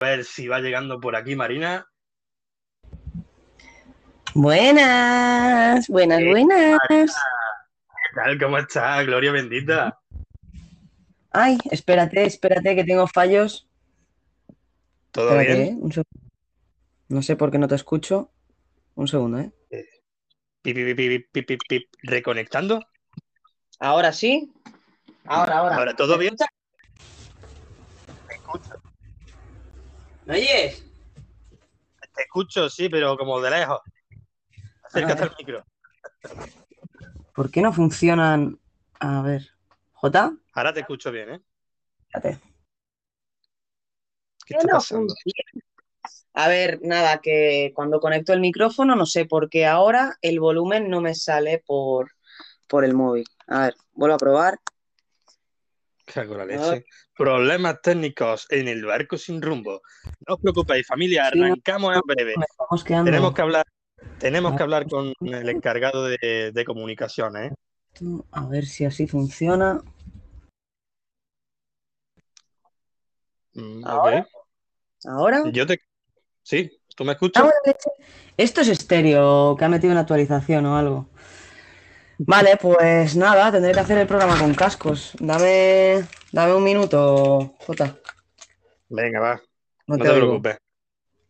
A ver si va llegando por aquí Marina. Buenas, buenas, Eh, buenas. ¿Qué tal? ¿Cómo estás? Gloria bendita. Ay, espérate, espérate que tengo fallos. ¿Todo Espérate, bien? ¿eh? No sé por qué no te escucho. Un segundo, ¿eh? Pip, pip, pip, pip, pip, pip. ¿Reconectando? Ahora sí. Ahora, ahora. Ahora, ¿todo ¿Me bien? escuchas? ¿Me oyes? Te escucho, sí, pero como de lejos. Acércate Ah, al micro. ¿Por qué no funcionan? A ver. ¿J? Ahora te escucho bien, ¿eh? Espérate. ¿Qué está pasando? A ver, nada, que cuando conecto el micrófono, no sé por qué ahora el volumen no me sale por, por el móvil. A ver, vuelvo a probar. Cago la leche. Problemas técnicos en el barco sin rumbo. No os preocupéis, familia, arrancamos en breve. Tenemos que hablar, tenemos que hablar con el encargado de, de comunicaciones, ¿eh? A ver si así funciona. Mm, ¿Ahora? ok. ¿Ahora? Yo te... Sí, ¿tú me escuchas? Ah. Esto es estéreo, que ha metido una actualización o algo. Vale, pues nada, tendré que hacer el programa con cascos. Dame, dame un minuto, Jota. Venga, va, No no te preocupes.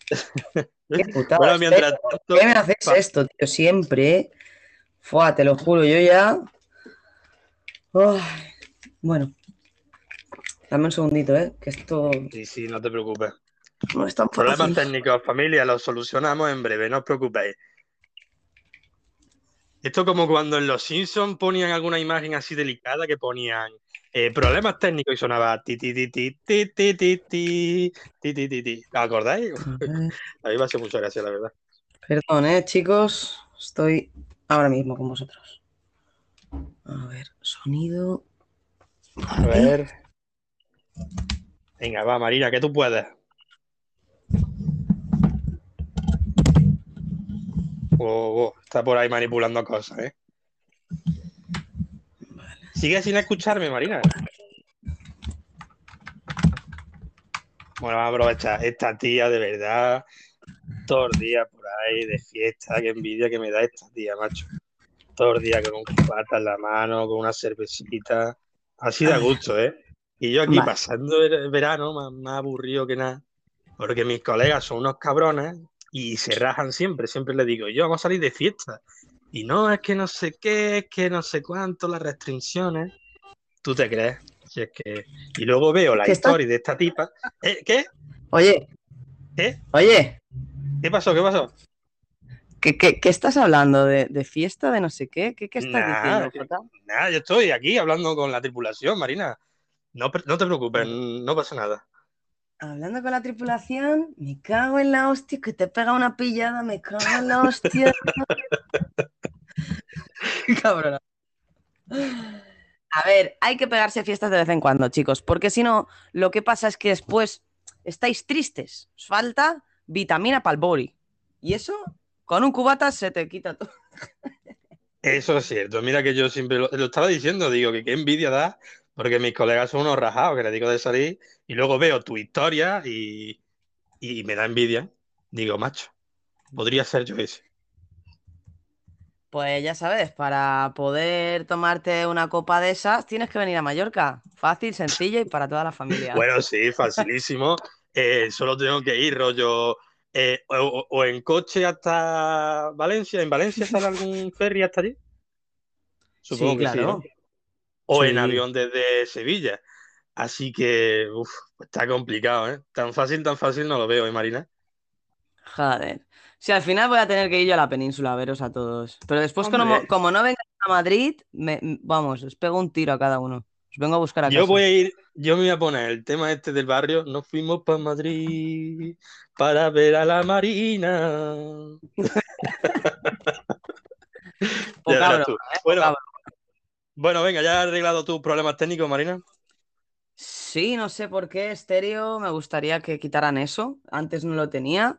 Qué putada, Bueno, ¿en mientras ¿Por qué me haces esto, tío? Siempre. Fua, te lo juro, yo ya. Ay, bueno, dame un segundito, ¿eh? Que esto Sí, sí, no te preocupes. no es tan Problemas técnicos, familia, los solucionamos en breve, no os preocupéis. Esto como cuando en Los Simpsons ponían alguna imagen así delicada que ponían eh, problemas técnicos y sonaba ti ti ti ti ti ti ti ti ti ti ti ti. ¿Os acordáis? A mí me hace mucha gracia, la verdad. Perdón, ¿eh, chicos? Estoy ahora mismo con vosotros. A ver, sonido. A ver. Venga, va, Marina, que tú puedes. Oh, oh, está por ahí manipulando cosas, ¿eh? Sigue sin escucharme, Marina. Bueno, vamos a aprovechar. Esta tía, de verdad, todos los días por ahí de fiesta, qué envidia que me da esta tía, macho. Todos los días con un cubata en la mano, con una cervecita. Así da gusto, ¿eh? Y yo aquí Vale. pasando el verano más, más aburrido que nada, porque mis colegas son unos cabrones y se rajan siempre. Siempre les digo, yo vamos a salir de fiesta. Y no, es que no sé qué, es que no sé cuánto, las restricciones. ¿Tú te crees? Si es que... Y luego veo la está- historia de esta tipa. ¿Eh? ¿Qué? Oye, ¿Qué? oye, ¿Qué pasó? ¿Qué pasó? ¿qué, qué- qué estás hablando? ¿De, de fiesta? ¿De no sé qué? ¿Qué, qué estás Nah, diciendo? Nada, yo estoy aquí hablando con la tripulación, Marina. No, no te preocupes, no pasa nada. Hablando con la tripulación, me cago en la hostia, que te pega una pillada, me cago en la hostia. Cabrona. A ver, hay que pegarse fiestas de vez en cuando, chicos, porque si no, lo que pasa es que después estáis tristes. Os falta vitamina para el body. Y eso, con un cubata se te quita todo. Eso es cierto. Mira que yo siempre lo, lo estaba diciendo, digo que qué envidia da, porque mis colegas son unos rajados que les digo de salir y luego veo tu historia y, y me da envidia. Digo, macho, podría ser yo ese. Pues ya sabes, para poder tomarte una copa de esas, tienes que venir a Mallorca. Fácil, sencillo y para toda la familia. Bueno, sí, facilísimo. Eh, solo tengo que ir, rollo, eh, o, o- en coche hasta Valencia. ¿En Valencia sale algún ferry hasta allí? Supongo Sí, que sí. ¿no? O en avión desde Sevilla. Así que, uff, está complicado, ¿eh? Tan fácil, tan fácil no lo veo, ¿eh, Marina? Joder. Si al final voy a tener que ir yo a la península a veros a todos. Pero después, como, como no vengáis a Madrid, me- vamos, os pego un tiro a cada uno. Os vengo a buscar a Yo casa. voy a ir, yo me voy a poner el tema este del barrio. Nos fuimos para Madrid para ver a la Marina. ¿eh? Bueno, bueno, venga, ya has arreglado tus problemas técnicos, Marina. Sí, no sé por qué estéreo me gustaría que quitaran eso. Antes no lo tenía.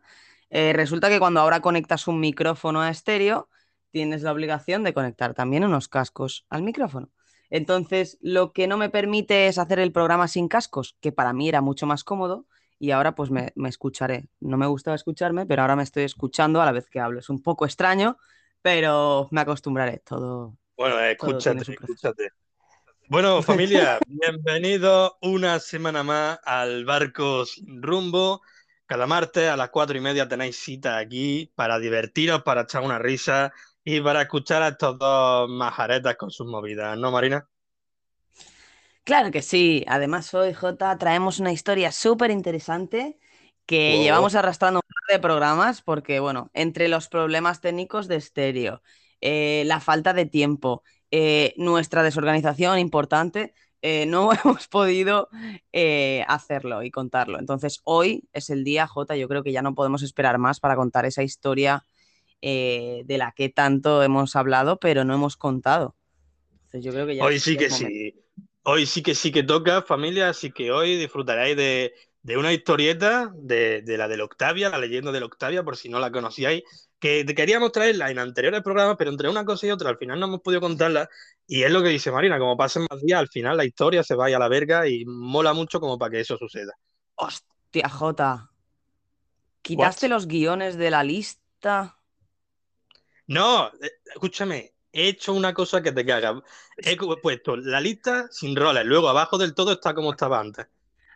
Eh, resulta que cuando ahora conectas un micrófono a estéreo, tienes la obligación de conectar también unos cascos al micrófono. Entonces, lo que no me permite es hacer el programa sin cascos, que para mí era mucho más cómodo, y ahora pues me, me escucharé. No me gustaba escucharme, pero ahora me estoy escuchando a la vez que hablo. Es un poco extraño, pero me acostumbraré todo. Bueno, escúchate, escúchate. Bueno, familia, bienvenidos una semana más al Barco Sin Rumbo. Cada martes a las cuatro y media tenéis cita aquí para divertiros, para echar una risa y para escuchar a estos dos majaretas con sus movidas, ¿no, Marina? Claro que sí. Además, hoy, Jota, traemos una historia súper interesante que Wow. llevamos arrastrando un par de programas porque, bueno, entre los problemas técnicos de estéreo, eh, la falta de tiempo, eh, nuestra desorganización importante, eh, no hemos podido eh, hacerlo y contarlo. Entonces, hoy es el día, Jota, yo creo que ya no podemos esperar más para contar esa historia eh, de la que tanto hemos hablado, pero no hemos contado. Entonces, yo creo que ya Hoy sí que momento. sí. Hoy sí que sí que toca, familia, así que hoy disfrutaréis de, de una historieta de, de la del Octavia, la leyenda del Octavia, por si no la conocíais, que queríamos traerla en anteriores programas, pero entre una cosa y otra al final no hemos podido contarla. Y es lo que dice Marina, como pasen más días, al final la historia se vaya a la verga y mola mucho como para que eso suceda. Hostia, Jota. ¿Quitaste What? los guiones de la lista? No, eh, escúchame, he hecho una cosa que te caga. He puesto la lista sin roles, luego abajo del todo está como estaba antes.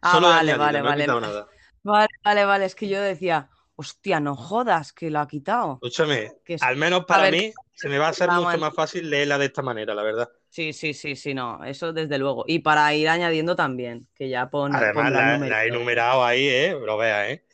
Ah, Solo vale, añadido, vale, no vale. nada. Vale, vale, vale. Es que yo decía, hostia, no jodas que lo ha quitado. Escúchame, Que al menos para ver, mí se me va a hacer mucho a- más fácil leerla de esta manera, la verdad. Sí, sí, sí, sí, no. Eso desde luego. Y para ir añadiendo también, que ya pon, Además, la, la he enumerado ahí, ¿eh? Lo veas, ¿eh?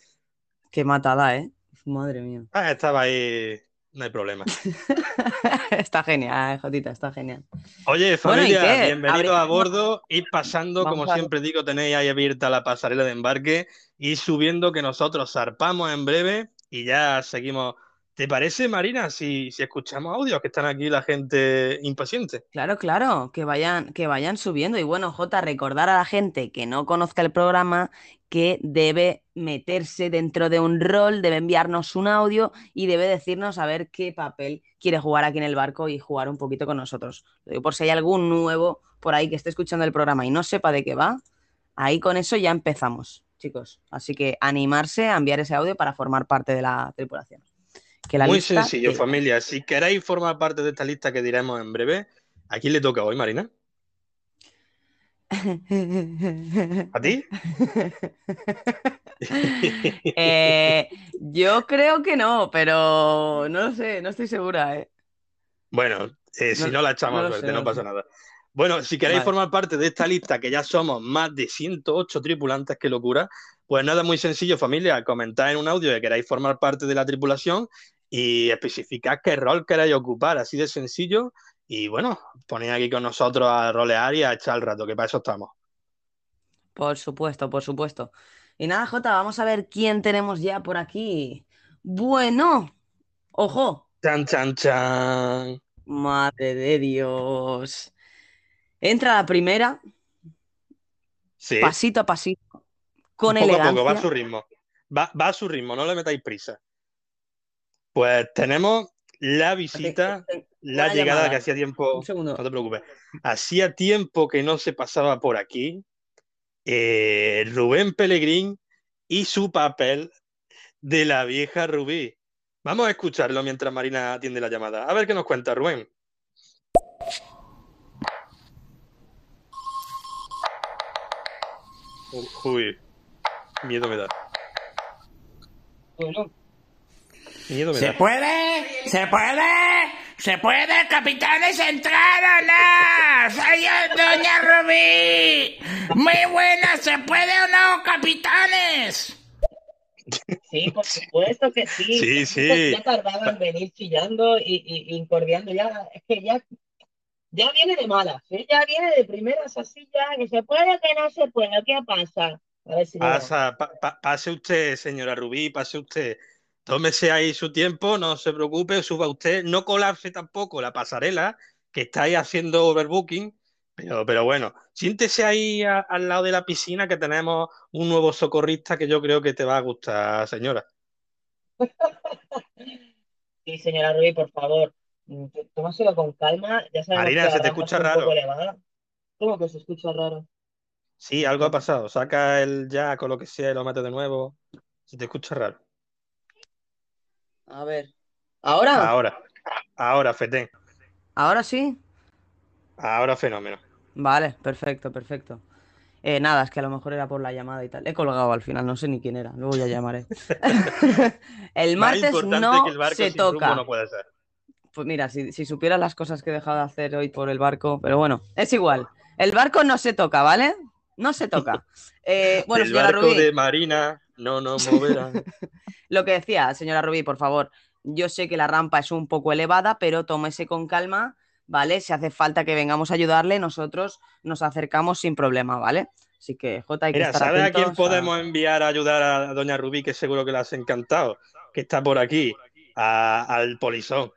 Qué matada, ¿eh? Madre mía. Ah, estaba ahí, no hay problema. Está genial, Jotita, está genial. Oye, Bueno, ¿y familia, qué? bienvenidos a bordo. Ir pasando, Vamos como siempre digo, tenéis ahí abierta la pasarela de embarque y subiendo que nosotros zarpamos en breve y ya seguimos. ¿Te parece, Marina, si, si escuchamos audios que están aquí la gente impaciente? Claro, claro, que vayan, que vayan subiendo. Y bueno, Jota, recordar a la gente que no conozca el programa que debe meterse dentro de un rol, debe enviarnos un audio y debe decirnos a ver qué papel quiere jugar aquí en el barco y jugar un poquito con nosotros. Lo digo por si hay algún nuevo por ahí que esté escuchando el programa y no sepa de qué va, ahí con eso ya empezamos, chicos. Así que animarse a enviar ese audio para formar parte de la tripulación. Que la Muy sencillo, familia. Si queréis formar parte de esta lista que diremos en breve, ¿a quién le toca hoy, Marina? ¿A ti? Eh, yo creo que no, pero no lo sé, no estoy segura, ¿eh? Bueno, eh, si No- no la echamos no sé, no pasa nada. Bueno, si queréis Vale. formar parte de esta lista, que ya somos más de 108 tripulantes, qué locura, pues nada, muy sencillo, familia, comentad en un audio que queráis formar parte de la tripulación y especificad qué rol queréis ocupar, así de sencillo. Y bueno, ponéis aquí con nosotros a rolear y a echar el rato, que para eso estamos. Por supuesto, por supuesto. Y nada, Jota, vamos a ver quién tenemos ya por aquí. Bueno, ojo, Chan, chan, chan. madre de Dios. Entra la primera, Sí, pasito a pasito, con poco a elegancia. poco, va a su ritmo. Va, va a su ritmo, no le metáis prisa. Pues tenemos la visita, la Una llegada llamada. que hacía tiempo. Un segundo. No te preocupes. Hacía tiempo que no se pasaba por aquí eh, Rubén Pellegrín y su papel de la vieja Rubí. Vamos a escucharlo mientras Marina atiende la llamada. A ver qué nos cuenta Rubén. Uy, miedo me da. Miedo me ¿Se da. puede? ¿Se puede? ¿Se puede, capitanes, entrar o no? Soy yo, Doña Rubí. Muy buena, ¿se puede o no, capitanes? Sí, por supuesto que sí. Sí, sí. Ya tardaba en venir chillando y, y, y incordiando. Ya, es que ya, ya viene de malas, ¿sí? Ya viene de primeras así, ya, que se puede, que no se puede. ¿Qué pasa? A ver si. Pasa, pa- pa- pase usted, señora Rubí, pase usted. Tómese ahí su tiempo, no se preocupe, suba usted. No colapse tampoco la pasarela, que estáis haciendo overbooking. Pero, pero bueno, siéntese ahí a- al lado de la piscina que tenemos un nuevo socorrista que yo creo que te va a gustar, señora. Sí, señora Rubí, por favor, mm, tómaselo con calma. Ya sabemos Marina, que se te escucha está raro. ¿Cómo que se escucha raro? Sí, algo ha pasado. Saca el jack o lo que sea y lo mete de nuevo. Se te escucha raro. A ver. ¿Ahora? Ahora, ahora, Fetén. ¿Ahora sí? Ahora fenómeno. Vale, perfecto, perfecto. Eh, nada, es que a lo mejor era por la llamada y tal. He colgado al final, no sé ni quién era. Luego ya llamaré. el martes no que el barco se sin toca. no puede ser. Pues mira, si, si supieras las cosas que he dejado de hacer hoy por el barco, pero bueno, es igual. El barco no se toca, ¿vale? No se toca. Eh, bueno, el barco Rubí, de Marina no nos moverá. Lo que decía, señora Rubí, por favor, yo sé que la rampa es un poco elevada, pero tómese con calma, ¿vale? Si hace falta que vengamos a ayudarle, nosotros nos acercamos sin problema, ¿vale? Así que, Jota, hay que Mira, estar ¿sabes a quién podemos enviar a ayudar a Doña Rubí? Que seguro que le has encantado. Que está por aquí. a- al polizón.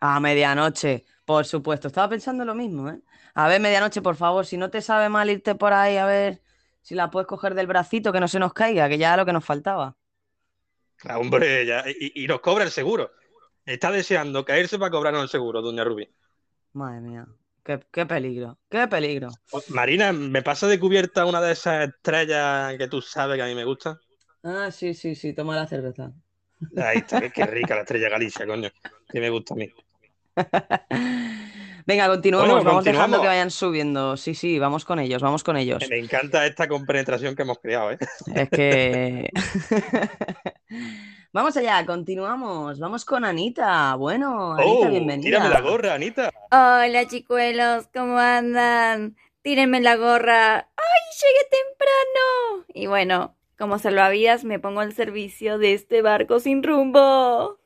A medianoche, por supuesto. Estaba pensando lo mismo, ¿eh? A ver, medianoche, por favor, si no te sabe mal irte por ahí, a ver si la puedes coger del bracito, que no se nos caiga, que ya era lo que nos faltaba. Ah, hombre, ya, y, y nos cobra el seguro. Está deseando caerse para cobrarnos el seguro, Doña Rubí. Madre mía, qué, qué peligro, qué peligro. Oh, Marina, ¿me pasa de cubierta una de esas estrellas que tú sabes que a mí me gustan? Ah, sí, sí, sí, toma la cerveza. Ahí está, qué, qué rica la estrella Galicia, coño. Que me gusta a mí. Venga, continuamos, Bueno, vamos dejando que vayan subiendo. Sí, sí, vamos con ellos, vamos con ellos. Me encanta esta compenetración que hemos creado, ¿eh? Es que... Vamos allá, continuamos. Vamos con Anita. Bueno, Anita, ¡Oh! bienvenida. Tírame la gorra, Anita. Hola chicuelos, ¿cómo andan? Tírenme la gorra. ¡Ay, llegué temprano! Y bueno, como salvavidas me pongo al servicio de este barco sin rumbo.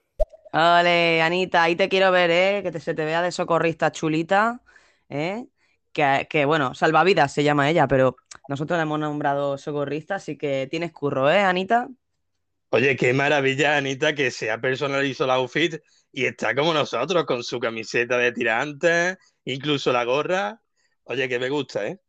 Ole, Anita, ahí te quiero ver, ¿eh? Que te- se te vea de socorrista chulita, ¿eh? Que, que, bueno, salvavidas se llama ella, pero nosotros la hemos nombrado socorrista, así que tienes curro, ¿eh, Anita? Oye, qué maravilla, Anita, que se ha personalizado el outfit y está como nosotros, con su camiseta de tirantes, incluso la gorra. Oye, que me gusta, ¿eh?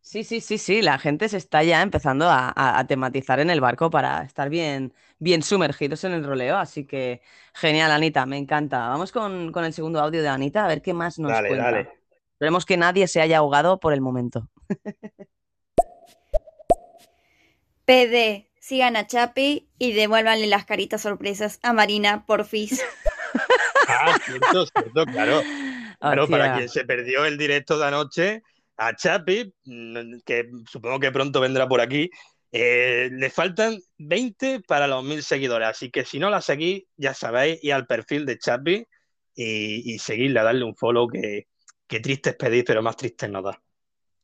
Sí, sí, sí, sí, la gente se está ya empezando a, a- a tematizar en el barco para estar bien, bien sumergidos en el roleo, así que genial, Anita, me encanta. Vamos con, con el segundo audio de Anita, a ver qué más nos Dale, cuenta. dale. Esperemos que nadie se haya ahogado por el momento. PD, sigan a Chapi y devuélvanle las caritas sorpresas a Marina, porfis. Ah, cierto, cierto, claro. Claro, para quien se perdió el directo de anoche, a Chapi, mm, que supongo que pronto vendrá por aquí, eh, le faltan 20 para los 1000 seguidores. Así que si no la seguís, ya sabéis, ir al perfil de Chapi y, y seguirla, darle un follow que, que triste es pedir, pero más triste no da.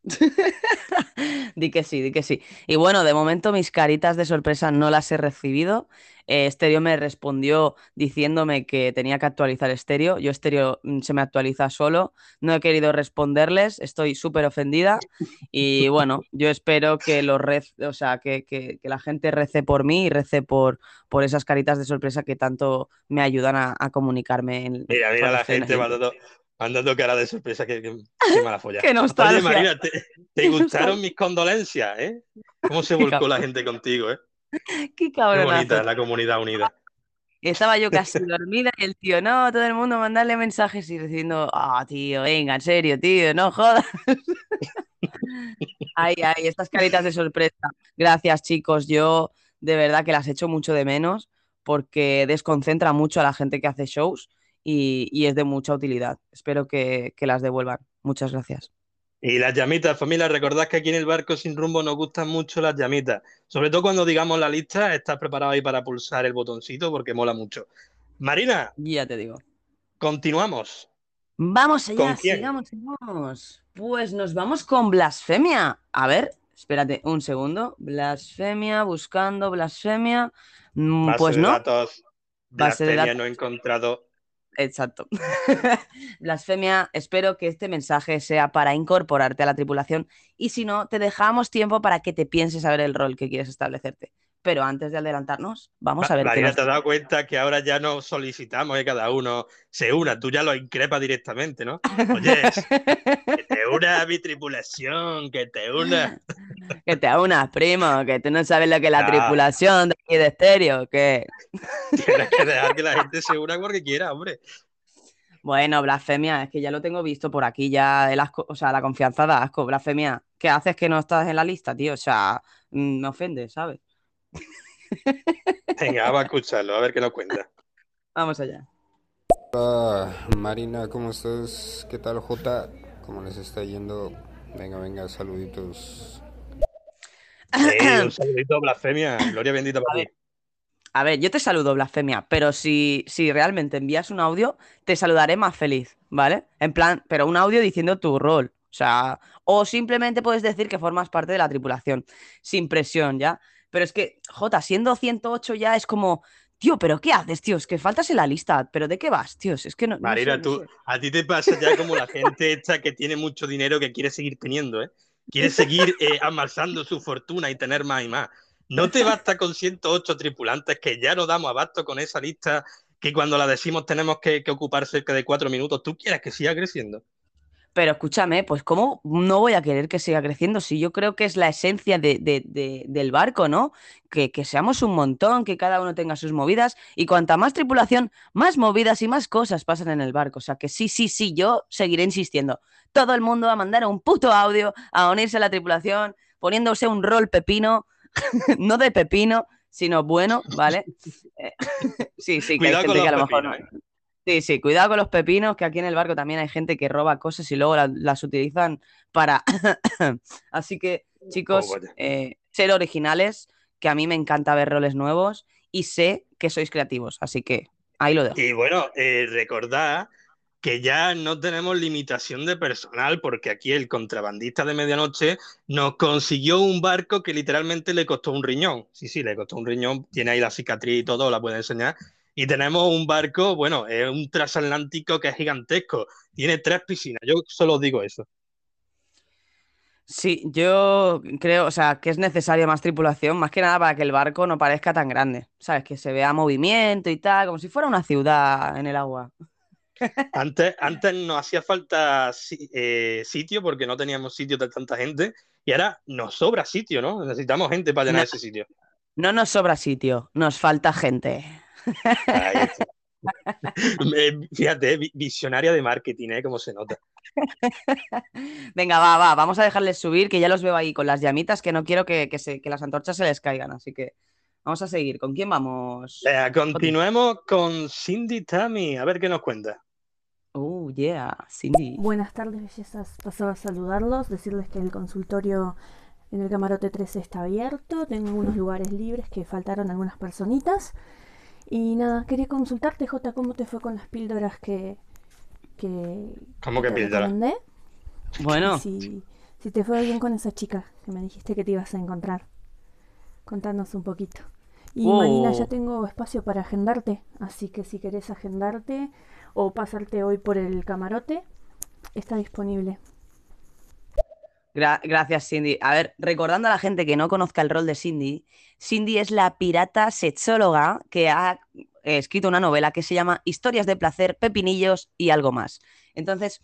Di que sí, di que sí. Y bueno, de momento mis caritas de sorpresa no las he recibido. Eh, Stereo me respondió diciéndome que tenía que actualizar Stereo. Yo Stereo mm, se me actualiza solo. No he querido responderles, estoy súper ofendida. Y bueno, yo espero que los o sea, que, que- que la gente rece por mí y rece por, por esas caritas de sorpresa que tanto me ayudan a, a comunicarme. En, Mira, mira la gente mandando, mandando cara de sorpresa, que, que- qué mala folla. Qué nostalgia. Oye, Marina, ¿te, te gustaron mis condolencias, eh? ¿Cómo se Qué volcó la cabrón. gente contigo, eh? Qué Qué cabronazo. bonita la comunidad unida. Estaba yo casi dormida y el tío, no, todo el mundo mandarle mensajes y diciendo, ah, tío, venga, en serio, tío, no jodas. Ay, ay, estas caritas de sorpresa. Gracias, chicos. Yo de verdad que las echo mucho de menos porque desconcentra mucho a la gente que hace shows y, y es de mucha utilidad. Espero que, que las devuelvan. Muchas gracias. Y las llamitas, familia, recordad que aquí en el barco sin rumbo nos gustan mucho las llamitas. Sobre todo cuando digamos la lista, estás preparado ahí para pulsar el botoncito porque mola mucho. Marina, Ya te digo. continuamos. Vamos ¿Con allá, quién? sigamos, sigamos. Pues nos vamos con blasfemia. A ver, espérate un segundo. Blasfemia, buscando blasfemia. Mm, Base Pues de no, datos, Base de blasfemia datos. no he encontrado. Exacto. Blasfemia, espero que este mensaje sea para incorporarte a la tripulación y si no, te dejamos tiempo para que te pienses a ver el rol que quieres establecerte. Pero antes de adelantarnos, vamos a ver Marina, nos... te has dado cuenta que ahora ya no solicitamos que cada uno se una, tú ya lo increpas directamente, ¿no? Oye, una a mi tripulación, que te una. Que te unas, primo, que tú no sabes lo que es la Ya. tripulación de aquí de estéreo, que... Tienes que dejar que la gente se una porque quiera, hombre. Bueno, blasfemia, es que ya lo tengo visto por aquí, ya el asco, o sea, la confianza da asco, blasfemia. ¿Qué haces que no estás en la lista, tío? O sea, mm, me ofende, ¿sabes? Venga, vamos a escucharlo, a ver qué nos cuenta. Vamos allá. Hola, Marina, ¿cómo estás? ¿Qué tal, Jota? ¿Cómo les está yendo? Venga, venga, saluditos. Un saludito, blasfemia. Gloria bendita A para ver. ti. A ver, yo te saludo, blasfemia, pero si, si realmente envías un audio, te saludaré más feliz, ¿vale? En plan, pero un audio diciendo tu rol. O sea, o simplemente puedes decir que formas parte de la tripulación, sin presión, ¿ya? Pero es que, Jota, siendo 108 ya es como, tío, ¿pero qué haces, tío? Es que faltas en la lista, ¿pero de qué vas, tío? Es que no. no Marina, sé, no tú, sé. a ti te pasa ya como la gente esta que tiene mucho dinero que quiere seguir teniendo, ¿eh? Quiere seguir eh, amasando su fortuna y tener más y más. No te basta con 108 tripulantes que ya no damos abasto con esa lista que cuando la decimos tenemos que, que ocupar cerca de cuatro minutos. ¿Tú quieres que siga creciendo? Pero escúchame, pues ¿cómo no voy a querer que siga creciendo? Si yo creo que es la esencia de- de- de- del barco, ¿no? Que, que seamos un montón, que cada uno tenga sus movidas y cuanta más tripulación, más movidas y más cosas pasan en el barco. O sea que sí, sí, sí, yo seguiré insistiendo. Todo el mundo a mandar un puto audio, a unirse a la tripulación, poniéndose un rol pepino, no de pepino, sino bueno, ¿vale? Eh, sí, sí, que Cuidado gente que a lo mejor... ¿eh? Sí, sí, cuidado con los pepinos, que aquí en el barco también hay gente que roba cosas y luego la- las utilizan para... Así que, chicos, Oh, vaya. eh, ser originales, que a mí me encanta ver roles nuevos y sé que sois creativos, así que ahí lo dejo. Y bueno, eh, recordad que ya no tenemos limitación de personal porque aquí el contrabandista de medianoche nos consiguió un barco que literalmente le costó un riñón. Sí, sí, le costó un riñón, tiene ahí la cicatriz y todo, la puede enseñar. Y tenemos un barco, bueno, es un transatlántico que es gigantesco, tiene tres piscinas, yo solo digo eso. Sí, yo creo, o sea, que es necesaria más tripulación, más que nada para que el barco no parezca tan grande, ¿sabes? Que se vea movimiento y tal, como si fuera una ciudad en el agua. Antes, antes nos hacía falta eh, sitio porque no teníamos sitio de tanta gente y ahora nos sobra sitio, ¿no? Necesitamos gente para llenar No. ese sitio. No nos sobra sitio, nos falta gente. Ahí está. Fíjate, vi- visionaria de marketing, ¿eh? Como se nota. Venga, va, va, vamos a dejarles subir, que ya los veo ahí con las llamitas, que no quiero que, que se- que las antorchas se les caigan, así que vamos a seguir. ¿Con quién vamos? Eh, continuemos con Cindy Tammy, a ver qué nos cuenta. Oh, yeah, Cindy. Buenas tardes, bellezas. Pasaba a saludarlos, decirles que el consultorio en el camarote 13 está abierto. Tengo algunos lugares libres que faltaron algunas personitas. Y nada, quería consultarte, Jota, cómo te fue con las píldoras que. que ¿Cómo que te píldora? recomendé. Bueno, Si, si te fue bien con esa chica que me dijiste que te ibas a encontrar. Contanos un poquito. Y Oh. Marina, ya tengo espacio para agendarte. Así que si querés agendarte o pasarte hoy por el camarote, está disponible. Gra- gracias, Cindy. A ver, recordando a la gente que no conozca el rol de Cindy, Cindy es la pirata sexóloga que ha escrito una novela que se llama Historias de placer, pepinillos y algo más. Entonces,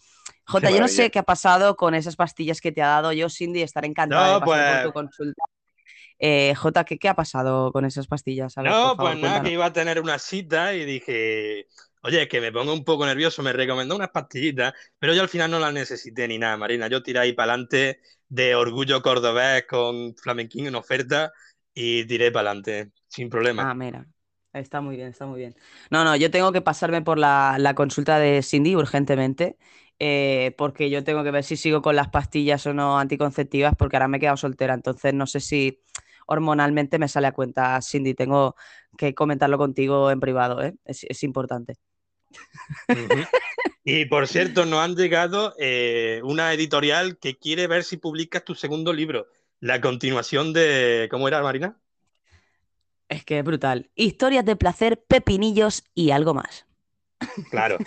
Jota, yo no sé qué ha pasado con esas pastillas que te ha dado. Yo, Cindy, estaré encantada No, de pasar por pues- tu consulta. Eh, Jota, ¿qué, qué ha pasado con esas pastillas? Ver, No, por favor, pues nada, cuéntanos. que iba a tener una cita y dije, oye, es que me pongo un poco nervioso, me recomendó unas pastillitas, pero yo al final no las necesité ni nada, Marina. Yo tiré ahí para adelante de orgullo cordobés con flamenquín en oferta y tiré para adelante, sin problema. Ah, mira. Está muy bien, está muy bien. No, no, yo tengo que pasarme por la, consulta de Cindy urgentemente, eh, porque yo tengo que ver si sigo con las pastillas o no anticonceptivas, porque ahora me he quedado soltera, entonces no sé si hormonalmente me sale a cuenta, Cindy. Tengo que comentarlo contigo en privado, ¿eh? Es importante. Y por cierto, nos han llegado eh, una editorial que quiere ver si publicas tu segundo libro, la continuación de, ¿cómo era, Marina? Es que es brutal. Historias de placer, pepinillos y algo más. Claro.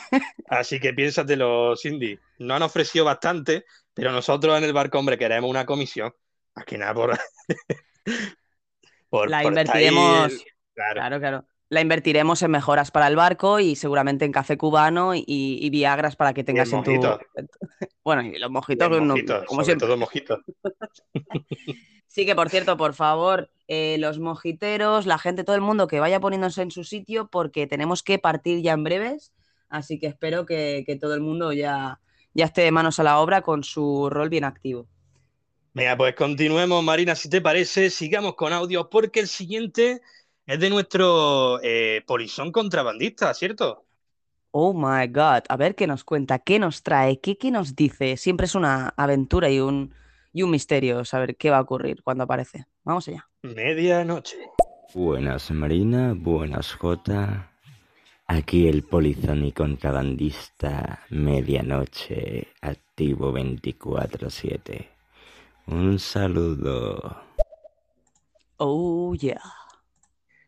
Así que piénsatelo, Cindy. Nos han ofrecido bastante, pero nosotros en el barco, hombre, queremos una comisión. Más que nada por. por La por estar ahí, invertiremos. Claro. Claro, claro. La invertiremos en mejoras para el barco y seguramente en café cubano y, y Viagras para que tengas en tu. Bueno, y los mojitos, no- mojitos, como sobre siempre. todo mojitos. Sí, que por cierto, por favor, eh, los mojiteros, la gente, todo el mundo que vaya poniéndose en su sitio, porque tenemos que partir ya en breves. Así que espero que, que todo el mundo ya, ya esté de manos a la obra con su rol bien activo. Venga, pues continuemos, Marina, si te parece, sigamos con audios, porque el siguiente es de nuestro eh, polizón contrabandista, ¿cierto? Oh my God, a ver qué nos cuenta, qué nos trae, qué, qué nos dice. Siempre es una aventura y un, y un misterio saber qué va a ocurrir cuando aparece. Vamos allá. Medianoche. Buenas Marina, buenas Jota. Aquí el polizón y contrabandista Medianoche, activo 24/7. Un saludo. Oh yeah,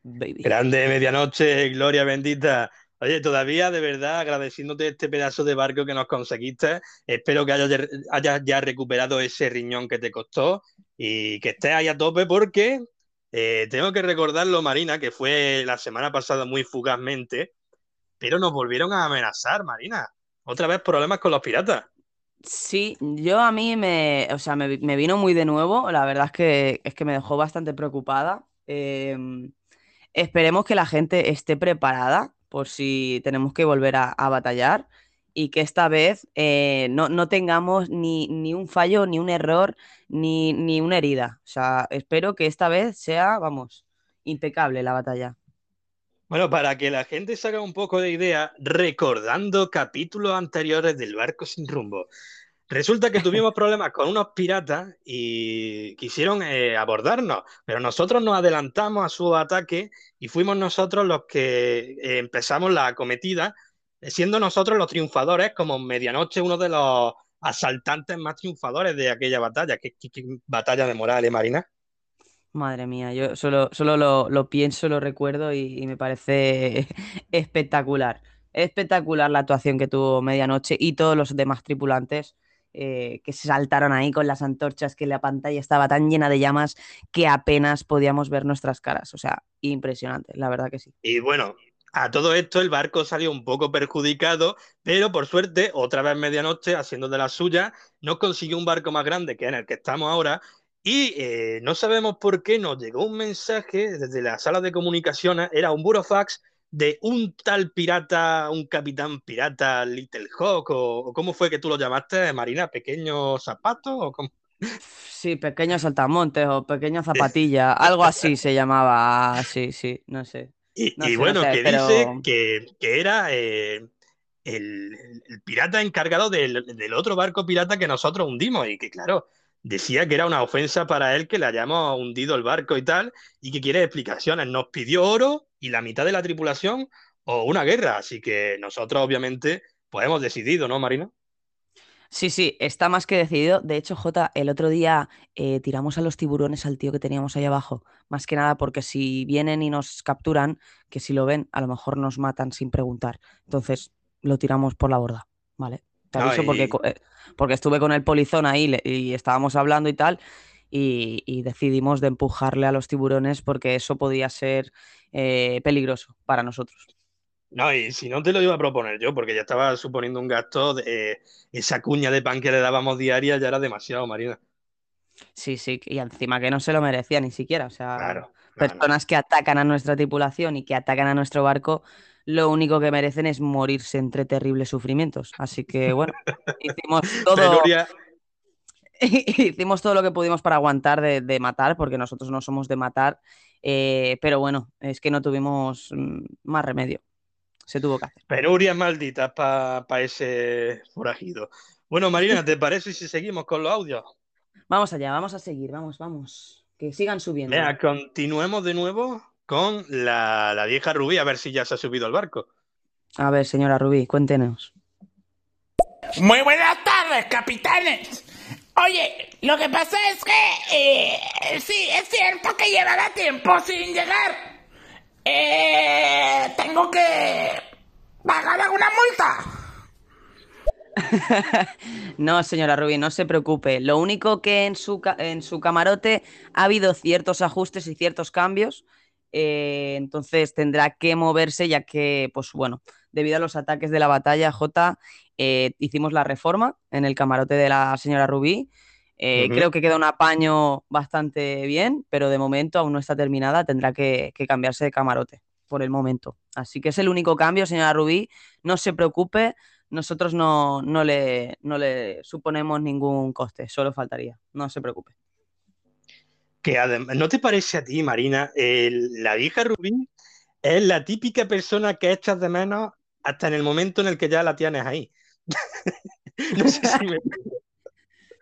baby. Grande medianoche, gloria bendita. Oye, todavía de verdad agradeciéndote este pedazo de barco que nos conseguiste. Espero que hayas, hayas ya recuperado ese riñón que te costó y que estés ahí a tope porque eh, tengo que recordarlo, Marina, que fue la semana pasada muy fugazmente, pero nos volvieron a amenazar, Marina. Otra vez problemas con los piratas. Sí, yo a mí me, o sea, me, me vino muy de nuevo. La verdad es que, es que me dejó bastante preocupada. Em, esperemos que la gente esté preparada por si tenemos que volver a, batallar y que esta vez eh, no, no tengamos ni, ni un fallo, ni un error, ni, ni una herida. O sea, espero que esta vez sea, vamos, impecable la batalla. Bueno, para que la gente se haga un poco de idea, recordando capítulos anteriores del barco sin rumbo. Resulta que tuvimos problemas con unos piratas y quisieron eh, abordarnos, pero nosotros nos adelantamos a su ataque y fuimos nosotros los que eh, empezamos la acometida, siendo nosotros los triunfadores, como medianoche uno de los asaltantes más triunfadores de aquella batalla. ¿Qué, qué- qué batalla Marina? Madre mía, yo solo, solo lo, pienso, lo recuerdo y me parece espectacular. Espectacular la actuación que tuvo Medianoche y todos los demás tripulantes eh, que se saltaron ahí con las antorchas, que la pantalla estaba tan llena de llamas que apenas podíamos ver nuestras caras. O sea, impresionante, la verdad que sí. Y bueno, a todo esto el barco salió un poco perjudicado, pero por suerte, otra vez medianoche, haciendo de la suya, nos consiguió un barco más grande que en el que estamos ahora. Y eh, no sabemos por qué nos llegó un mensaje desde la sala de comunicaciones, era un burofax de un tal pirata, un capitán pirata, Little Hawk, o, o cómo fue que tú lo llamaste, Marina, pequeño zapato, o cómo? Sí, pequeño saltamontes o pequeña zapatilla, algo así se llamaba. Sí, sí, no sé. Y, No y sé, no bueno, sé, que pero- dice que, que era eh, el, el pirata encargado del, del otro barco pirata que nosotros hundimos y que claro, decía que era una ofensa para él que le hayamos hundido el barco y tal y que quiere explicaciones. Nos pidió oro y la mitad de la tripulación o una guerra, así que nosotros obviamente pues hemos decidido, ¿no, Marina? Sí, sí, está más que decidido. De hecho, Jota, el otro día eh, tiramos a los tiburones al tío que teníamos ahí abajo. Más que nada porque si vienen y nos capturan, que si lo ven, a lo mejor nos matan sin preguntar. Entonces, lo tiramos por la borda, ¿vale? Te aviso porque, y- eh, porque estuve con el polizón ahí y estábamos hablando y tal, y, y decidimos de empujarle a los tiburones porque eso podía ser eh, peligroso para nosotros. No, y si no te lo iba a proponer yo, porque ya estaba suponiendo un gasto de eh, esa cuña de pan que le dábamos diaria, ya era demasiado, Marina. Sí, sí, y encima que no se lo merecía ni siquiera. O sea, Claro. personas que atacan a nuestra tripulación y que atacan a nuestro barco, lo único que merecen es morirse entre terribles sufrimientos. Así que bueno, hicimos todo, Penuria, hicimos todo lo que pudimos para aguantar de, de matar, porque nosotros no somos de matar, eh, pero bueno, es que no tuvimos mm, más remedio. Se tuvo que hacer. penurias malditas para ese forajido. Bueno, Marina, ¿te parece si seguimos con los audios? Vamos allá, vamos a seguir, vamos, vamos. Que sigan subiendo. Venga, continuemos de nuevo con la, la vieja Rubí, a ver si ya se ha subido al barco. A ver, señora Rubí, cuéntenos. Muy buenas tardes, capitanes. Oye, lo que pasa es que eh, sí, es cierto que llevará tiempo sin llegar. Eh, tengo que pagar alguna multa. No, señora Rubí, no se preocupe. Lo único que en su, en su camarote ha habido ciertos ajustes y ciertos cambios. eh, entonces tendrá que moverse ya que, pues bueno, debido a los ataques de la batalla J, eh, hicimos la reforma en el camarote de la señora Rubí. Eh. Creo que queda un apaño bastante bien, pero de momento aún no está terminada. Tendrá que, que cambiarse de camarote. por el momento. Así que es el único cambio, señora Rubí. No se preocupe, nosotros no, no, le, no le suponemos ningún coste, solo faltaría. No se preocupe. Que además, ¿no te parece a ti, Marina? el- la vieja Rubí es la típica persona que echas de menos hasta en el momento en el que ya la tienes ahí. No sé si me...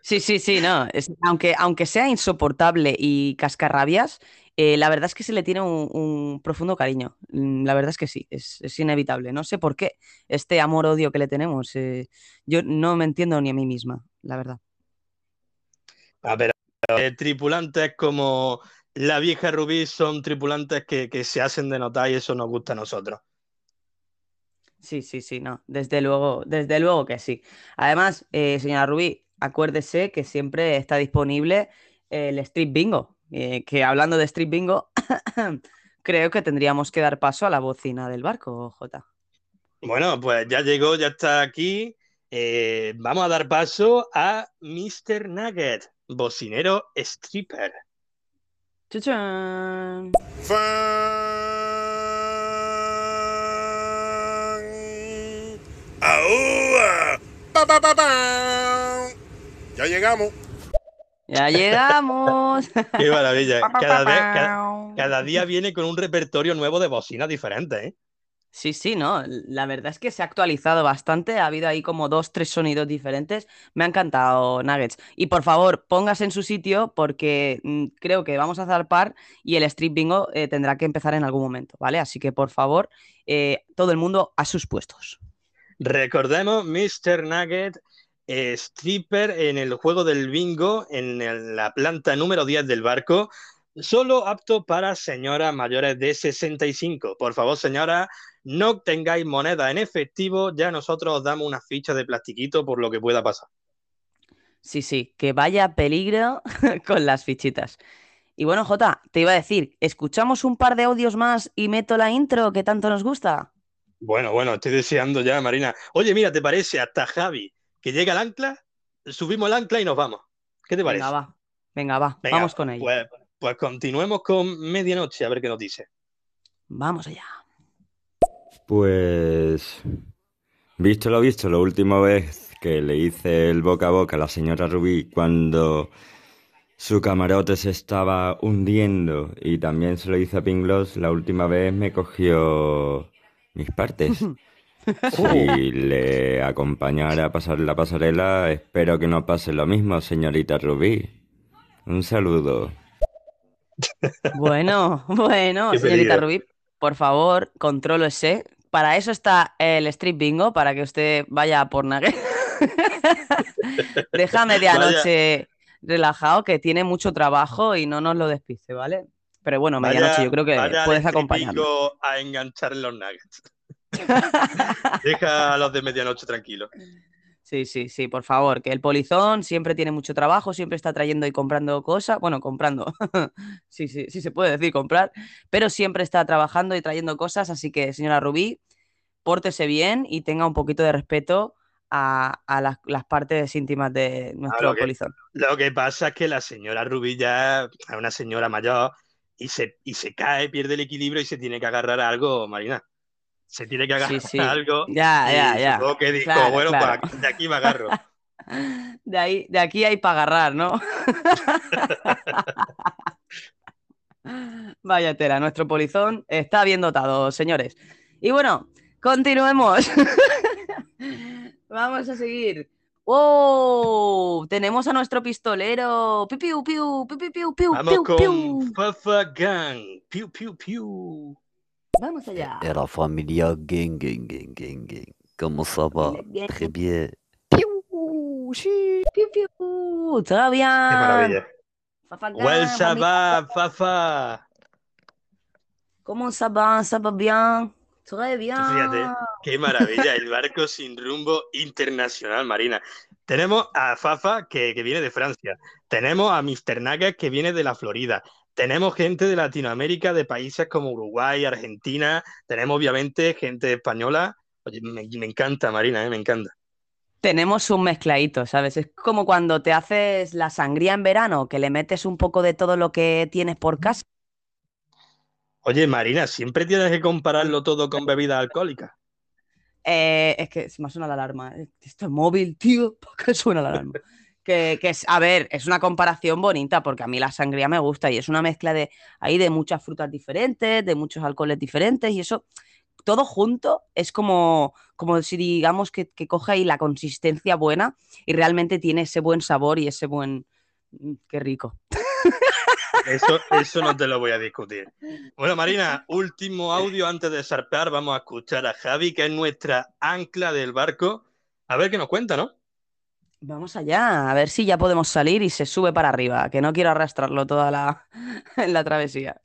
Sí, sí, sí, no. es- aunque, aunque sea insoportable y cascarrabias, eh, la verdad es que se le tiene un, un profundo cariño. Mm, La verdad es que sí, es, es inevitable. No sé por qué este amor-odio que le tenemos. eh, yo no me entiendo ni a mí misma, la verdad. A ver, eh, tripulantes como la vieja Rubí son tripulantes que, que se hacen de notar y eso nos gusta a nosotros. Sí, sí, sí, no. Desde luego, desde luego que sí. Además, eh, señora Rubí, acuérdese que siempre está disponible el Street Bingo. eh, que hablando de Street Bingo, creo que tendríamos que dar paso a la bocina del barco, Jota. Bueno, pues ya llegó, ya está aquí. Eh, vamos a dar paso a Mr. Nugget, bocinero stripper. ¡Chuchán! ¡Aúa! Pa, pa, pa, pa. Ya llegamos. ¡Ya llegamos! Qué maravilla. Cada, vez- cada- cada día viene con un repertorio nuevo de bocinas diferentes, ¿eh? Sí, sí, no. La verdad es que se ha actualizado bastante. Ha habido ahí como dos, tres sonidos diferentes. Me ha encantado, Nuggets. Y por favor, póngase en su sitio porque mm, creo que vamos a zarpar y el Street Bingo eh, tendrá que empezar en algún momento, ¿vale? Así que por favor, eh, todo el mundo a sus puestos. Recordemos, Mr. Nugget, eh, stripper en el juego del bingo en la planta número 10 del barco, solo apto para señoras mayores de 65. Por favor, señora, no tengáis moneda en efectivo, ya nosotros os damos una ficha de plastiquito por lo que pueda pasar. Sí, sí, que vaya peligro con las fichitas. Y bueno, Jota, te iba a decir, ¿escuchamos un par de audios más y meto la intro que tanto nos gusta? Bueno, bueno, estoy deseando ya, Marina. Oye, mira, ¿te parece hasta Javi que llega el ancla? Subimos el ancla y nos vamos. ¿Qué te parece? Venga, va. Venga, va. Venga, Vamos con ello. Pues, pues continuemos con medianoche, a ver qué nos dice. Vamos allá. Pues, visto lo visto, la última vez que le hice el boca a boca a la señora Rubí cuando su camarote se estaba hundiendo y también se lo hice a Pinglos, la última vez me cogió mis partes. Si le acompañara a pasar la pasarela, espero que no pase lo mismo, señorita Rubí. Un saludo. Bueno, bueno, señorita. Rubí, por favor, controlo ese. Para eso está el Street Bingo, para que usted vaya por Nugget. Deja medianoche relajado, que tiene mucho trabajo y no nos lo despiste, ¿vale? Pero bueno, medianoche Vaya- yo creo que puedes estripico a enganchar en los nuggets. Deja a los de medianoche tranquilos. Sí, sí, sí, por favor, que el polizón siempre tiene mucho trabajo, siempre está trayendo y comprando cosas, bueno, comprando, sí, sí, sí se puede decir comprar, pero siempre está trabajando y trayendo cosas, así que señora Rubí, pórtese bien y tenga un poquito de respeto a, a las, las partes íntimas de nuestro lo que- polizón. Lo que pasa es que la señora Rubí ya es una señora mayor y se, y se cae, pierde el equilibrio y se tiene que agarrar a algo, Marina. Se tiene que agarrar Sí, sí. a algo. Ya, ya, ya. supongo que dijo, Claro, bueno, claro. de aquí me agarro. De ahí, de aquí hay para agarrar, ¿no? Vaya tela, nuestro polizón está bien dotado, señores. Y bueno, continuemos. Vamos a seguir. ¡Oh! Tenemos a nuestro pistolero. Piu, piu, piu, piu, piu, piu, piu, Vamos piu, con piu. Fafa Gang. Piu, piu, piu. Vamos allá. Et la familia gang gang gang gang gang. Comment ça va? Très bien. Piu, piu. Todo bien. Qué maravilla. Fafa Gang, Well, familia. Shabbat, Fafa. ¿Cómo ça va? ¿Ça va bien? Très bien. Fíjate, qué maravilla, el barco sin rumbo internacional, Marina. Tenemos a Fafa, que, que viene de Francia. Tenemos a Mr. Nugget, que viene de la Florida. Tenemos gente de Latinoamérica, de países como Uruguay, Argentina. Tenemos, obviamente, gente española. Oye, me, me encanta, Marina, eh, me encanta. Tenemos un mezcladito, ¿sabes? Es como cuando te haces la sangría en verano, que le metes un poco de todo lo que tienes por casa. Oye, Marina, siempre tienes que compararlo todo con bebidas alcohólicas. Eh, es que se me suena la alarma. Este móvil, tío, ¿por qué suena la alarma? Que es, a ver, es una comparación bonita porque a mí la sangría me gusta y es una mezcla de ahí de muchas frutas diferentes, de muchos alcoholes diferentes y eso todo junto es como, como si digamos que, que coge ahí la consistencia buena y realmente tiene ese buen sabor y ese buen... Mm, Qué rico. Eso, eso no te lo voy a discutir. Bueno, Marina, último audio antes de zarpar. Vamos a escuchar a Javi, que es nuestra ancla del barco. A ver qué nos cuenta, ¿no? Vamos allá, a ver si ya podemos salir y se sube para arriba, que no quiero arrastrarlo toda la, en la travesía.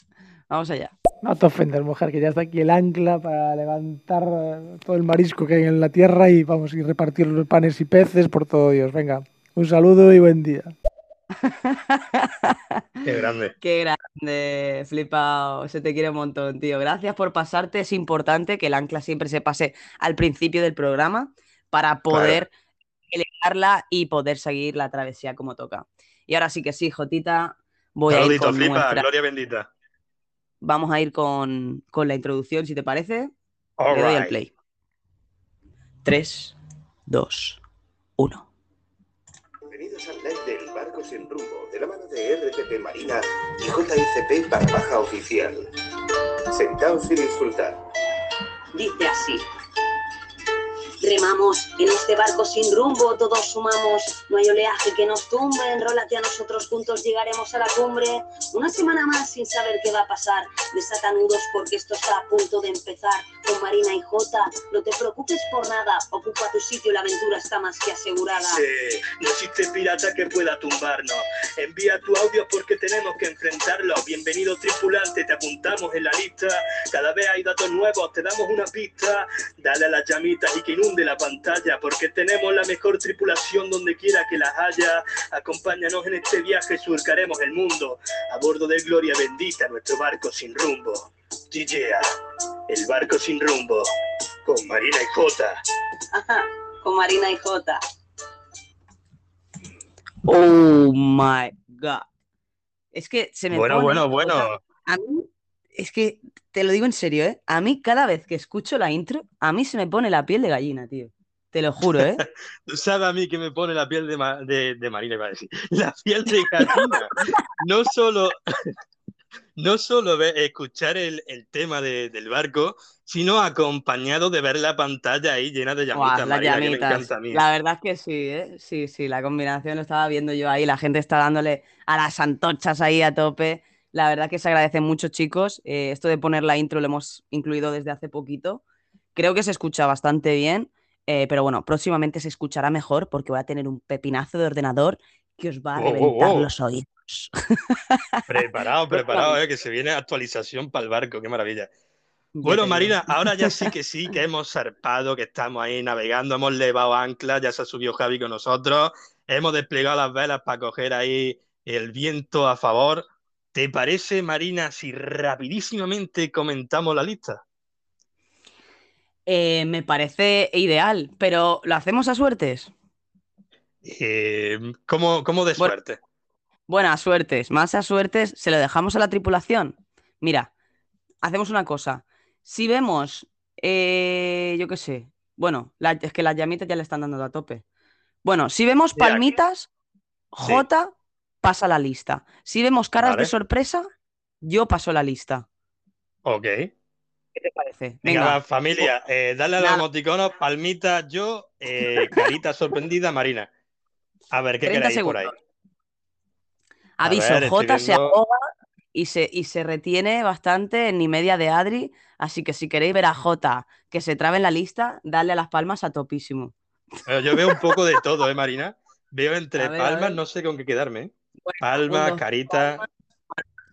Vamos allá. No te ofendas, mujer, que ya está aquí el ancla para levantar todo el marisco que hay en la tierra y vamos a repartir los panes y peces por todo Dios. Venga, un saludo y buen día. Qué grande. Qué grande, flipado. Se te quiere un montón, tío. Gracias por pasarte. Es importante que el ancla siempre se pase al principio del programa para poder elevarla y poder seguir la travesía como toca. Y ahora sí que sí, Jotita, voy a ir con flipa, nuestra... gloria bendita. Vamos a ir con, con la introducción, si te parece. All Le doy al right. play. 3, 2, 1. Bienvenidos al del Barco Sin Rumbo, de la mano de RCP Marina y JICP Barbaja Oficial. Sentaos y disfrutad. Dice así. Remamos en este barco sin rumbo, todos sumamos, no hay oleaje que nos tumbe, enrólate a nosotros juntos, llegaremos a la cumbre. Una semana más sin saber qué va a pasar, desata nudos porque esto está a punto de empezar. Con Marina y Jota, no te preocupes por nada, ocupa tu sitio, la aventura está más que asegurada. Sí, no existe pirata que pueda tumbarnos. Envía tu audio porque tenemos que enfrentarlo. Bienvenido tripulante, te apuntamos en la lista. Cada vez hay datos nuevos, te damos una pista. Dale a las llamitas y que inunde la pantalla porque tenemos la mejor tripulación donde quiera que las haya. Acompáñanos en este viaje, surcaremos el mundo a bordo de Gloria Bendita, nuestro barco sin rumbo. GGA, el barco sin rumbo, con Marina y Jota. Ajá, con Marina y Jota. Oh my god. Es que se me Bueno, pone, bueno, bueno. A mí, es que te lo digo en serio, ¿eh? A mí cada vez que escucho la intro, a mí se me pone la piel de gallina, tío. Te lo juro, ¿eh? Tú sabes a mí que me pone la piel de, ma- de, de Marina, iba a decir. La piel de gallina. No solo, no solo escuchar el, el tema de- del barco, sino acompañado de ver la pantalla ahí llena de llamitas, que me encanta a mí. La verdad es que sí, ¿eh? Sí, sí, la combinación lo estaba viendo yo ahí, la gente está dándole a las antorchas ahí a tope. La verdad que se agradece mucho, chicos. Eh, esto de poner la intro lo hemos incluido desde hace poquito. Creo que se escucha bastante bien, eh, pero bueno, próximamente se escuchará mejor porque voy a tener un pepinazo de ordenador que os va a Oh, oh, reventar oh. los oídos. Preparado, preparado, eh, que se viene actualización para el barco, qué maravilla. Bueno, Marina, ahora ya sí que sí, que hemos zarpado, que estamos ahí navegando, hemos levado anclas, ya se ha subido Javi con nosotros, hemos desplegado las velas para coger ahí el viento a favor. ¿Te parece, Marina, si rapidísimamente comentamos la lista? Eh, me parece ideal, pero ¿lo hacemos a suertes? Eh, ¿cómo, cómo de suerte? Bueno, a suertes, más a suertes, se lo dejamos a la tripulación. Mira, hacemos una cosa. Si vemos, eh, yo qué sé, bueno, la- es que las llamitas ya le están dando a tope. Bueno, si vemos palmitas, Sí. Pasa la lista. Si vemos caras de sorpresa, yo paso la lista. Ok. ¿Qué te parece? Venga, familia, eh, dale a los emoticonos, palmita, yo, eh, carita sorprendida, Marina. A ver, ¿qué 30 queréis por ahí? Aviso, ver, J se ahoga y se, y se retiene bastante en ni media de Adri, así que si queréis ver a J que se trabe en la lista, dale a las palmas a topísimo. Eh, Yo veo un poco de todo, ¿eh, Marina? Veo entre ver, palmas, no sé con qué quedarme. Un, Palma, dos, carita.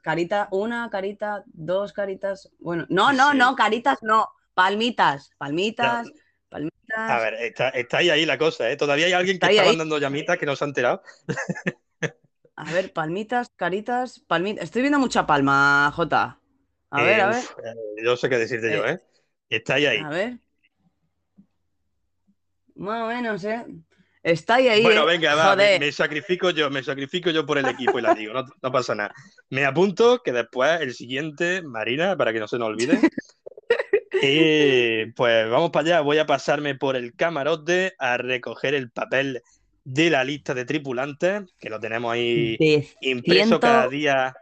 Carita, una carita, dos caritas. Bueno, no, no, Sí. no, caritas no. Palmitas, palmitas, palmitas. A ver, está, está ahí, ahí la cosa, ¿eh? Todavía hay alguien que Está está mandando llamitas que no se ha enterado. A ver, palmitas, caritas, palmitas. Estoy viendo mucha palma, J. A ver, a ver. eh, yo sé qué decirte yo, Eh, ¿eh? Está ahí, ahí. A ver. Más o menos, ¿eh? Estáis ahí. Bueno, ¿eh? venga, va, me, sacrifico yo, me sacrifico yo por el equipo y la digo, no, no pasa nada. Me apunto que después el siguiente, Marina, para que no se nos olvide. Eh, pues vamos para allá, voy a pasarme por el camarote a recoger el papel de la lista de tripulantes, que lo tenemos ahí De impreso cada día.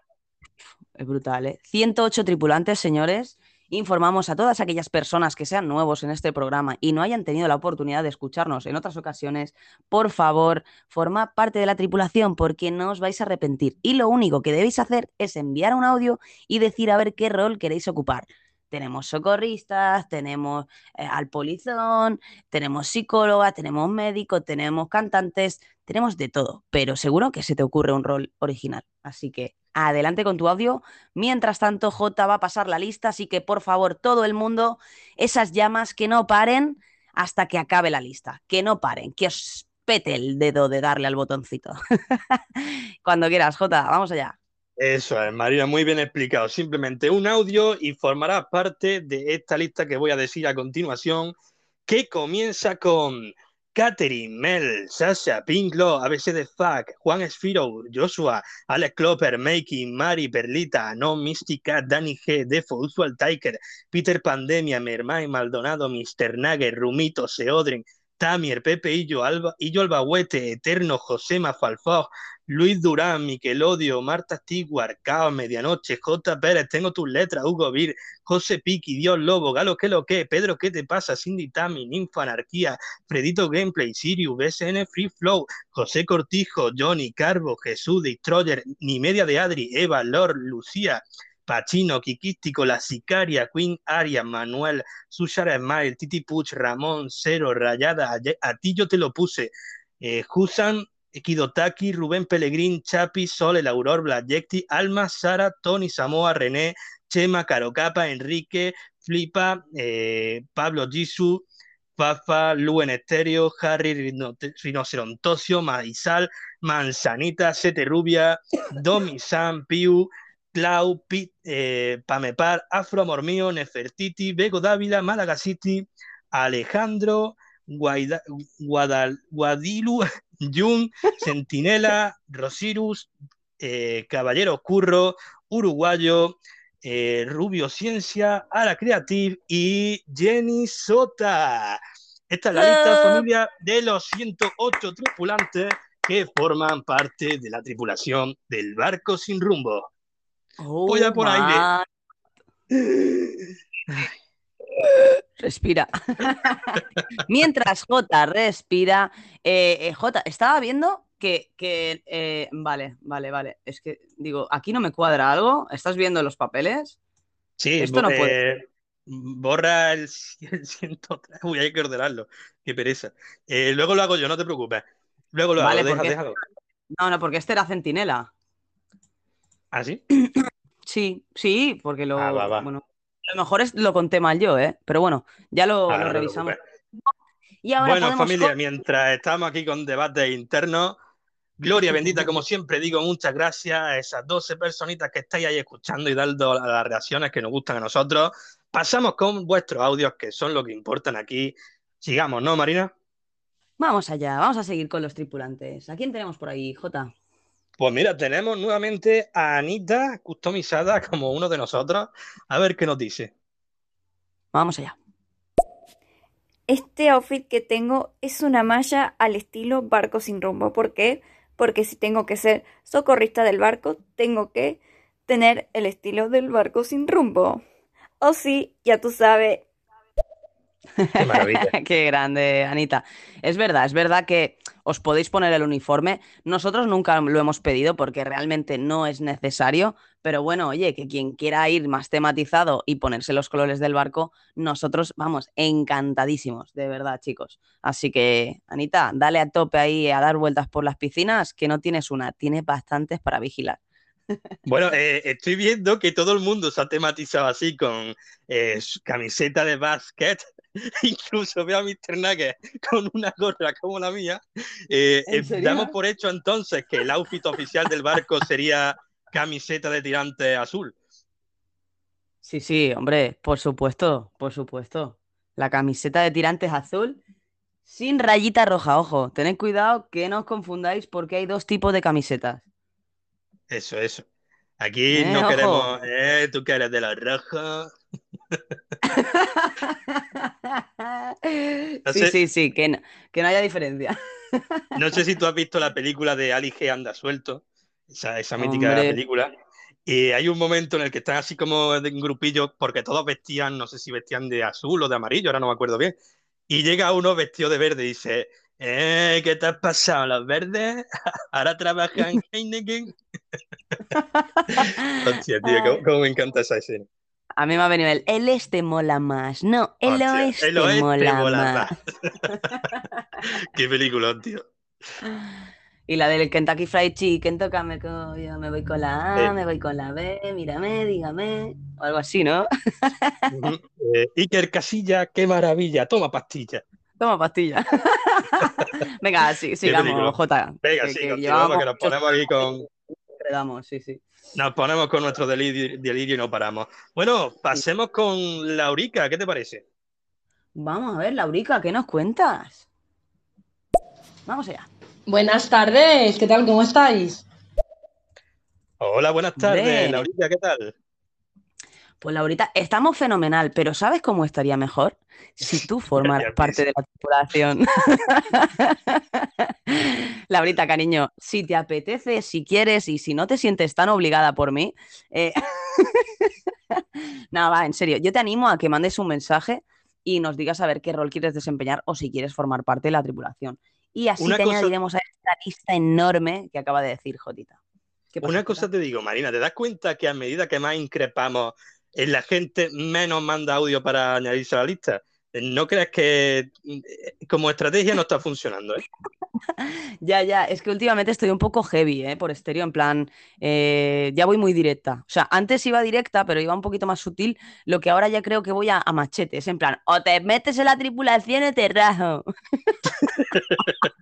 Es brutal, ¿eh? 108 tripulantes, señores. Informamos a todas aquellas personas que sean nuevos en este programa y no hayan tenido la oportunidad de escucharnos en otras ocasiones, por favor, formad parte de la tripulación porque no os vais a arrepentir. Y lo único que debéis hacer es enviar un audio y decir a ver qué rol queréis ocupar. Tenemos socorristas, tenemos eh, al polizón, tenemos psicóloga, tenemos médico, tenemos cantantes, tenemos de todo, pero seguro que se te ocurre un rol original. Así que adelante con tu audio. Mientras tanto, J va a pasar la lista, así que por favor, todo el mundo, esas llamas que no paren hasta que acabe la lista, que no paren, que os pete el dedo de darle al botoncito. Cuando quieras, J, vamos allá. Eso es, Marina, muy bien explicado. Simplemente un audio y formará parte de esta lista que voy a decir a continuación, que comienza con Catherine, Mel, Sasha, Pinklo, ABC de Fuck, Juan Esfiro, Joshua, Alex Klopper, Makey, Mari, Perlita, No, Mystica, Danny G, Defo, Usual Tiker, Peter Pandemia, Mermay, Maldonado, Mr. Nagger, Rumito, Seodren, Tamier, Pepe Illo, Alba, Illo Albahuete, Eterno, Josema, Falfog, Luis Durán, Miquelodio, Marta Stewart, Caos, Medianoche, J. Pérez, tengo tus letras, Hugo Vir, José Piqui, Dios Lobo, Galo, ¿qué lo que? Pedro, ¿qué te pasa? Cindy Tami, Ninfa, Anarquía, Fredito Gameplay, Sirius, BSN Free Flow, José Cortijo, Johnny, Carbo, Jesús, Destroyer, Ni Media de Adri, Eva, Lord, Lucía, Pachino, Kikístico, La Sicaria, Queen Aria, Manuel, Sushara Smile, Titi Puch, Ramón, Cero, Rayada, a, ti yo te lo puse, eh, Kidotaki, Rubén Pellegrín, Chapi, Sol, El Auror, Blayecti, Alma, Sara, Tony, Samoa, René, Chema, Carocapa, Enrique, Flipa, eh, Pablo Gisu, Fafa, Luen Estéreo, Harry Rino- Rinocerontosio, Marisal, Manzanita, Sete Rubia, Domi Sam, Piu, Clau, Pit, eh, Pamepar, Afro Amor Mío, Nefertiti, Bego Dávila, Málaga City, Alejandro, Guaida- Guadal, Jun, Centinela, Rosirus, eh, Caballero Curro, Uruguayo, eh, Rubio Ciencia, Ara Creative y Jenny Sota. Esta es la lista, familia, de los 108 tripulantes que forman parte de la tripulación del barco sin rumbo. Voy a por aire. Respira. Mientras J respira, eh, eh, J, estaba viendo que, que, eh, vale, vale, vale. Es que digo, aquí no me cuadra algo. ¿Estás viendo los papeles? Sí, Esto no puede. eh, borra el, el 103. Uy, hay que ordenarlo. Qué pereza. Eh, luego lo hago yo, no te preocupes. Luego lo Vale, hago, deja, porque- déjalo. No, no, porque este era Centinela. ¿Ah, sí? Sí, sí, porque lo. Ah, va, va. Bueno, a lo mejor es, lo conté mal yo, ¿eh? Pero bueno, ya lo, Ah, lo revisamos. preocupes. Y ahora Bueno, familia, mientras estamos aquí con debates internos, Gloria bendita, como siempre digo, muchas gracias a esas 12 personitas que estáis ahí escuchando y dando las reacciones que nos gustan a nosotros. Pasamos con vuestros audios, que son lo que importan aquí. Sigamos, ¿no, Marina? Vamos allá, vamos a seguir con los tripulantes. ¿A quién tenemos por ahí, J? Pues mira, tenemos nuevamente a Anita customizada como uno de nosotros. A ver qué nos dice. Vamos allá. Este outfit que tengo es una malla al estilo barco sin rumbo. ¿Por qué? Porque si tengo que ser socorrista del barco, tengo que tener el estilo del barco sin rumbo. O sí, ya tú sabes. Qué maravilla. Qué grande, Anita. Es verdad, es verdad que os podéis poner el uniforme. Nosotros nunca lo hemos pedido porque realmente no es necesario. Pero bueno, oye, que quien quiera ir más tematizado y ponerse los colores del barco, nosotros vamos encantadísimos, de verdad, chicos. Así que, Anita, dale a tope ahí a dar vueltas por las piscinas, que no tienes una, tienes bastantes para vigilar. Bueno, eh, estoy viendo que todo el mundo se ha tematizado así con eh, camiseta de básquet. Incluso veo a Mr. Nugget con una gorra como la mía. Eh, ¿En eh, damos por hecho entonces que el outfit oficial del barco sería camiseta de tirante azul. Sí, sí, hombre, por supuesto, por supuesto. La camiseta de tirantes azul Sin rayita roja, ojo. Tened cuidado que no os confundáis porque hay dos tipos de camisetas. Eso, eso. Aquí Eh, no ojo. queremos, eh, tú que eres de los rojos. No Sí, sé. sí, sí, que no, que no haya diferencia. No sé si tú has visto la película de Ali G anda suelto, esa, esa mítica Hombre. película. Y hay un momento en el que están así como de un grupillo, porque todos vestían, no sé si vestían de azul o de amarillo, ahora no me acuerdo bien. Y llega uno vestido de verde y dice, eh, ¿qué te has pasado? ¿Los verdes? ¿Ahora trabajan en Heineken? Hostia, tío, cómo, cómo me encanta esa escena. A mí me ha venido el, el este mola más. No, el Hostia, oeste, el oeste mola, mola más. Qué película, tío. Y la del Kentucky Fried Chicken, tócame, yo me voy con la A, me voy con la B, mírame, dígame, o algo así, ¿no? Eh, Iker Casilla, qué maravilla, toma pastilla. Toma pastilla. Venga, sí, sigamos. Jota. Venga, que- sí, que llevamos que nos ponemos aquí con, sí, sí. Nos ponemos con nuestro delirio, delirio y no paramos. Bueno, pasemos con Laurica, ¿qué te parece? Vamos a ver, Laurica, ¿qué nos cuentas? Vamos allá. Buenas tardes, ¿qué tal? ¿Cómo estáis? Hola, buenas tardes. Laurica, ¿qué tal? Pues Laurita, estamos fenomenal, pero ¿sabes cómo estaría mejor? Si tú formas parte de la tripulación. Laurita, cariño, si te apetece, si quieres y si no te sientes tan obligada por mí, eh, no, va, en serio, yo te animo a que mandes un mensaje y nos digas a ver qué rol quieres desempeñar o si quieres formar parte de la tripulación. Y así Una te cosa- añadiremos a esta lista enorme que acaba de decir Jotita. ¿Qué pasa, Una cosa te digo, Marina, ¿te das cuenta que a medida que más increpamos la gente, menos manda audio para añadirse a la lista? ¿No crees que eh, como estrategia no está funcionando? eh? Ya, ya, es que últimamente estoy un poco heavy, ¿eh? Por estéreo, en plan, eh, ya voy muy directa. O sea, antes iba directa, pero iba un poquito más sutil, lo que ahora ya creo que voy a, a machetes, en plan, o te metes en la tripulación o te rajo.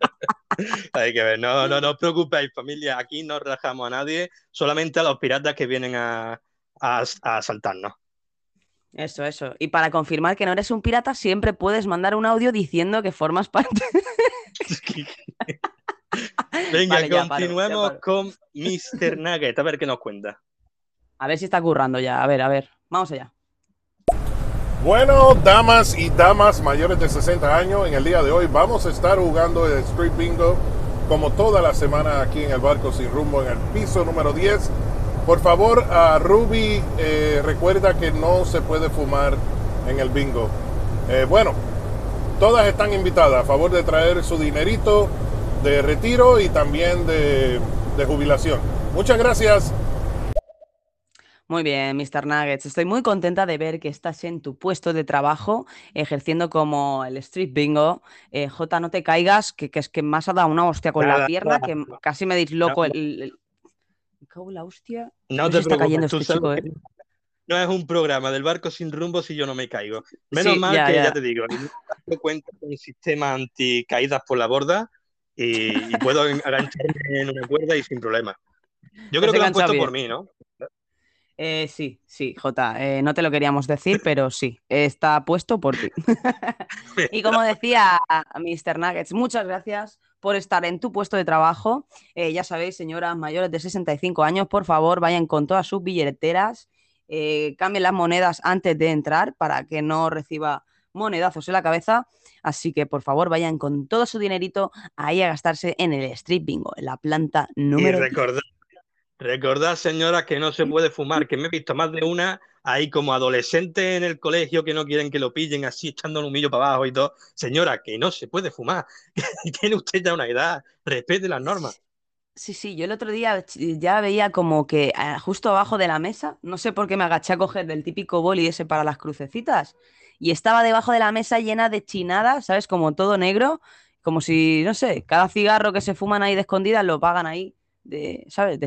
Hay que ver, no, no, no os preocupéis, familia, aquí no rajamos a nadie, solamente a los piratas que vienen a, a, a asaltarnos. Eso, eso. Y para confirmar que no eres un pirata, siempre puedes mandar un audio diciendo que formas parte. Venga, Vale, ya paro, ya continuemos paro. con Mr. Nugget, a ver qué nos cuenta. A ver si está currando ya. A ver, a ver. Vamos allá. Bueno, damas y damas mayores de 60 años, en el día de hoy vamos a estar jugando el Street Bingo como toda la semana aquí en el barco sin rumbo en el piso número 10. Por favor, a Ruby eh, recuerda que no se puede fumar en el bingo. Eh, bueno, todas están invitadas a favor de traer su dinerito de retiro y también de, de jubilación. Muchas gracias. Muy bien, Mr. Nuggets. Estoy muy contenta de ver que estás en tu puesto de trabajo ejerciendo como el Street Bingo. Eh, J, no te caigas, que, que es que me has dado una hostia con Nada, la pierna nada. que casi me disloco No. el, el- Me cago en la hostia. No te está cayendo este chico, ¿eh? no es un programa del barco sin rumbo si yo no me caigo. Menos Sí, mal ya, que ya. ya te digo, me cuenta con un sistema anticaídas por la borda y, y puedo engancharme en una cuerda y sin problema. Yo creo que lo han puesto bien. por mí, ¿no? Eh, sí, sí, Jota, eh, no te lo queríamos decir, pero sí, está puesto por ti. y como decía Mr. Nuggets, muchas gracias por estar en tu puesto de trabajo. Eh, ya sabéis, señoras mayores de 65 años, por favor, vayan con todas sus billeteras, eh, cambien las monedas antes de entrar para que no reciba monedazos en la cabeza. Así que, por favor, vayan con todo su dinerito ahí a gastarse en el Street Bingo, en la planta Y número 10. recordad, recordad, señora, que no se puede fumar, que me he visto más de una ahí como adolescente en el colegio que no quieren que lo pillen así echando un humillo para abajo y todo. Señora, que no se puede fumar. Tiene usted ya una edad, respete las normas. Sí, sí, yo el otro día ya veía como que ah, justo abajo de la mesa, no sé por qué me agaché a coger del típico boli ese para las crucecitas, y estaba debajo de la mesa llena de chinadas, ¿sabes? Como todo negro, como si, no sé, cada cigarro que se fuman ahí de escondidas lo pagan ahí, de, ¿sabes? De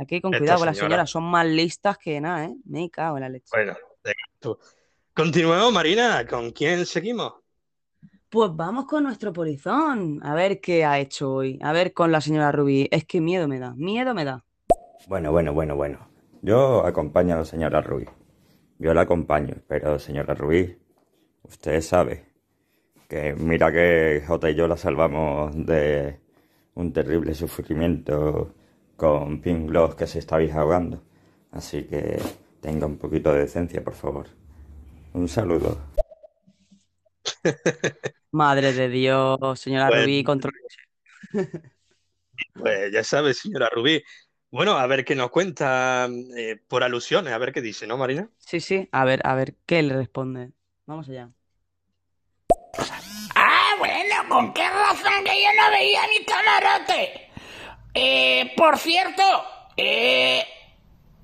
Ay, extranjis. Aquí con cuidado con las señora. señoras, son más listas que nada, ¿eh? Me cago en la leche. Bueno, venga, tú. Continuemos, Marina. ¿Con quién seguimos? Pues vamos con nuestro polizón, a ver qué ha hecho hoy, a ver con la señora Rubí. Es que miedo me da, miedo me da. Bueno, bueno, bueno, bueno. Yo acompaño a la señora Rubí. Yo la acompaño, pero señora Rubí, usted sabe Que mira que Jota y yo la salvamos de un terrible sufrimiento con Pink Gloss que se estabais ahogando. Así que tenga un poquito de decencia, por favor. Un saludo. Madre de Dios, señora Pues- Rubí, control. Pues ya sabes, señora Rubí. Bueno, a ver qué nos cuenta eh, por alusiones, a ver qué dice, ¿no, Marina? Sí, sí, a ver, a ver, ¿qué le responde? Vamos allá. Ah, bueno, ¿con qué razón que yo no veía mi camarote? Eh, por cierto, eh,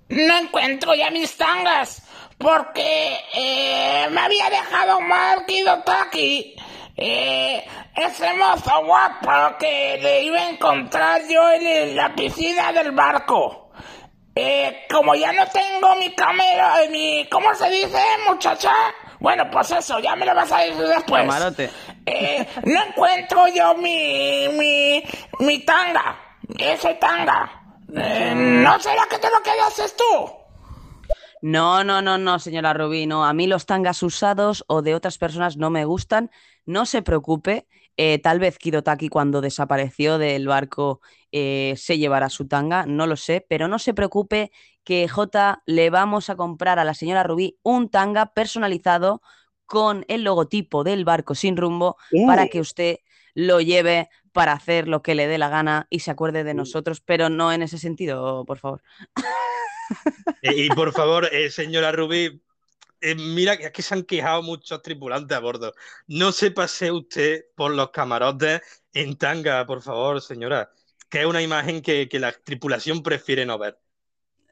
no encuentro ya mis tangas porque eh, me había dejado mal Kidotaki. Eh, ese mozo guapo que le iba a encontrar yo en la piscina del barco. Eh, como ya no tengo mi cámara, eh, mi, ¿cómo se dice, muchacha? Bueno, pues eso, ya me lo vas a decir después. Camarote. Eh, no encuentro yo mi, mi, mi tanga, ese tanga. Eh, ¿No será que te lo quedases tú? No, no, no, no, señora Rubí, no. A mí los tangas usados o de otras personas no me gustan. No se preocupe. eh, tal vez Kirotaki cuando desapareció del barco eh, se llevará su tanga, no lo sé, pero no se preocupe que J le vamos a comprar a la señora Rubí un tanga personalizado con el logotipo del barco sin rumbo Uh. para que usted lo lleve para hacer lo que le dé la gana y se acuerde de nosotros, pero no en ese sentido, por favor. Eh, y por favor, eh, señora Rubí, eh, mira que es que se han quejado muchos tripulantes a bordo. No se pase usted por los camarotes en tanga, por favor, señora, que es una imagen que, que la tripulación prefiere no ver.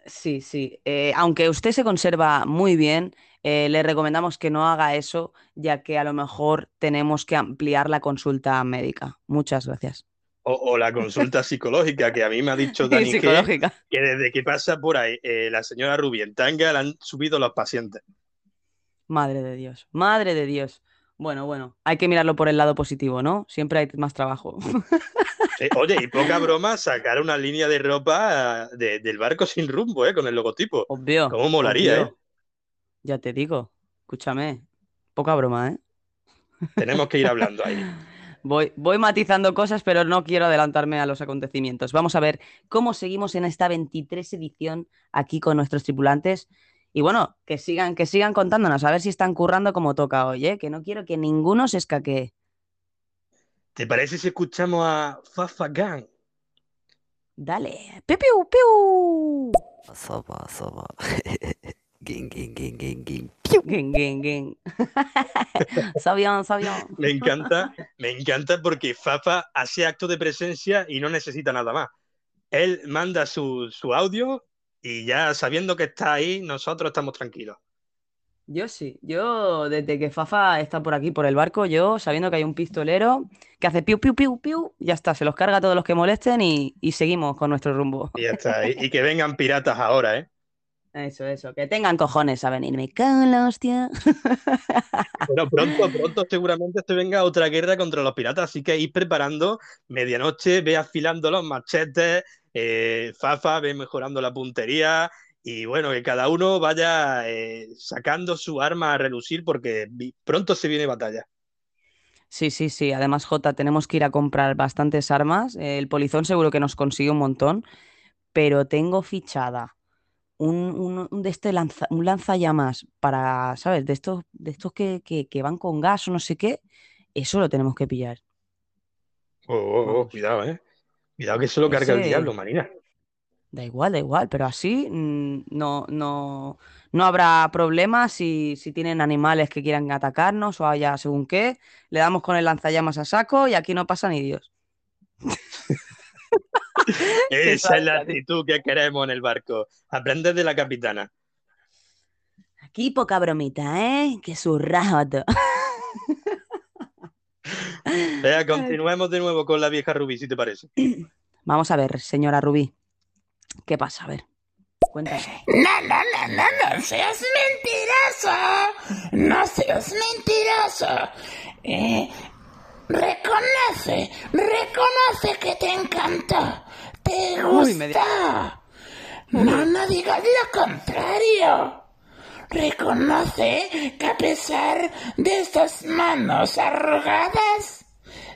Sí, sí. Eh, aunque usted se conserva muy bien, eh, le recomendamos que no haga eso, ya que a lo mejor tenemos que ampliar la consulta médica. Muchas gracias. O, o la consulta psicológica, que a mí me ha dicho Dani que, que desde que pasa por ahí eh, la señora Rubí en tanga la han subido los pacientes. Madre de Dios, madre de Dios. Bueno, bueno, hay que mirarlo por el lado positivo, ¿no? Siempre hay más trabajo. Eh, oye, y poca broma, sacar una línea de ropa eh, de- del barco sin rumbo, ¿eh? Con el logotipo. Obvio. ¿Cómo molaría, obvio. Ya te digo, escúchame, poca broma, ¿eh? Tenemos que ir hablando ahí. Voy, voy matizando cosas, pero no quiero adelantarme a los acontecimientos. Vamos a ver cómo seguimos en esta 23 edición aquí con nuestros tripulantes. Y bueno, que sigan, que sigan contándonos, a ver si están currando como toca hoy, ¿eh? Que no quiero que ninguno se escaquee. ¿Te parece si escuchamos a Fafa Gang? Dale. ¡Piu, piu, piu! Soba, soba. Ging, ging, ging, ging, ging. Gen, gen, gen. Sabión, sabión. Me encanta, me encanta porque Fafa hace acto de presencia y no necesita nada más. Él manda su, su audio y ya sabiendo que está ahí, nosotros estamos tranquilos. Yo sí, yo desde que Fafa está por aquí, por el barco, yo sabiendo que hay un pistolero que hace piu, piu, piu, piu, ya está, se los carga a todos los que molesten y, y seguimos con nuestro rumbo. Y ya está. Y, y que vengan piratas ahora, ¿eh? Eso, eso, que tengan cojones a venir, me cago en la hostia. Bueno, pronto, pronto seguramente se venga otra guerra contra los piratas, así que ir preparando medianoche, ve afilando los machetes, eh, Fafa ve mejorando la puntería y bueno, que cada uno vaya eh, sacando su arma a relucir porque pronto se viene batalla. Sí, sí, sí, además Jota, tenemos que ir a comprar bastantes armas, el polizón seguro que nos consigue un montón, pero tengo fichada un, un, un de este lanza, un lanzallamas para, ¿sabes? De estos, de estos que, que, que van con gas o no sé qué, eso lo tenemos que pillar. Oh, oh, oh, cuidado, ¿eh? Cuidado que eso lo carga el diablo, Marina. Da igual, da igual, pero así mm, no, no, no habrá problemas si, si tienen animales que quieran atacarnos o haya según qué. Le damos con el lanzallamas a saco y aquí no pasa ni Dios. Esa es la actitud que queremos en el barco. Aprende de la capitana. Aquí poca bromita, ¿eh? Que su rato. Vea, continuemos de nuevo con la vieja Rubí, si te parece. Vamos a ver, señora Rubí. ¿Qué pasa? A ver, cuéntame. No, no, no, no, no seas mentiroso. No seas mentiroso. Eh, reconoce, reconoce que te encantó. Te Uy, me gusta. No, no digas lo contrario. reconoce que a pesar de estas manos arrugadas,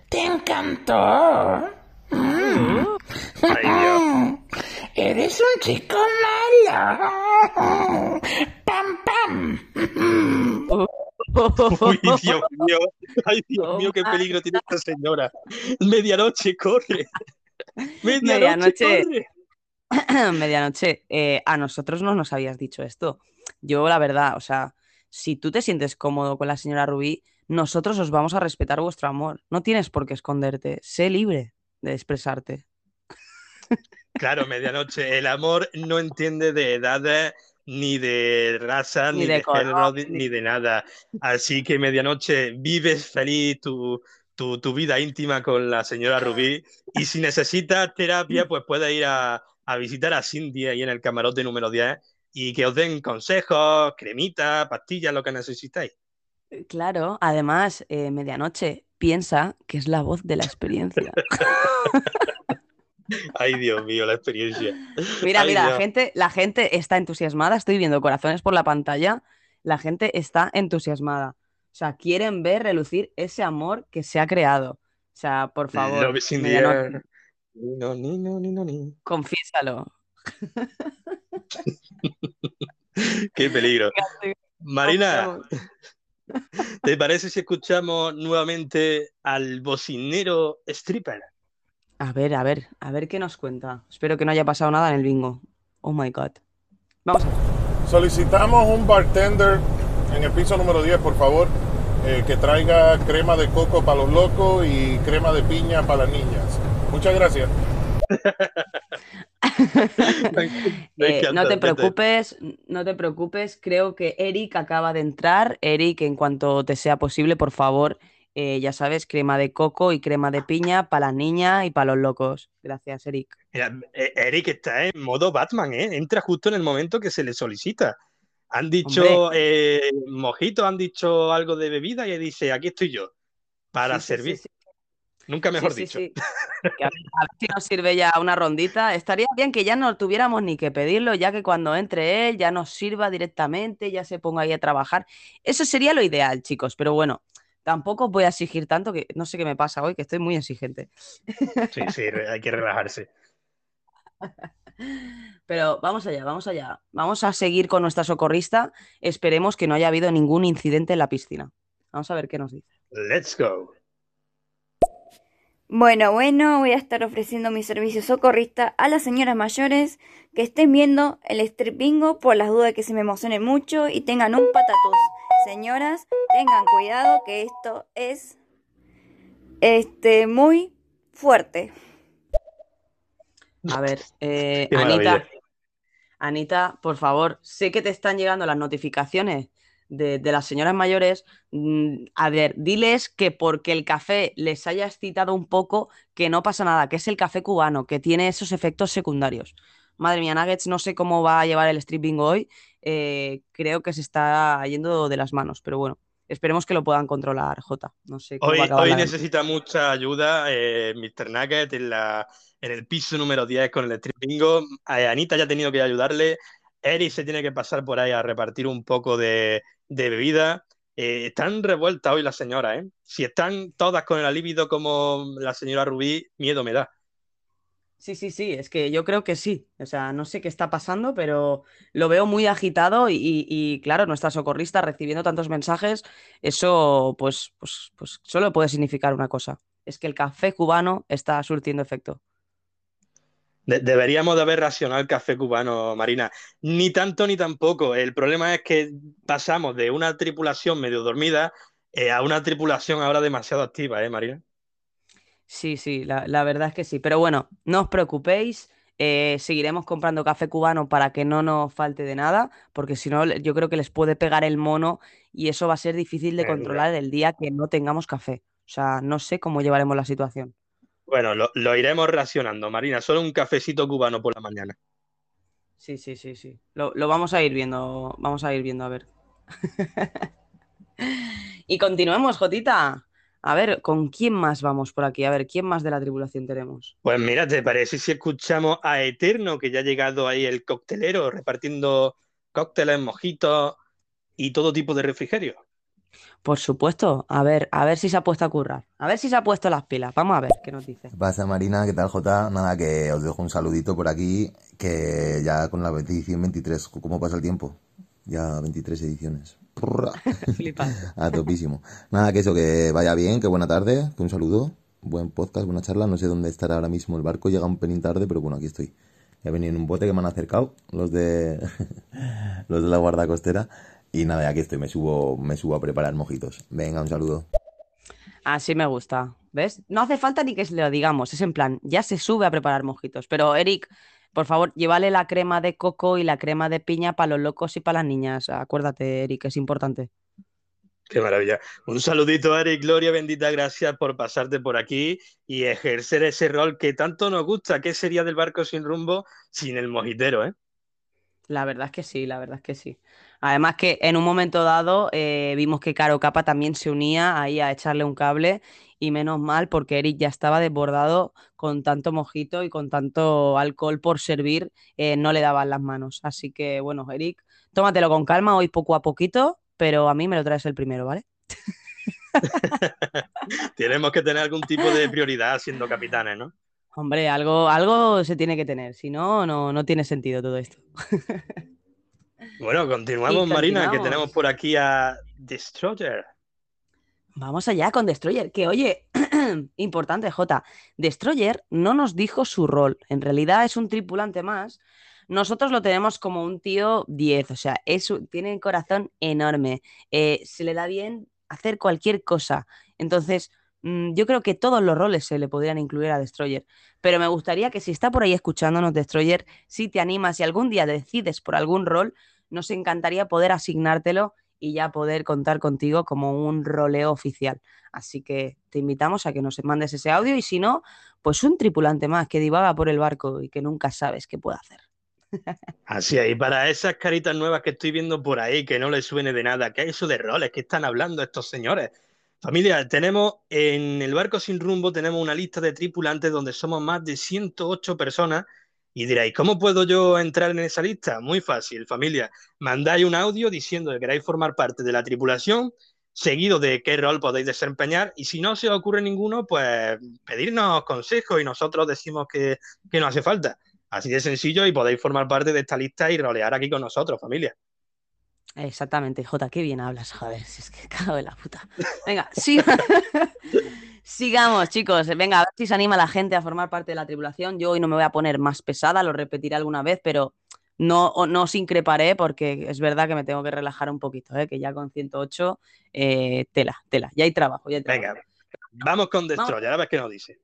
te encantó. Mm. Eres un chico malo. Pam, pam. Uy, Dios mío. Ay, Dios mío, qué peligro tiene esta señora. Medianoche, corre. Medianoche, Medianoche. Medianoche, eh, a nosotros no nos habías dicho esto. Yo, la verdad, o sea, si tú te sientes cómodo con la señora Rubí, nosotros os vamos a respetar vuestro amor. No tienes por qué esconderte. Sé libre de expresarte. Claro, medianoche. El amor no entiende de edades, ni de raza, Ni ni, de de, color, género, ni- ni de nada. Así que medianoche vives feliz tu, tu, tu vida íntima con la señora Rubí. Y si necesitas terapia, pues puedes ir a, a visitar a Cindy ahí en el camarote número 10 y que os den consejos, cremitas, pastillas, lo que necesitáis. Claro, además, eh, Medianoche piensa que es la voz de la experiencia. Ay, Dios mío, la experiencia. Mira, Ay, mira, la gente, la gente está entusiasmada. Estoy viendo corazones por la pantalla. La gente está entusiasmada. O sea, quieren ver relucir ese amor que se ha creado. O sea, por favor, Love is in the air. No, ni, no, ni, no, ni. confiésalo. Qué peligro. Marina, ¿te parece si escuchamos nuevamente al bocinero stripper? A ver, a ver, a ver qué nos cuenta. Espero que no haya pasado nada en el bingo. Oh my god. Vamos a Solicitamos un bartender en el piso número 10, por favor, eh, que traiga crema de coco para los locos y crema de piña para las niñas. Muchas gracias. Eh, no te preocupes, no te preocupes. Creo que Eric acaba de entrar. Eric, en cuanto te sea posible, por favor, eh, ya sabes, crema de coco y crema de piña para las niñas y para los locos. Gracias, Eric. Mira, eh, Eric está en modo Batman, ¿eh? Entra justo en el momento que se le solicita. Han dicho eh, mojito, han dicho algo de bebida y dice, aquí estoy yo, para Sí, sí, sí, servir. sí. Nunca mejor dicho. sí. Que a ver, a ver si nos sirve ya una rondita. Estaría bien que ya no tuviéramos ni que pedirlo, ya que cuando entre él ya nos sirva directamente, ya se ponga ahí a trabajar. Eso sería lo ideal, chicos. Pero bueno, tampoco voy a exigir tanto que no sé qué me pasa hoy, que estoy muy exigente. Sí, sí, hay que relajarse. Pero vamos allá, vamos allá. Vamos a seguir con nuestra socorrista. Esperemos que no haya habido ningún incidente en la piscina. Vamos a ver qué nos dice. Let's go. Bueno, bueno, voy a estar ofreciendo mi servicio socorrista a las señoras mayores que estén viendo el strip bingo por las dudas de que se me emocionen mucho y tengan un patatús. Señoras, tengan cuidado que esto es este muy fuerte. A ver, eh, Anita. Anita, por favor, sé que te están llegando las notificaciones de, de las señoras mayores. Mm, A ver, diles que porque el café les haya excitado un poco, que no pasa nada, que es el café cubano, que tiene esos efectos secundarios. Madre mía, Nuggets, no sé cómo va a llevar el street bingo hoy. Eh, creo que se está yendo de las manos, pero bueno, esperemos que lo puedan controlar, Jota. No sé cómo Hoy, va a acabar hoy necesita mucha ayuda eh, Mr. Nugget en, la, en el piso número 10 con el strip bingo. Eh, Anita ya ha tenido que ayudarle. Eric se tiene que pasar por ahí a repartir un poco de, de bebida. Eh, están revueltas hoy las señoras, ¿eh? Si están todas con el alíbido como la señora Rubí, miedo me da. Sí, sí, sí, es que yo creo que sí. O sea, no sé qué está pasando, pero lo veo muy agitado y, claro, nuestra socorrista recibiendo tantos mensajes, eso pues, pues, pues solo puede significar una cosa. Es que el café cubano está surtiendo efecto. De- deberíamos de haber racionado el café cubano, Marina. Ni tanto ni tampoco. El problema es que pasamos de una tripulación medio dormida eh, a una tripulación ahora demasiado activa, ¿eh, Marina? Sí, sí, la, la verdad es que sí. Pero bueno, no os preocupéis, eh, seguiremos comprando café cubano para que no nos falte de nada, porque si no, yo creo que les puede pegar el mono y eso va a ser difícil de controlar el día que no tengamos café. O sea, no sé cómo llevaremos la situación. Bueno, lo, lo iremos racionando, Marina. Solo un cafecito cubano por la mañana. Sí, sí, sí, sí. Lo, lo vamos a ir viendo, vamos a ir viendo, a ver. Y continuemos, Jotita. A ver, ¿con quién más vamos por aquí? A ver, ¿quién más de la tripulación tenemos? Pues mira, ¿te parece si escuchamos a Eterno, que ya ha llegado ahí el coctelero repartiendo cócteles, mojitos y todo tipo de refrigerio. Por supuesto. A ver, a ver si se ha puesto a currar. A ver si se ha puesto las pilas. Vamos a ver qué nos dice. ¿Qué pasa, Marina? ¿Qué tal, Jota? Nada, que os dejo un saludito por aquí, que ya con la edición 23, ¿cómo pasa el tiempo? Ya 23 ediciones. A topísimo. Nada, que eso, que vaya bien, que buena tarde, que un saludo, buen podcast, buena charla. No sé dónde estará ahora mismo el barco, llega un pelín tarde, pero bueno, aquí estoy. He venido en un bote que me han acercado los de los de la guarda costera y nada, aquí estoy, me subo, me subo a preparar mojitos. Venga, un saludo. Así me gusta. ¿Ves? No hace falta ni que se lo digamos. Es en plan, ya se sube a preparar mojitos. Pero, Eric, por favor, llévale la crema de coco y la crema de piña para los locos y para las niñas. Acuérdate, Eric, es importante. Qué maravilla. Un saludito, Eric. Gloria bendita, gracias por pasarte por aquí y ejercer ese rol que tanto nos gusta. ¿Qué sería del barco sin rumbo sin el mojitero, eh? La verdad es que sí, la verdad es que sí. Además que en un momento dado eh, vimos que Caro Capa también se unía ahí a echarle un cable y menos mal porque Eric ya estaba desbordado con tanto mojito y con tanto alcohol por servir, eh, no le daban las manos. Así que bueno, Eric, tómatelo con calma hoy poco a poquito, pero a mí me lo traes el primero, ¿vale? Tenemos que tener algún tipo de prioridad siendo capitanes, ¿no? Hombre, algo, algo se tiene que tener, si no, no, no tiene sentido todo esto. Bueno, continuamos, Marina, que tenemos por aquí a Destroyer. Vamos allá con Destroyer, que oye, importante, J. Destroyer no nos dijo su rol, en realidad es un tripulante más. Nosotros lo tenemos como un tío 10, o sea, es, un- tiene el corazón enorme, eh, se le da bien hacer cualquier cosa. Entonces, mm, yo creo que todos los roles se le podrían incluir a Destroyer, pero me gustaría que si está por ahí escuchándonos Destroyer, si te animas y algún día decides por algún rol, nos encantaría poder asignártelo y ya poder contar contigo como un roleo oficial. Así que te invitamos a que nos mandes ese audio y si no, pues un tripulante más que divaga por el barco y que nunca sabes qué puede hacer. Así es, y para esas caritas nuevas que estoy viendo por ahí, que no les suene de nada, ¿qué es eso de roles? ¿Qué están hablando estos señores? Familia, tenemos en el barco sin rumbo, tenemos una lista de tripulantes donde somos más de 108 personas. Y diréis, ¿cómo puedo yo entrar en esa lista? Muy fácil, familia. Mandáis un audio diciendo que queráis formar parte de la tripulación, seguido de qué rol podéis desempeñar. Y si no se os ocurre ninguno, pues pedirnos consejos y nosotros decimos que, que no hace falta. Así de sencillo y podéis formar parte de esta lista y rolear aquí con nosotros, familia. Exactamente, Jota, qué bien hablas, joder, si es que cago en la puta. Venga, sí. sigamos, chicos. Venga, a ver si se anima la gente a formar parte de la tripulación. Yo hoy no me voy a poner más pesada, lo repetiré alguna vez, pero no, no os increparé porque es verdad que me tengo que relajar un poquito, ¿eh? que ya con 108, eh, tela, tela, ya hay trabajo, ya hay trabajo. Venga, vamos con Destroyer, a ver qué nos dice.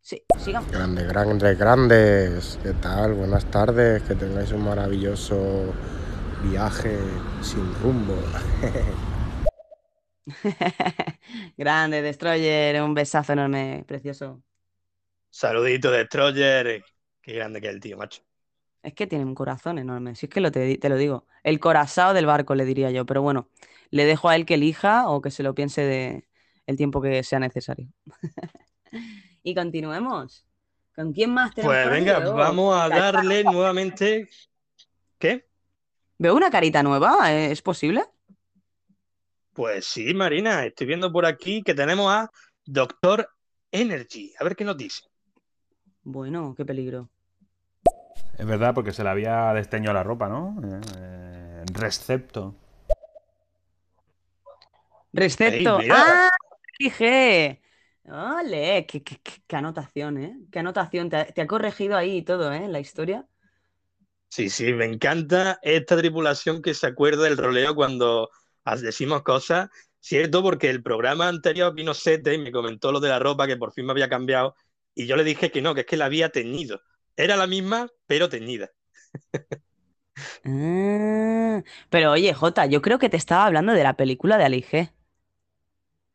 Sí, sigamos. Grandes, grandes, grandes. ¿Qué tal? Buenas tardes. Que tengáis un maravilloso viaje sin rumbo. Grande, Destroyer, un besazo enorme, precioso. Saludito, Destroyer. Qué grande que es el tío, macho. Es que tiene un corazón enorme, si es que lo te, lo digo. El corazao del barco, le diría yo, pero bueno, le dejo a él que elija o que se lo piense de el tiempo que sea necesario. y continuemos. ¿Con quién más tenemos Pues venga, vamos a darle nueva. nuevamente. ¿Qué? Veo una carita nueva, ¿eh? ¿es posible? Pues sí, Marina, estoy viendo por aquí que tenemos a Doctor Energy. A ver qué nos dice. Bueno, qué peligro. Es verdad, porque se le había desteñado la ropa, ¿no? Eh, Recepto. Recepto. Mira. ¡Ah! Dije. Ole, qué, qué- qué- qué anotación, ¿eh? Qué anotación. Te ha, te ha corregido ahí y todo, ¿eh? La historia. Sí, sí, me encanta esta tripulación que se acuerda del roleo cuando decimos cosas. Cierto, porque el programa anterior vino Sete y me comentó lo de la ropa que por fin me había cambiado. Y yo le dije que no, que es que la había teñido. Era la misma, pero teñida. Ah, pero oye, Jota, yo creo que te estaba hablando de la película de Ali G.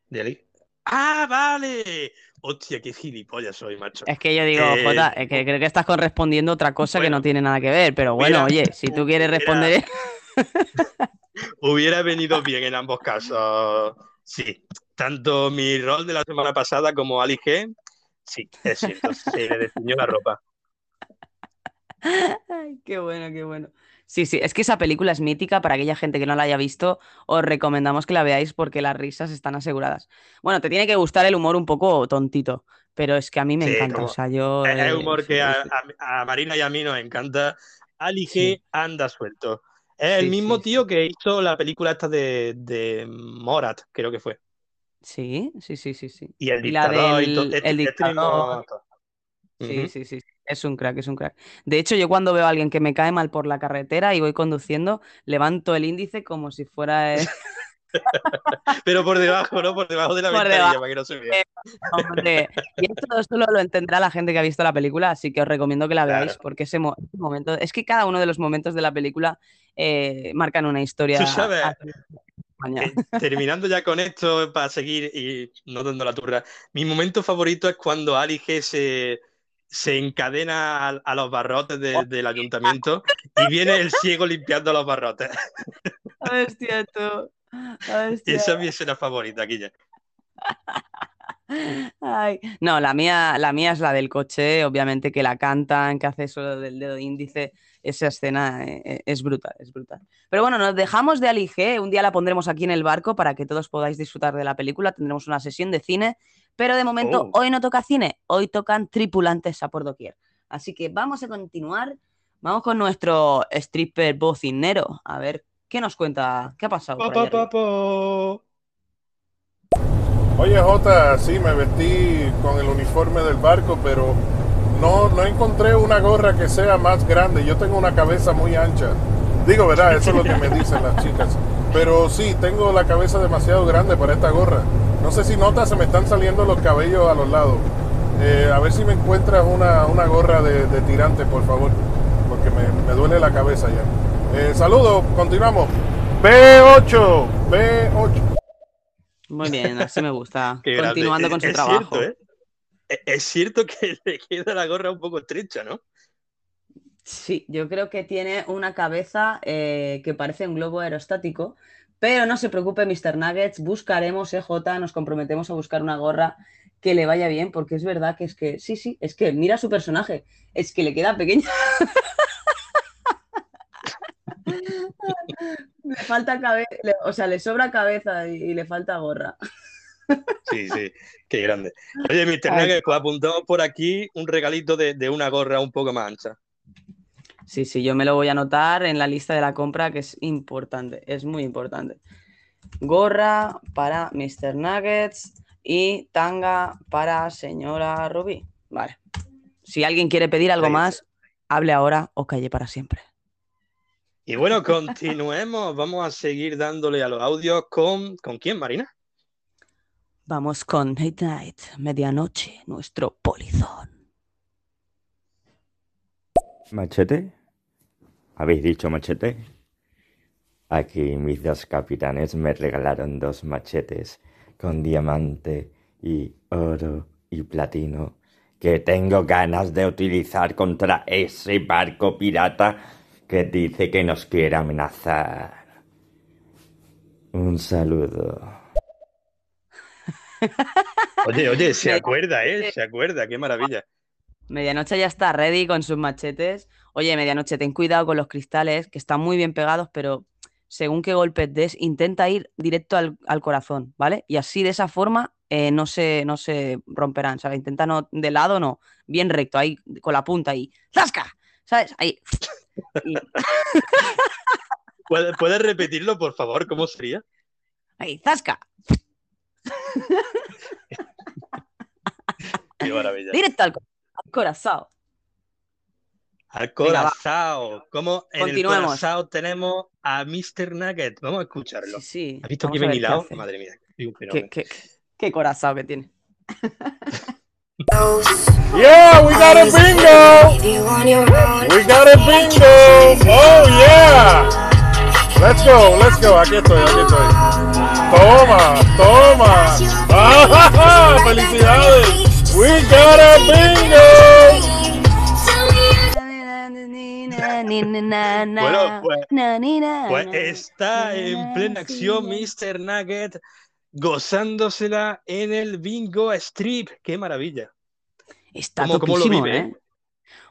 De ahí. ¡Ah, vale! Hostia, qué gilipollas soy, macho. Es que yo digo, Eh, Jota, es que creo que estás correspondiendo otra cosa que no tiene nada que ver. Pero bueno, mira, oye, si tú quieres mira. responder. Hubiera venido bien en ambos casos. Sí, tanto mi rol de la semana pasada como Ali G, sí, es cierto, se le desteñó la ropa. Ay, qué bueno, qué bueno. Sí, sí, es que esa película es mítica. Para aquella gente que no la haya visto, os recomendamos que la veáis porque las risas están aseguradas. Bueno, te tiene que gustar el humor un poco tontito, pero es que a mí me Sí, encanta. como- O sea, yo. Es eh, el humor que a, Marina y a mí nos encanta. Ali G Sí. anda suelto. Es el mismo tío que hizo la película esta de, de Morat, creo que fue. Sí, sí, sí, sí, sí. Y el Y la dictador y todo. del Este, el este. Sí, sí, sí. Es un crack, es un crack. De hecho, yo cuando veo a alguien que me cae mal por la carretera y voy conduciendo, levanto el índice como si fuera el- Pero por debajo, ¿no? Por debajo de la por ventanilla debajo. para que no se vea. Eh, y esto solo lo entenderá la gente que ha visto la película, así que os recomiendo que la veáis porque ese, mo- ese momento, es que cada uno de los momentos de la película eh, marcan una historia. Tú sabes, a-. Eh, terminando ya con esto para seguir y no dando la turra, mi momento favorito es cuando Ali G se, se encadena a, a los barrotes de- del ayuntamiento y viene el ciego limpiando los barrotes. Hostia, tú. Hostia. Esa es mi escena favorita. Ay, no, la mía, la mía es la del coche, obviamente que la cantan, que hace eso del dedo índice, esa escena eh, eh, es brutal, es brutal. Pero bueno, nos dejamos de Ali G, un día la pondremos aquí en el barco para que todos podáis disfrutar de la película, tendremos una sesión de cine, pero de momento Oh. hoy no toca cine, hoy tocan tripulantes a por doquier. Así que vamos a continuar, vamos con nuestro stripper bocinero, a ver qué nos cuenta, qué ha pasado. por? Oye, Jota, sí, me vestí con el uniforme del barco, pero no, no encontré una gorra que sea más grande. Yo tengo una cabeza muy ancha. Digo, ¿verdad? Eso es lo que me dicen las chicas. Pero sí, tengo la cabeza demasiado grande para esta gorra. No sé si notas, se me están saliendo los cabellos a los lados. Eh, a ver si me encuentras una, una gorra de, de tirante, por favor, porque me, me duele la cabeza ya. Eh, saludos, continuamos. B8, B8. Muy bien, así me gusta. Continuando con su es trabajo. cierto, ¿eh? Es- Es cierto que le queda la gorra un poco estrecha, ¿no? Sí, yo creo que tiene una cabeza eh, que parece un globo aerostático, pero no se preocupe, Mr. Nuggets, buscaremos EJ, nos comprometemos a buscar una gorra que le vaya bien, porque es verdad que es que, sí, sí, es que mira su personaje, es que le queda pequeña. Le falta cabeza, o sea, le sobra cabeza y, y le falta gorra. Sí, sí, qué grande. Oye, Mr. Ay. Nugget, pues apuntamos por aquí un regalito de, de una gorra un poco más ancha. Sí, sí, yo me lo voy a anotar en la lista de la compra, que es importante, es muy importante. Gorra para Mr. Nuggets y tanga para señora Rubí. Vale. Si alguien quiere pedir algo más, hable ahora o calle para siempre. Y bueno, continuemos. Vamos a seguir dándole a los audios con. ¿Con quién, Marina? Vamos con Hate Night, medianoche, nuestro polizón. ¿Machete? ¿Habéis dicho machete? Aquí mis dos capitanes me regalaron dos machetes con diamante y oro y platino que tengo ganas de utilizar contra ese barco pirata que dice que nos quiere amenazar. Un saludo. Oye, oye, se acuerda, ¿eh? Se acuerda, qué maravilla. Medianoche ya está ready con sus machetes. Oye, Medianoche, ten cuidado con los cristales, que están muy bien pegados, pero según qué golpes des, intenta ir directo al, al corazón, ¿vale? Y así de esa forma eh, no, se, no se romperán, ¿sabes? Intenta no de lado, no, bien recto, ahí con la punta ahí. ¡Zasca! ¿Sabes? Ahí. Y- ¿Puedes, puedes repetirlo, por favor? ¿Cómo sería? ahí, ¡zasca! Qué maravilla. Directo al, al corazón. Al corazao. Como en el corazao tenemos a Mr. Nugget. Vamos a escucharlo. Sí, sí. ¿Has visto Vamos que hace. Madre mía. un Qué, qué, qué corazón que tiene. Yeah, we got a bingo! We got a bingo! Oh yeah! Let's go, let's go. Aquí estoy, aquí estoy. Toma, toma. ¡Ah, ¡Felicidades! We got a bingo! Bueno, pues, pues está en plena acción Mr. Nugget gozándosela en el bingo strip. ¡Qué maravilla! Está ¿Cómo- cómo lo vive, ¿eh? eh?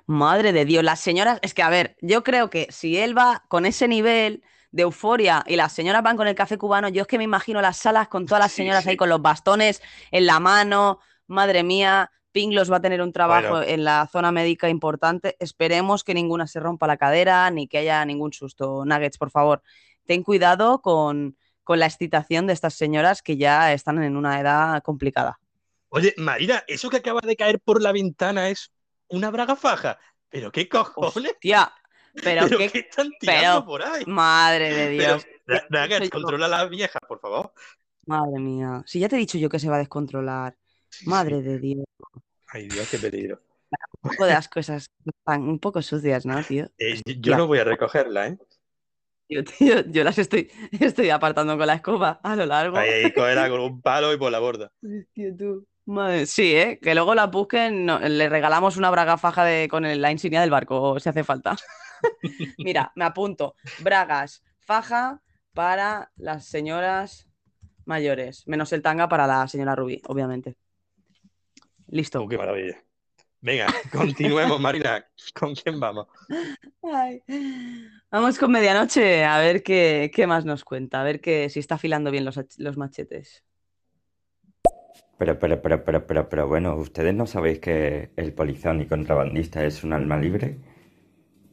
Madre de Dios, las señoras, es que a ver, yo creo que si él va con ese nivel de euforia y las señoras van con el café cubano, yo es que me imagino las salas con todas las Sí, señoras sí. ahí con los bastones en la mano, madre mía, Pinglos va a tener un trabajo Bueno. en la zona médica importante, esperemos que ninguna se rompa la cadera ni que haya ningún susto. Nuggets, por favor, ten cuidado con, con la excitación de estas señoras que ya están en una edad complicada. Oye, Marina, eso que acaba de caer por la ventana es una braga faja. ¿Pero qué cojones? Tía, pero, ¿Pero qué, qué están tirando pero, por ahí? madre de Pero, Dios. Ra- Nuggets, controla a la vieja, por favor. Madre mía. Si ya te he dicho yo que se va a descontrolar. Madre de Dios. Ay, Dios, qué peligro. Un poco de las cosas están un poco sucias, ¿no, tío? Eh, yo no voy a recogerla, ¿eh? tío, yo las estoy, estoy apartando con la escoba a lo largo. Ahí, cogerla con un palo y por la borda. Tío, tú. Madre- Sí, ¿eh? Que luego la busquen, no, le regalamos una braga faja de, con el- la insignia del barco, si hace falta. Mira, me apunto. Bragas, faja para las señoras mayores, menos el tanga para la señora Rubí, obviamente. Listo. Oh, qué maravilla. Venga, continuemos, Marina. ¿Con quién vamos? Ay. Vamos con medianoche a ver qué, qué más nos cuenta, a ver que, si está afilando bien los, los machetes. Pero, pero, pero, pero, pero, pero, bueno, ¿ustedes no sabéis que el polizón y contrabandista es un alma libre?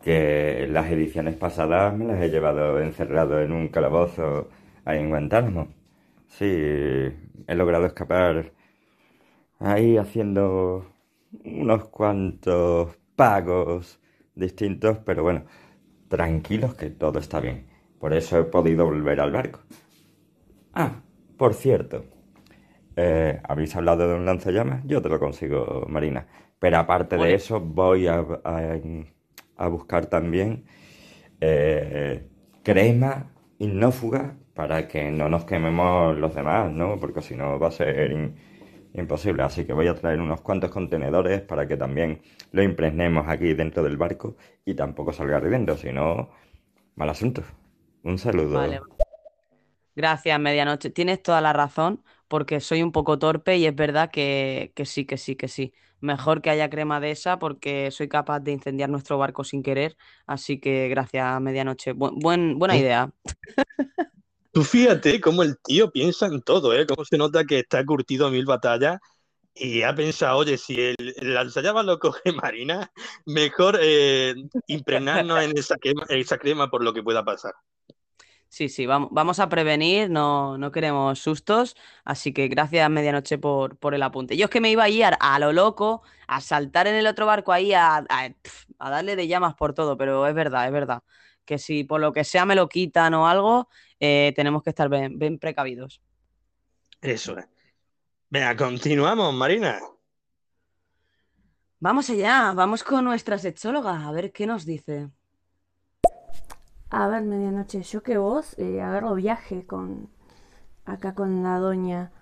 Que las ediciones pasadas me las he llevado encerrado en un calabozo ahí en Guantánamo. Sí, he logrado escapar ahí haciendo unos cuantos pagos distintos, pero bueno, tranquilos que todo está bien. Por eso he podido volver al barco. Ah, por cierto, eh, ¿habéis hablado de un lanzallamas? Yo te lo consigo, Marina. Pero aparte de eso, voy a, a- a buscar también eh, crema ignófuga para que no nos quememos los demás, ¿no? Porque si no va a ser in- imposible. Así que voy a traer unos cuantos contenedores para que también lo impregnemos aquí dentro del barco y tampoco salga ardiendo, si no, mal asunto. Un saludo. Vale. Gracias, medianoche. Tienes toda la razón, porque soy un poco torpe y es verdad que, que sí, que sí, que sí. Mejor que haya crema de esa porque soy capaz de incendiar nuestro barco sin querer. Así que gracias, medianoche. Bu- buen, buena idea. Tú fíjate cómo el tío piensa en todo, ¿eh? Cómo se nota que está curtido a mil batallas y ha pensado, oye, si el, el lanzallamas lo coge Marina, mejor eh, impregnarnos en esa crema, por lo que pueda pasar. Sí, sí, vamos, a prevenir, no, no queremos sustos, así que gracias medianoche por, por el apunte. Yo es que me iba a ir a, lo loco, a saltar en el otro barco ahí, a, a darle de llamas por todo, pero es verdad, es verdad, que si por lo que sea me lo quitan o algo, eh, tenemos que estar bien, bien precavidos. Eso es. Venga, continuamos, Marina. Vamos allá, vamos con nuestra sexóloga, a ver qué nos dice. A ver, medianoche, yo que vos eh, agarro viaje con acá con la doña,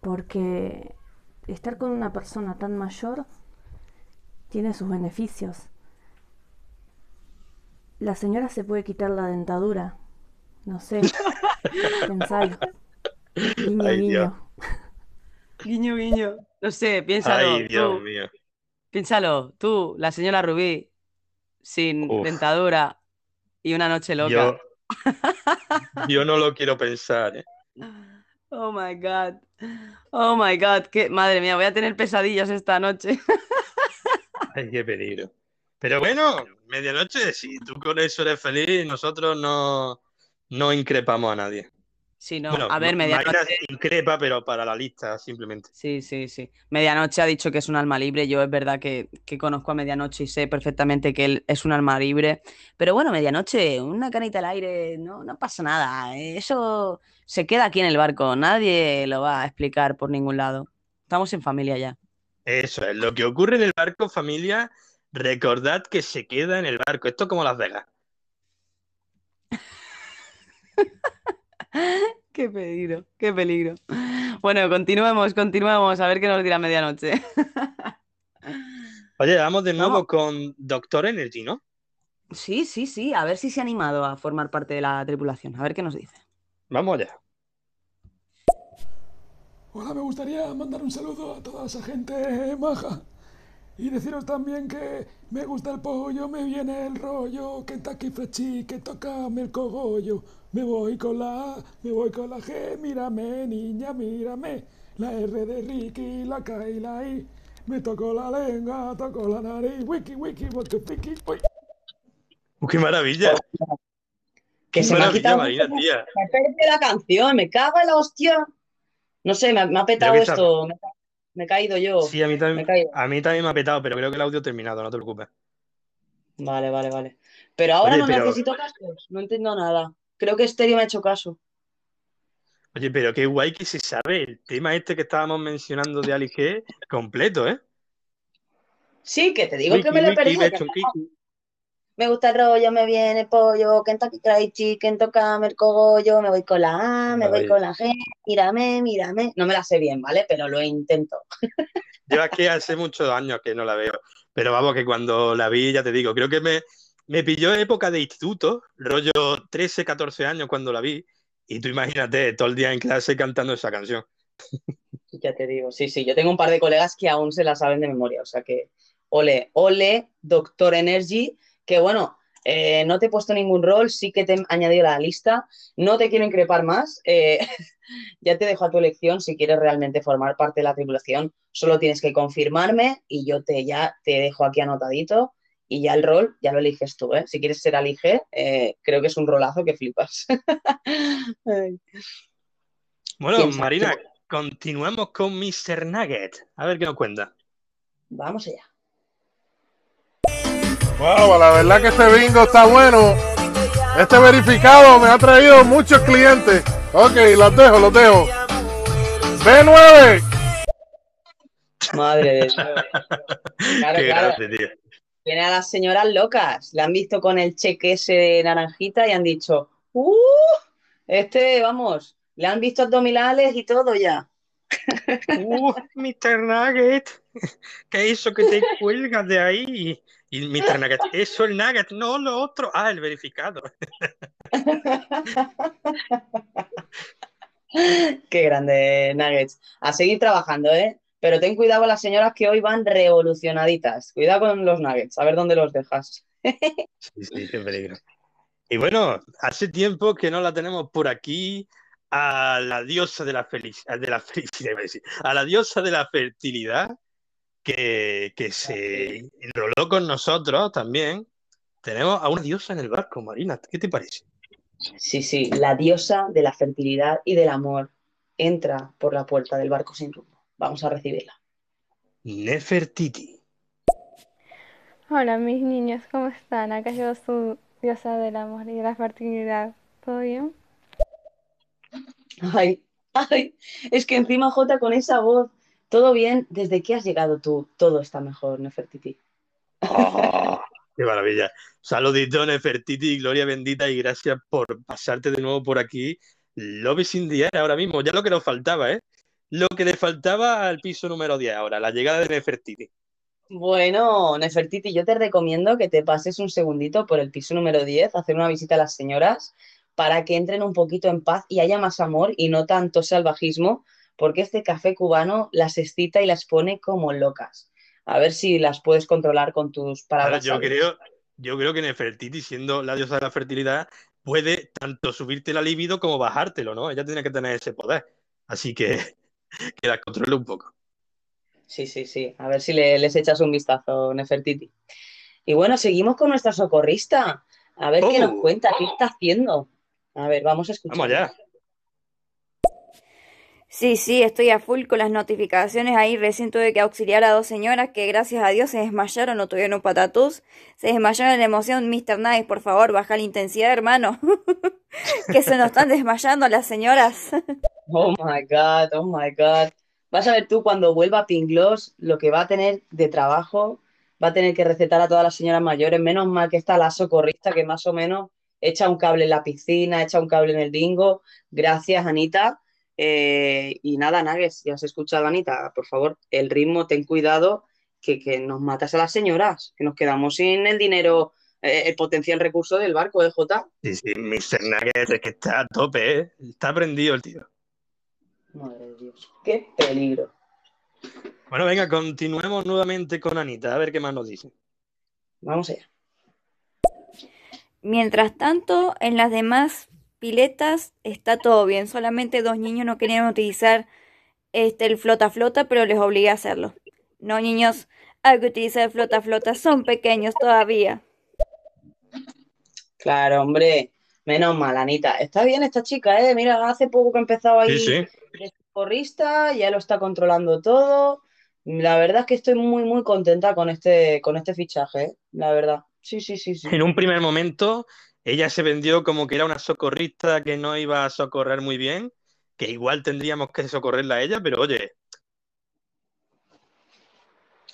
porque estar con una persona tan mayor tiene sus beneficios. La señora se puede quitar la dentadura, no sé, pensalo. Guiño, Ay, Dios. guiño. Guiño, guiño. No sé, piénsalo. Ay, Dios tú. mío. Piénsalo, tú, la señora Rubí, sin Uf. dentadura y una noche loca. Yo, yo no lo quiero pensar, ¿eh? Oh my God. Oh my God. Qué... Madre mía, voy a tener pesadillas esta noche. Ay, qué peligro. Pero bueno, medianoche, si tú con eso eres feliz, nosotros no, no increpamos a nadie. Sí, no. Bueno, a ver, medianoche. increpa, pero para la lista, simplemente. Sí, sí, sí. Medianoche ha dicho que es un alma libre. Yo es verdad que, que conozco a Medianoche y sé perfectamente que él es un alma libre. Pero bueno, Medianoche, una canita al aire, no, no pasa nada. Eso se queda aquí en el barco. Nadie lo va a explicar por ningún lado. Estamos en familia ya. Eso es, lo que ocurre en el barco, familia, recordad que se queda en el barco. Esto es como Las Vegas. Qué peligro, qué peligro. Bueno, continuemos, continuemos, a ver qué nos dirá medianoche. Oye, vamos de nuevo Vamos. con Doctor Energy, ¿no? Sí, sí, sí, a ver si se ha animado a formar parte de la tripulación, a ver qué nos dice. Vamos allá. Hola, me gustaría mandar un saludo a toda esa gente maja Y deciros también que me gusta el pollo, me viene el rollo, Kentucky Fried Chicken, tócame el cogollo. Me voy con la A, me voy con la G, mírame, niña, mírame. La R de Ricky, la K y la I. Me tocó la lengua, tocó la nariz, wiki, wiki, wiki, wiki, wiki. ¡Qué maravilla! Que ¡Qué se me ha quitado Marina, mucho- tía! Me perdí la canción, me cago en la hostia. No sé, me, ha- me ha petado que está- esto. Me, me he caído yo. Sí, a mí, Me también, caído. a mí también me ha petado, pero creo que el audio ha terminado, no te preocupes. Vale, vale, vale. Pero ahora Oye, no pero- necesito cascos, no entiendo nada. Creo que Stereo me ha hecho caso. Oye, pero qué guay que se sabe el tema este que estábamos mencionando de Ali G completo, ¿eh? Sí, que te digo Wiki, que me lo he perdido. Me gusta el rollo, me viene pollo, Kentucky Fried Chicken, tócame el cogollo, me voy con la A, me voy con la G, mírame, mírame. No me la sé bien, ¿vale? Pero lo intento. Yo que hace muchos años que no la veo, pero vamos, que cuando la vi, ya te digo, creo que me, me pilló época de instituto, rollo 13, 14 años cuando la vi, y tú imagínate, todo el día en clase cantando esa canción. Ya te digo, sí, sí, yo tengo un par de colegas que aún se la saben de memoria, o sea que ole, ole, Doctor Energy, que bueno, eh, no te he puesto ningún rol, sí que te he añadido a la lista, no te quiero increpar más, eh, ya te dejo a tu elección si quieres realmente formar parte de la tripulación, solo tienes que confirmarme y yo te ya te dejo aquí anotadito y ya el rol ya lo eliges tú, ¿eh? Si quieres ser Alige, eh, creo que es un rolazo que flipas. Bueno. Marina, continuemos con Mr. Nugget. A ver qué nos cuenta. Vamos allá. Wow, la verdad que este bingo está bueno. Este verificado me ha traído muchos clientes. Ok, los dejo, los dejo. B9. Madre de Dios. Claro, Qué claro. grande, tío. Tiene a las señoras locas. La han visto con el cheque ese de naranjita y han dicho, ¡Uh! Este, vamos, le han visto abdominales y todo ya. Uh, Mr. Nugget, ¿qué es eso que te cuelgas de ahí? Y Mr. Nugget, eso el Nugget, no lo otro. Ah, el verificado. Qué grande, Nuggets. A seguir trabajando, ¿eh? Pero ten cuidado con las señoras que hoy van revolucionaditas. Cuidado con los Nuggets, a ver dónde los dejas. Sí, sí, qué peligro. Y bueno, hace tiempo que no la tenemos por aquí a la diosa de la felicidad, de la felicidad, a la diosa de la fertilidad que, que se enroló con nosotros también. Tenemos a una diosa en el barco, Marina. ¿Qué te parece? Sí, sí, la diosa de la fertilidad y del amor entra por la puerta del barco sin rumbo. Vamos a recibirla. Nefertiti. Hola mis niños, ¿cómo están? Acá yo su diosa del amor y de la fertilidad. ¿Todo bien? Ay, ay, es que encima Jota con esa voz, todo bien, desde que has llegado tú, todo está mejor, Nefertiti. Qué maravilla. Saludito, Nefertiti, gloria bendita y gracias por pasarte de nuevo por aquí. Love is in the air ahora mismo, ya lo que nos faltaba, ¿eh? Lo que le faltaba al piso número 10 ahora, la llegada de Nefertiti. Bueno, Nefertiti, yo te recomiendo que te pases un segundito por el piso número 10, hacer una visita a las señoras para que entren un poquito en paz y haya más amor y no tanto salvajismo, porque este café cubano las excita y las pone como locas. A ver si las puedes controlar con tus Ahora, palabras. yo sabias. creo, yo creo que Nefertiti, siendo la diosa de la fertilidad, puede tanto subirte la libido como bajártelo, ¿no? Ella tiene que tener ese poder. Así que que la controle un poco. Sí, sí, sí. A ver si le- les echas un vistazo, Nefertiti. Y bueno, seguimos con nuestra socorrista. A ver qué nos Oh. cuenta, qué está haciendo. A ver, vamos a escuchar. Vamos allá. Sí, sí, estoy a full con las notificaciones ahí. Recién tuve que auxiliar a dos señoras que gracias a Dios se desmayaron o tuvieron un patatús. Se desmayaron en emoción. Mr. Nice, por favor, baja la intensidad, hermano. que se nos están desmayando las señoras. Oh my God, oh my God. Vas a ver tú cuando vuelva a Pinglos lo que va a tener de trabajo. Va a tener que recetar a todas las señoras mayores. Menos mal que está la socorrista que más o menos echa un cable en la piscina, echa un cable en el bingo. Gracias, Anita. Eh, y nada, Nagues, ya has escuchado, Anita. Por favor, el ritmo, ten cuidado, que, que nos matas a las señoras, que nos quedamos sin el dinero, eh, el potencial recurso del barco, ¿eh, Jota? Sí, sí, Mr. Nugget es que está a tope, ¿eh? Está prendido el tío. Madre de Dios, qué peligro. Bueno, venga, continuemos nuevamente con Anita, a ver qué más nos dice. Vamos allá. Mientras tanto, en las demás piletas está todo bien. Solamente dos niños no querían utilizar este, el flota flota, pero les obligué a hacerlo. No, niños, hay que utilizar el flota flota. Son pequeños todavía. Claro, hombre. Menos mal, Anita. Está bien esta chica, ¿eh? Mira, hace poco que ha empezado ahí Sí, sí. de porrista, ya lo está controlando todo. La verdad es que estoy muy, muy contenta con este, con este fichaje, ¿eh? La verdad. Sí, sí, sí, sí. En un primer momento, ella se vendió como que era una socorrista que no iba a socorrer muy bien, que igual tendríamos que socorrerla a ella, pero oye,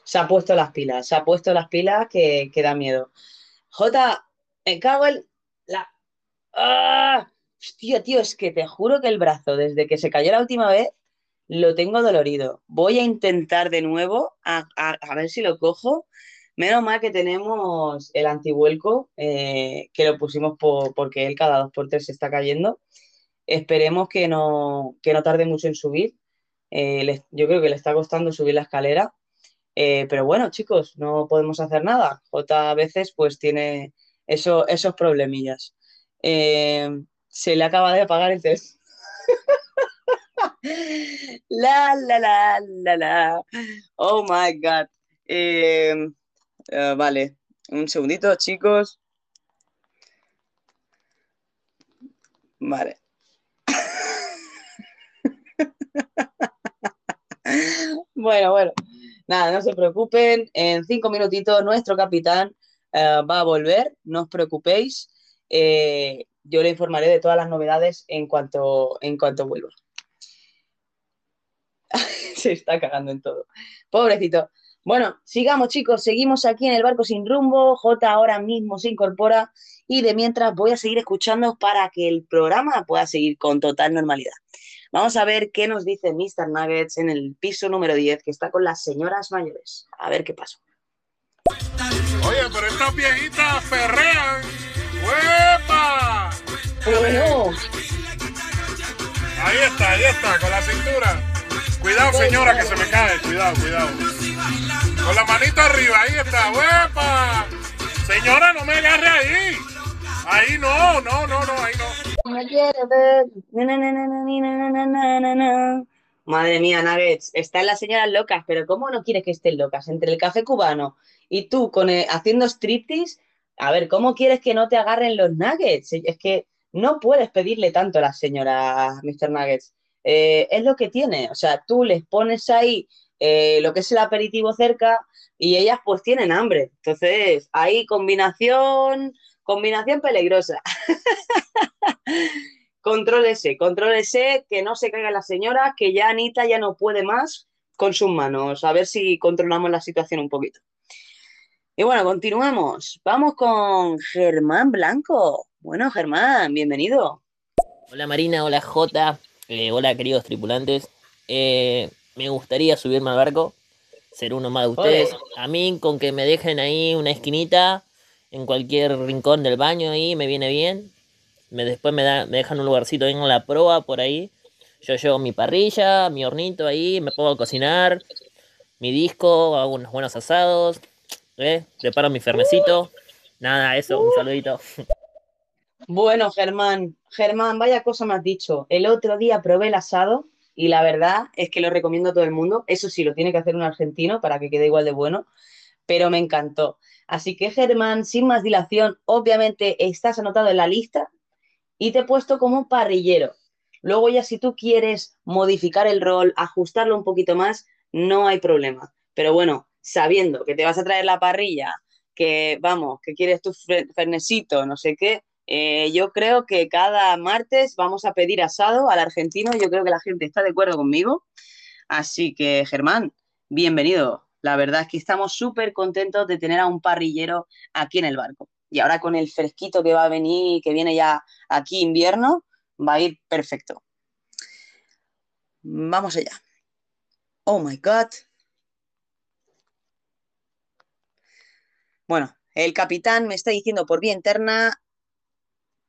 Se ha puesto las pilas, se ha pusto las pilas que, da miedo. Jota, me cago en la. ¡Ah! Hostia, tío, es que te juro que el brazo, desde que se cayó la última vez, lo tengo dolorido. Voy a intentar de nuevo, a ver si lo cojo. Menos mal que tenemos el antivuelco, eh, que lo pusimos po- porque él cada dos por tres se está cayendo. Esperemos que no, que no tarde mucho en subir. Eh, yo creo que le está costando subir la escalera. Eh, pero bueno, chicos, no podemos hacer nada. J a veces pues tiene eso, esos problemillas. Se le acaba de apagar el test. La, la, la, la, la. Oh my God. Eh, vale, un segundito, chicos. Vale. Bueno, bueno. Nada, no se preocupen. En cinco minutitos nuestro capitán eh, va a volver. No os preocupéis. Eh, yo le informaré de todas las novedades en cuanto, en cuanto vuelva. Se está cagando en todo. Pobrecito. Bueno, sigamos chicos, seguimos aquí en el barco sin rumbo. J ahora mismo se incorpora y de mientras voy a seguir escuchando para que el programa pueda seguir con total normalidad. Vamos a ver qué nos dice Mr. Nuggets en el piso número 10, que está con las señoras mayores. A ver qué pasa. Oye, pero estas viejitas perrean. ¡Huepa! Bueno. Ahí está, ahí está, con la cintura. Cuidado, señora, que se me cae. Cuidado, cuidado. Con la manita arriba, ahí está, huepa. Señora, no me agarre ahí. Ahí no, no, no, no, ahí no. Me quiere ver. Na, na, na, Madre mía, Nuggets, están las señoras locas, pero ¿cómo no quieres que estén locas? Entre el café cubano y tú con, eh, haciendo striptease, a ver, ¿cómo quieres que no te agarren los Nuggets? Es que no puedes pedirle tanto a las señoras, Mr. Nuggets. Eh, es lo que tiene, o sea, tú les pones ahí eh, lo que es el aperitivo cerca y ellas pues tienen hambre. Entonces, ahí combinación, combinación peligrosa. Contrólese, contrólese, que no se caiga la señora, que ya Anita ya no puede más con sus manos. A ver si controlamos la situación un poquito. Y bueno, continuemos. Vamos con Germán Blanco. Bueno, Germán, bienvenido. Hola Marina, hola Jota, eh, hola queridos tripulantes. Eh, me gustaría subirme al barco, ser uno más de ustedes. A mí con que me dejen ahí una esquinita en cualquier rincón del baño ahí me viene bien. Me, después me, da, me dejan un lugarcito en la proa por ahí. Yo llevo mi parrilla, mi hornito ahí, me pongo a cocinar, mi disco, hago unos buenos asados, ¿eh? preparo mi fernecito. Nada, eso, un saludito. Bueno, Germán, Germán, vaya cosa me has dicho. El otro día probé el asado y la verdad es que lo recomiendo a todo el mundo. Eso sí, lo tiene que hacer un argentino para que quede igual de bueno, pero me encantó. Así que, Germán, sin más dilación, obviamente estás anotado en la lista y te he puesto como parrillero. Luego ya si tú quieres modificar el rol, ajustarlo un poquito más, no hay problema. Pero bueno, sabiendo que te vas a traer la parrilla, que vamos, que quieres tu fernecito, no sé qué, eh, yo creo que cada martes vamos a pedir asado al argentino. Yo creo que la gente está de acuerdo conmigo. Así que, Germán, bienvenido. La verdad es que estamos súper contentos de tener a un parrillero aquí en el barco. Y ahora con el fresquito que va a venir, que viene ya aquí invierno, va a ir perfecto. Vamos allá. Oh my God. Bueno, el capitán me está diciendo por vía interna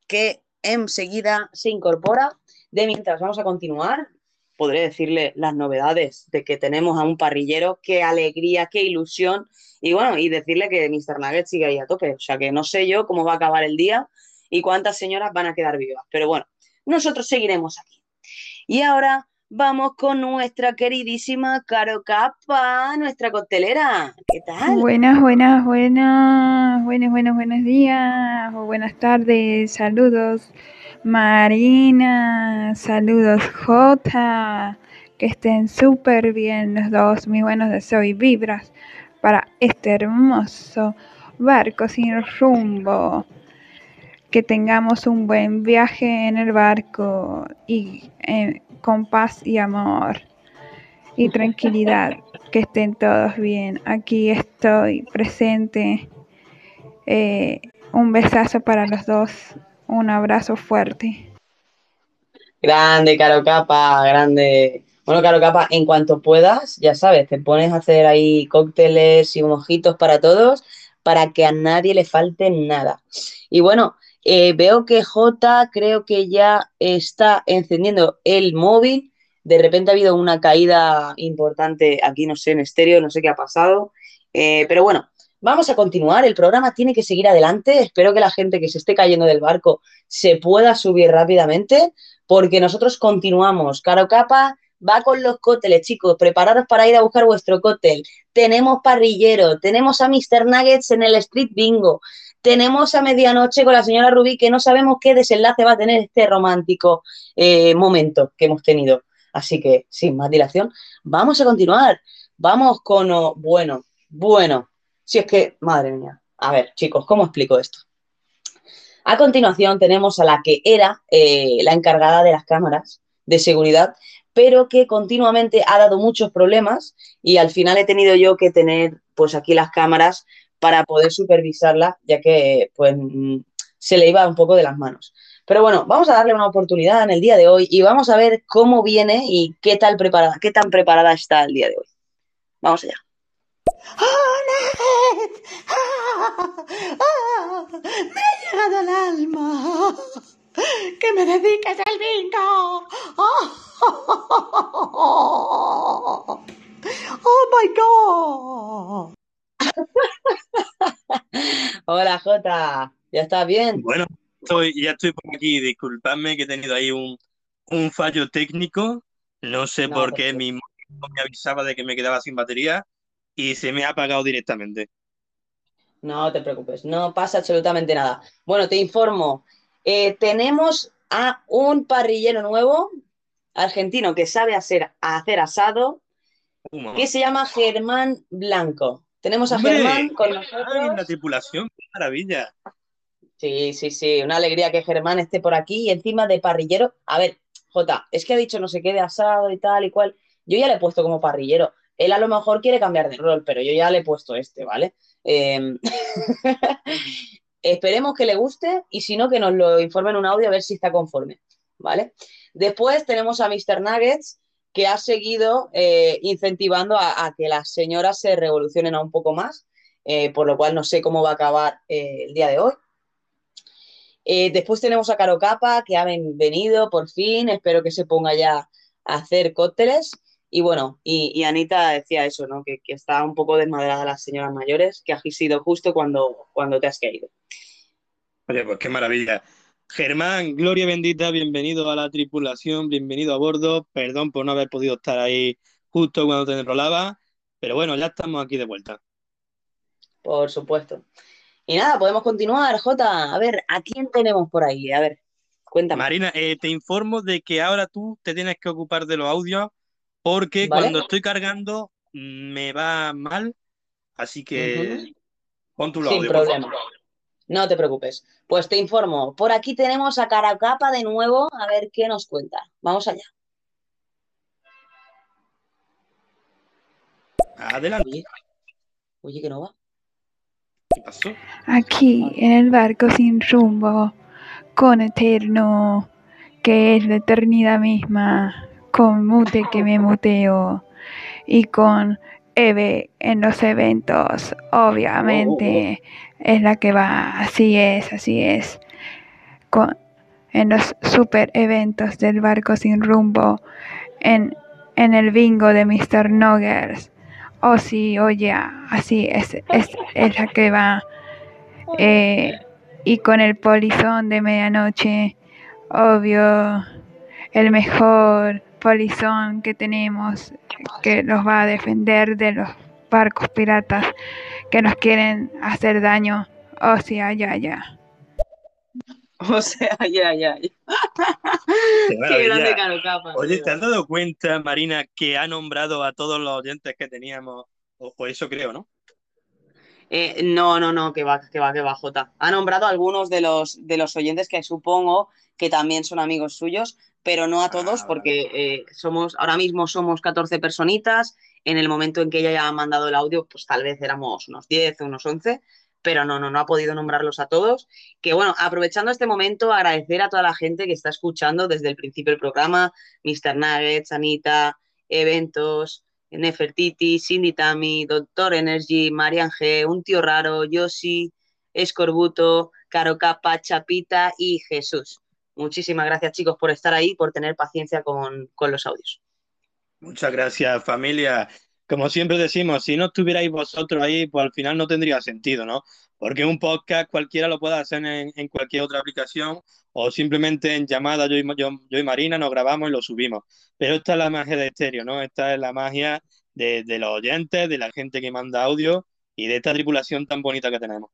que enseguida se incorpora. De mientras vamos a continuar. podré decirle las novedades de que tenemos a un parrillero, qué alegría, qué ilusión, y bueno, y decirle que Mr. Nugget sigue ahí a tope, o sea que no sé yo cómo va a acabar el día y cuántas señoras van a quedar vivas, pero bueno, nosotros seguiremos aquí. Y ahora vamos con nuestra queridísima Caro Capa, nuestra costelera. ¿Qué tal? Buenas, buenas, buenas, buenos, buenos, buenos días o buenas tardes, saludos Marina, saludos Jota, que estén súper bien los dos, muy buenos deseos y vibras para este hermoso barco sin rumbo. Que tengamos un buen viaje en el barco y eh, con paz y amor y tranquilidad. Que estén todos bien. Aquí estoy presente. Eh, un besazo para los dos. Un abrazo fuerte. Grande, Caro Capa, grande. Bueno, Caro Capa, en cuanto puedas, ya sabes, te pones a hacer ahí cócteles y mojitos para todos para que a nadie le falte nada. Y bueno, eh, veo que J creo que ya está encendiendo el móvil. De repente ha habido una caída importante aquí, no sé, en estéreo, no sé qué ha pasado. Eh, pero bueno, vamos a continuar. El programa tiene que seguir adelante. Espero que la gente que se esté cayendo del barco se pueda subir rápidamente, porque nosotros continuamos. Caro Capa va con los cócteles, chicos. Prepararos para ir a buscar vuestro cóctel. Tenemos parrillero, tenemos a Mr. Nuggets en el Street Bingo. Tenemos a medianoche con la señora Rubí, que no sabemos qué desenlace va a tener este romántico eh, momento que hemos tenido. Así que, sin más dilación, vamos a continuar. Vamos con, oh, bueno, bueno, si es que, madre mía. A ver, chicos, ¿cómo explico esto? A continuación tenemos a la que era eh, la encargada de las cámaras de seguridad, pero que continuamente ha dado muchos problemas y al final he tenido yo que tener pues aquí las cámaras para poder supervisarla, ya que pues mm, se le iba un poco de las manos. Pero bueno, vamos a darle una oportunidad en el día de hoy y vamos a ver cómo viene y qué tal preparada, qué tan preparada está el día de hoy. Vamos allá. que me el bingo. Oh. Hola Jota, ¿ya estás bien? Bueno, estoy, ya estoy por aquí. Disculpadme que he tenido ahí un, un fallo técnico. No sé No, por qué mi móvil me avisaba de que me quedaba sin batería y se me ha apagado directamente. No te preocupes, no pasa absolutamente nada. Bueno, te informo, eh, tenemos a un parrillero nuevo, argentino, que sabe hacer, hacer asado, Humo. que se llama Germán Blanco. Tenemos a ¡Hombre! Germán con ¡Ay, nosotros. la tripulación! ¡Qué maravilla! Sí, sí, sí, una alegría que Germán esté por aquí y encima de parrillero. A ver, Jota, es que ha dicho no sé qué de asado y tal y cual. Yo ya le he puesto como parrillero. Él a lo mejor quiere cambiar de rol, pero yo ya le he puesto este, ¿vale? Eh, Esperemos que le guste y si no, que nos lo informe en un audio a ver si está conforme, ¿vale? Después tenemos a Mr. Nuggets, que ha seguido eh, incentivando a, que las señoras se revolucionen un poco más, eh, por lo cual no sé cómo va a acabar eh, el día de hoy. Después tenemos a Caro Capa, que ha ven- venido por fin, espero que se ponga ya a hacer cócteles. Y bueno, y, Anita decía eso, ¿no? Que, que está un poco desmadrada las señoras mayores, que ha sido justo cuando, cuando te has caído. Oye, pues qué maravilla. Germán, gloria bendita, bienvenido a la tripulación, bienvenido a bordo. Perdón por no haber podido estar ahí justo cuando te enrolaba, pero bueno, ya estamos aquí de vuelta. Por supuesto. Y nada, podemos continuar, Jota. A ver, ¿a quién tenemos por ahí? A ver, cuéntame. Marina, eh, te informo de que ahora tú te tienes que ocupar de los audios porque ¿Vale? cuando estoy cargando mm, me va mal, así que Ujú. pon tu Sin audio, por problema. favor. No te preocupes. Pues te informo. Por aquí tenemos a Caracapa de nuevo, a ver qué nos cuenta. Vamos allá. Adelante. Oye, oye, que no va. ¿Qué pasó? Aquí en el barco sin rumbo, con Eterno, que es la eternidad misma, con Mute que me muteo, y con en los eventos, obviamente es la que va, así es, así es, con, en los super eventos del barco sin rumbo, en, en el bingo de Mr. Nuggets. Oh, sí, oye, así es, es, es la que va. Eh, y con el polizón de medianoche, obvio, el mejor polizón que tenemos, que los va a defender de los barcos piratas que nos quieren hacer daño. Oh, sí, ya, ya. O sea, ya, ya. ya. Qué grande Caro Capa. Oye, ¿te has dado cuenta, Marina, que ha nombrado a todos los oyentes que teníamos? O, o eso creo, ¿no? Eh, no, no, no, que va, que va, que va, Jota. Ha nombrado a algunos de los, de los oyentes que supongo que también son amigos suyos, pero no a todos, porque eh, somos, ahora mismo somos 14 personitas. En el momento en que ella ya ha mandado el audio, pues tal vez éramos unos 10 o unos 11, pero no, no, no ha podido nombrarlos a todos. Que bueno, aprovechando este momento, agradecer a toda la gente que está escuchando desde el principio del programa, Mr. Nuggets, Anita, Eventos, Nefertiti, Cindy Tami, Doctor Energy, Marian G, Un Tío Raro, Yoshi, Escorbuto, Caro Capa, Chapita y Jesús. Muchísimas gracias, chicos, por estar ahí, por tener paciencia con, con los audios. Muchas gracias, familia. Como siempre decimos, si no estuvierais vosotros ahí, pues al final no tendría sentido, ¿no? Porque un podcast cualquiera lo puede hacer en, en cualquier otra aplicación o simplemente en llamada, yo y, yo, y Marina nos grabamos y lo subimos. Pero esta es la magia de estéreo, ¿no? Esta es la magia de, de los oyentes, de la gente que manda audio y de esta tripulación tan bonita que tenemos.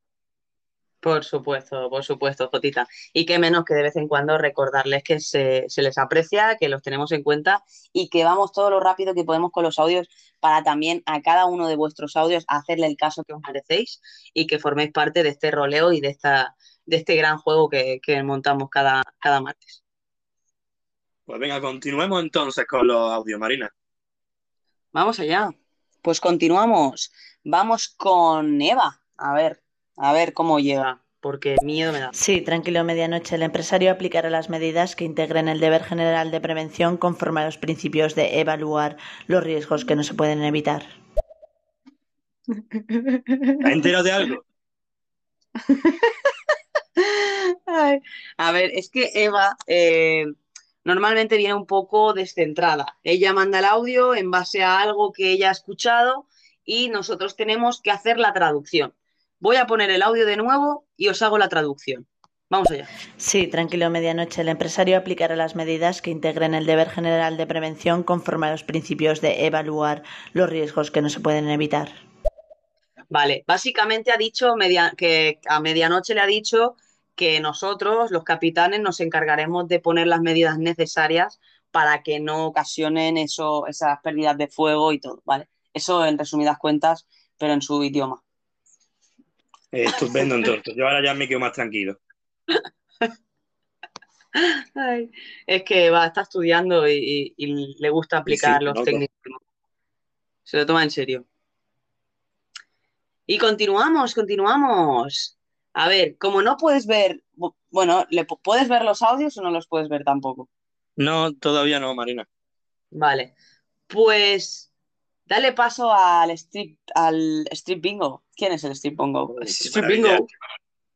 Por supuesto, por supuesto, Jotita. Y qué menos que de vez en cuando recordarles que se, se, les aprecia, que los tenemos en cuenta y que vamos todo lo rápido que podemos con los audios para también a cada uno de vuestros audios hacerle el caso que os merecéis y que forméis parte de este roleo y de, esta, de este gran juego que, que montamos cada, cada martes. Pues venga, continuemos entonces con los audios, Marina. Vamos allá. Pues continuamos. Vamos con Eva. A ver, a ver cómo llega, porque miedo me da. Sí, tranquilo, medianoche. El empresario aplicará las medidas que integren el deber general de prevención conforme a los principios de evaluar los riesgos que no se pueden evitar. ¿Te enteras de algo? Ay, a ver, es que Eva eh, normalmente viene un poco descentrada. Ella manda el audio en base a algo que ella ha escuchado y nosotros tenemos que hacer la traducción. Voy a poner el audio de nuevo y os hago la traducción. Vamos allá. Sí, tranquilo, medianoche. El empresario aplicará las medidas que integren el deber general de prevención conforme a los principios de evaluar los riesgos que no se pueden evitar. Vale, básicamente ha dicho media, que a medianoche le ha dicho que nosotros, los capitanes, nos encargaremos de poner las medidas necesarias para que no ocasionen eso, esas pérdidas de fuego y todo, ¿vale? Eso en resumidas cuentas, pero en su idioma. Estupendo, entonces. Yo ahora ya me quedo más tranquilo. Ay, es que va, está estudiando y, y, y le gusta aplicar sí, los técnicos. Se lo toma en serio. Y continuamos, continuamos. A ver, como no puedes ver, bu- bueno, ¿le pu- ¿puedes ver los audios o no los puedes ver tampoco? No, todavía no, Marina. Vale, pues dale paso al strip, al strip bingo. ¿Quién es el strip bingo? Strip bingo.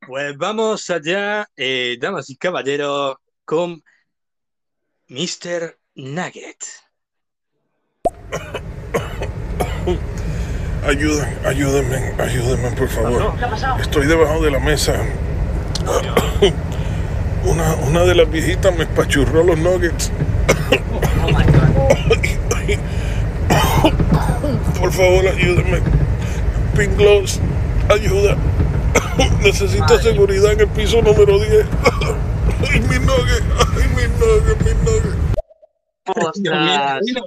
Pues vamos allá, eh, damas y caballeros, con Mr. Nugget. Ayuden, ayúdenme, ayúdenme, por favor. Estoy debajo de la mesa. Una, una de las viejitas me espachurró los nuggets. Por favor, ayúdenme. Pink Gloves, ayuda. Necesito seguridad en el piso número 10. Ay, mi nugget, ay, mi nugget, mi Marina,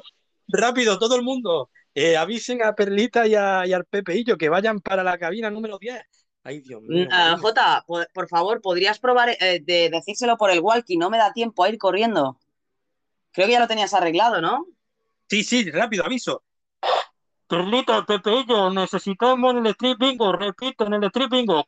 Rápido, todo el mundo. Eh, avisen a Perlita y, a- y al Pepeillo que vayan para la cabina número 10. Ay, Dios mío. Ah, Jota, po- por favor, ¿podrías probar eh, de decírselo por el walkie? No me da tiempo a ir corriendo. Creo que ya lo tenías arreglado, ¿no? Sí, sí, rápido, aviso. Perlita, Pepeillo, necesitamos el strip bingo, repito, en el strip bingo.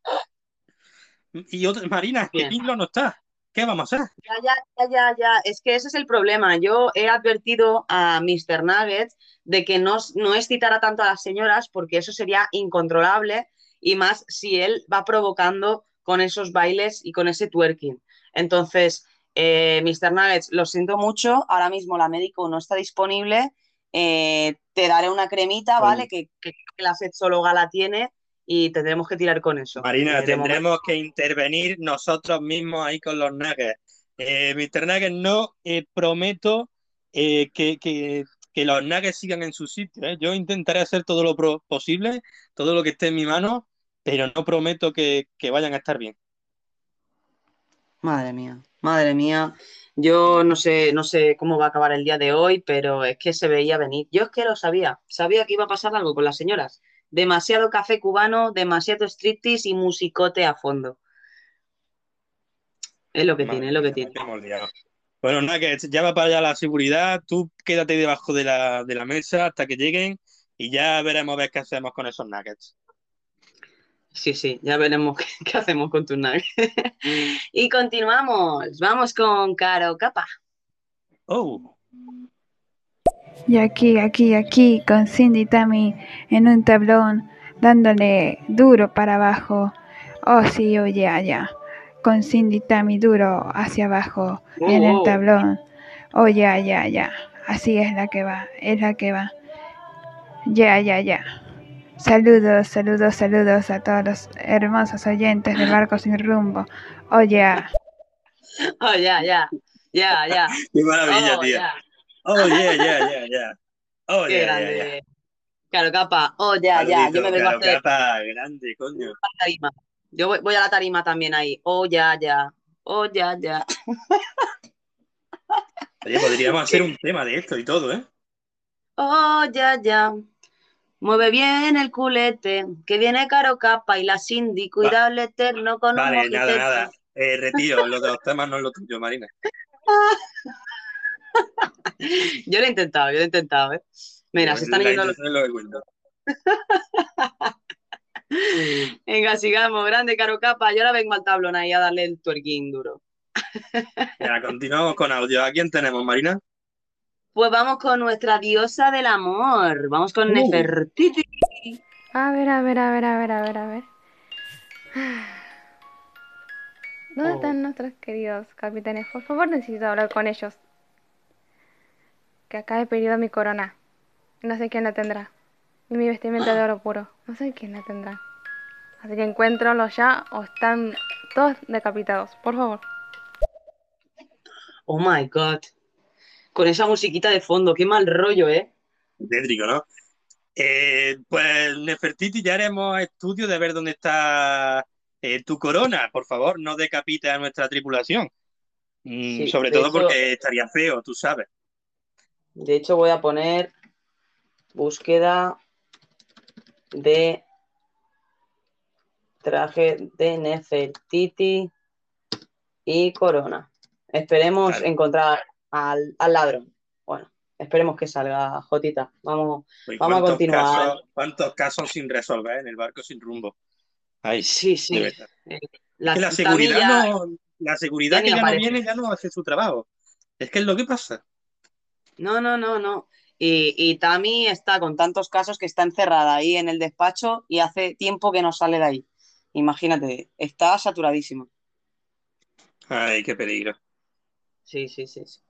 Y otra, Marina, que Bien. Pinglo no está. ¿Qué vamos a hacer? Ya, ya, ya, ya, ya. Es que ese es el problema. Yo he advertido a Mr. Nuggets de que no, no excitara tanto a las señoras porque eso sería incontrolable y más si él va provocando con esos bailes y con ese twerking. Entonces, Eh, Mr. Nuggets, lo siento mucho, ahora mismo la médico no está disponible. Eh, te daré una cremita, ¿vale? Que, que la sexóloga la tiene y tendremos que tirar con eso. Marina, tendremos que intervenir nosotros mismos ahí con los nuggets. Eh, Mr. Nuggets, no eh, prometo eh, que, que- que los nuggets sigan en su sitio. ¿eh? Yo intentaré hacer todo lo posible, todo lo que esté en mi mano, pero no prometo que, que vayan a estar bien. Madre mía, madre mía. Yo no sé, no sé cómo va a acabar el día de hoy, pero es que se veía venir. Yo es que lo sabía, sabía que iba a pasar algo con las señoras. Demasiado café cubano, demasiado striptease y musicote a fondo. Es lo que Madre tiene, es lo que tiene. qué hemos liado. Bueno, Nuggets, llama para allá la seguridad, tú quédate debajo de la, de la mesa hasta que lleguen y ya veremos a ver qué hacemos con esos nuggets. Sí, sí, ya veremos qué, qué hacemos con tus nuggets. Y continuamos, vamos con Caro Capa. Oh. Y aquí, aquí, aquí, con Cindy y Tammy en un tablón, dándole duro para abajo. Oh, sí, oye, ya, ya. Con Cindy y Tammy duro hacia abajo en el Oh, oh. tablón. Oh, ya, ya, ya. Así es la que va, es la que va. Ya, ya, ya. Saludos, saludos, saludos a todos los hermosos oyentes de Barco Sin Rumbo. Oh, ya. Oh, ya, ya, ya, ya. Qué maravilla, Oh, tía. ya. Oh, yeah, yeah, yeah, yeah. Oh, Qué yeah, grande. yeah, yeah. Caro Capa, oh, ya, ya. Yo me vengo a claro, hacer capa, grande, coño. la tarima. Yo voy, voy a la tarima también ahí. Oh, ya, ya. Oh, ya, ya. Oye, podríamos hacer un tema de esto y todo, ¿eh? Oh, ya, ya. Mueve bien el culete, que viene Caro Capa y la Cindy, cuidado el eterno con un Vale, nada, nada. Eh, retiro, lo de los temas no es lo tuyo, Marina. Yo lo he intentado, yo lo he intentado, ¿eh? Mira, se están yendo los... lo. Venga, sigamos. Grande Caro Capa. Yo ahora vengo al tablón ahí a darle el twerking duro. Ya, continuamos con audio. ¿A quién tenemos, Marina? Pues vamos con nuestra diosa del amor. Vamos con Uh. Nefertiti. A ver, a ver, a ver, a ver, a ver, a ver. ¿Dónde Oh. están nuestros queridos capitanes? Por favor, necesito hablar con ellos. Que acá he pedido mi corona. No sé quién la tendrá. Y mi vestimenta de oro puro. No sé quién la tendrá. Así que encuéntralos ya o están todos decapitados. Por favor. Oh my God. Con esa musiquita de fondo, qué mal rollo, ¿eh? Tétrico, ¿no? Eh, pues Nefertiti, ya haremos estudio de ver dónde está eh, tu corona. Por favor, no decapites a nuestra tripulación. Mm, Sí, sobre todo hecho- porque estaría feo, tú sabes. De hecho, voy a poner búsqueda de traje de Nefertiti y corona. Esperemos Vale. encontrar al, al ladrón. Bueno, esperemos que salga, Jotita. Vamos, vamos a ¿cuántos continuar. casos- ¿Cuántos casos sin resolver en el barco sin rumbo? Ay, Sí, sí. Eh, la seguridad no, la seguridad que ya no viene ya no hace su trabajo. Es que es lo que pasa. No, no, no, no. Y, y Tami está con tantos casos que está encerrada ahí en el despacho y hace tiempo que no sale de ahí. Imagínate, está saturadísimo. Ay, qué peligro. Sí, sí, sí, sí.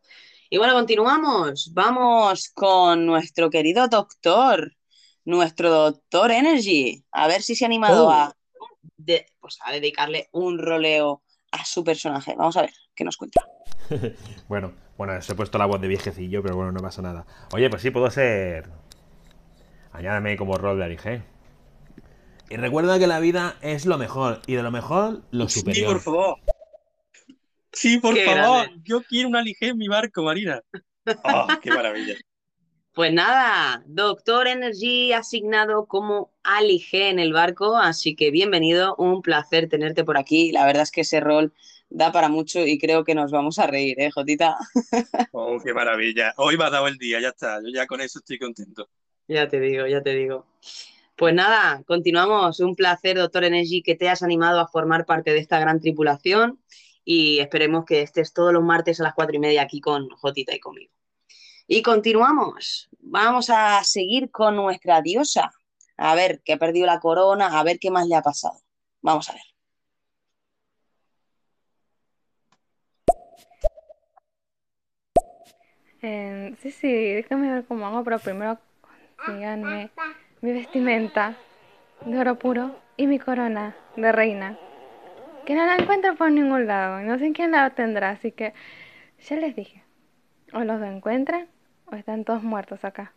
Y bueno, continuamos. Vamos con nuestro querido doctor, nuestro doctor Energy. A ver si se ha animado Oh. a, de- pues, a dedicarle un roleo a su personaje. Vamos a ver qué nos cuenta. Bueno, bueno, se he puesto la voz de viejecillo, pero bueno, no pasa nada. Oye, pues sí, puedo ser. Añádame como rol de Arige. Y recuerda que la vida es lo mejor, y de lo mejor, lo Sí, superior. por favor. Sí, por Qué favor. grande. Yo quiero una ligera en mi barco, Marina. Oh, qué maravilla. Pues nada, Doctor Energy asignado como Ali G en el barco, así que bienvenido, un placer tenerte por aquí. La verdad es que ese rol da para mucho y creo que nos vamos a reír, ¿eh, Jotita? Oh, qué maravilla. Hoy me ha dado el día, ya está. Yo ya con eso estoy contento. Ya te digo, ya te digo. Pues nada, continuamos. Un placer, Doctor Energy, que te has animado a formar parte de esta gran tripulación y esperemos que estés todos los martes a las cuatro y media aquí con Jotita y conmigo. Y continuamos. Vamos a seguir con nuestra diosa. A ver, que ha perdido la corona, a ver qué más le ha pasado. Vamos a ver. Eh, sí, sí, déjame ver cómo hago, pero primero consíganme mi vestimenta de oro puro y mi corona de reina. Que no la encuentro por ningún lado, no sé quién la tendrá, así que ya les dije, o los encuentran o están todos muertos acá.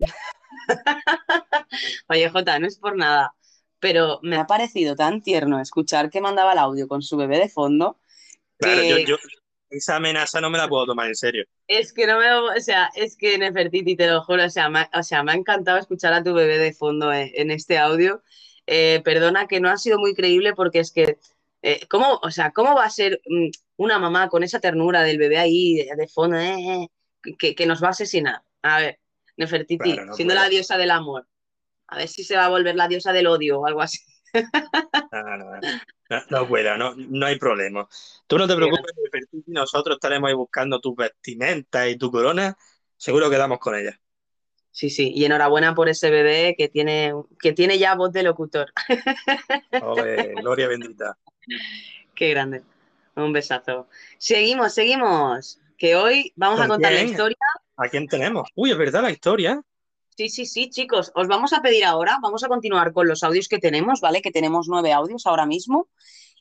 Oye, Jota, no es por nada, pero me ha parecido tan tierno escuchar que mandaba el audio con su bebé de fondo. Claro, yo, que- yo esa amenaza no me la puedo tomar en serio. Es que no me, o sea, es que Nefertiti, te lo juro, o sea, me, ha- o sea, me ha encantado escuchar a tu bebé de fondo en, en este audio. Eh, perdona que no ha sido muy creíble porque es que, eh, ¿cómo, o sea, cómo va a ser mm, una mamá con esa ternura del bebé ahí de, de fondo, eh, eh, que, que nos va a asesinar? A ver, Nefertiti, Claro, no siendo puede. la diosa del amor, a ver si se va a volver la diosa del odio o algo así. No, no, no, no, pueda, no, no hay problema. Tú no te preocupes, Nefertiti, nosotros estaremos ahí buscando tus vestimentas y tu corona. Seguro que damos con ella. Sí, sí, y enhorabuena por ese bebé que tiene, que tiene ya voz de locutor. Ole, gloria bendita. Qué grande. Un besazo. Seguimos, seguimos. Que hoy vamos a ¿Con contar la historia. ¿A quién tenemos? Uy, es verdad la historia. Sí, sí, sí, chicos. Os vamos a pedir ahora, vamos a continuar con los audios que tenemos, ¿vale? Que tenemos nueve audios ahora mismo.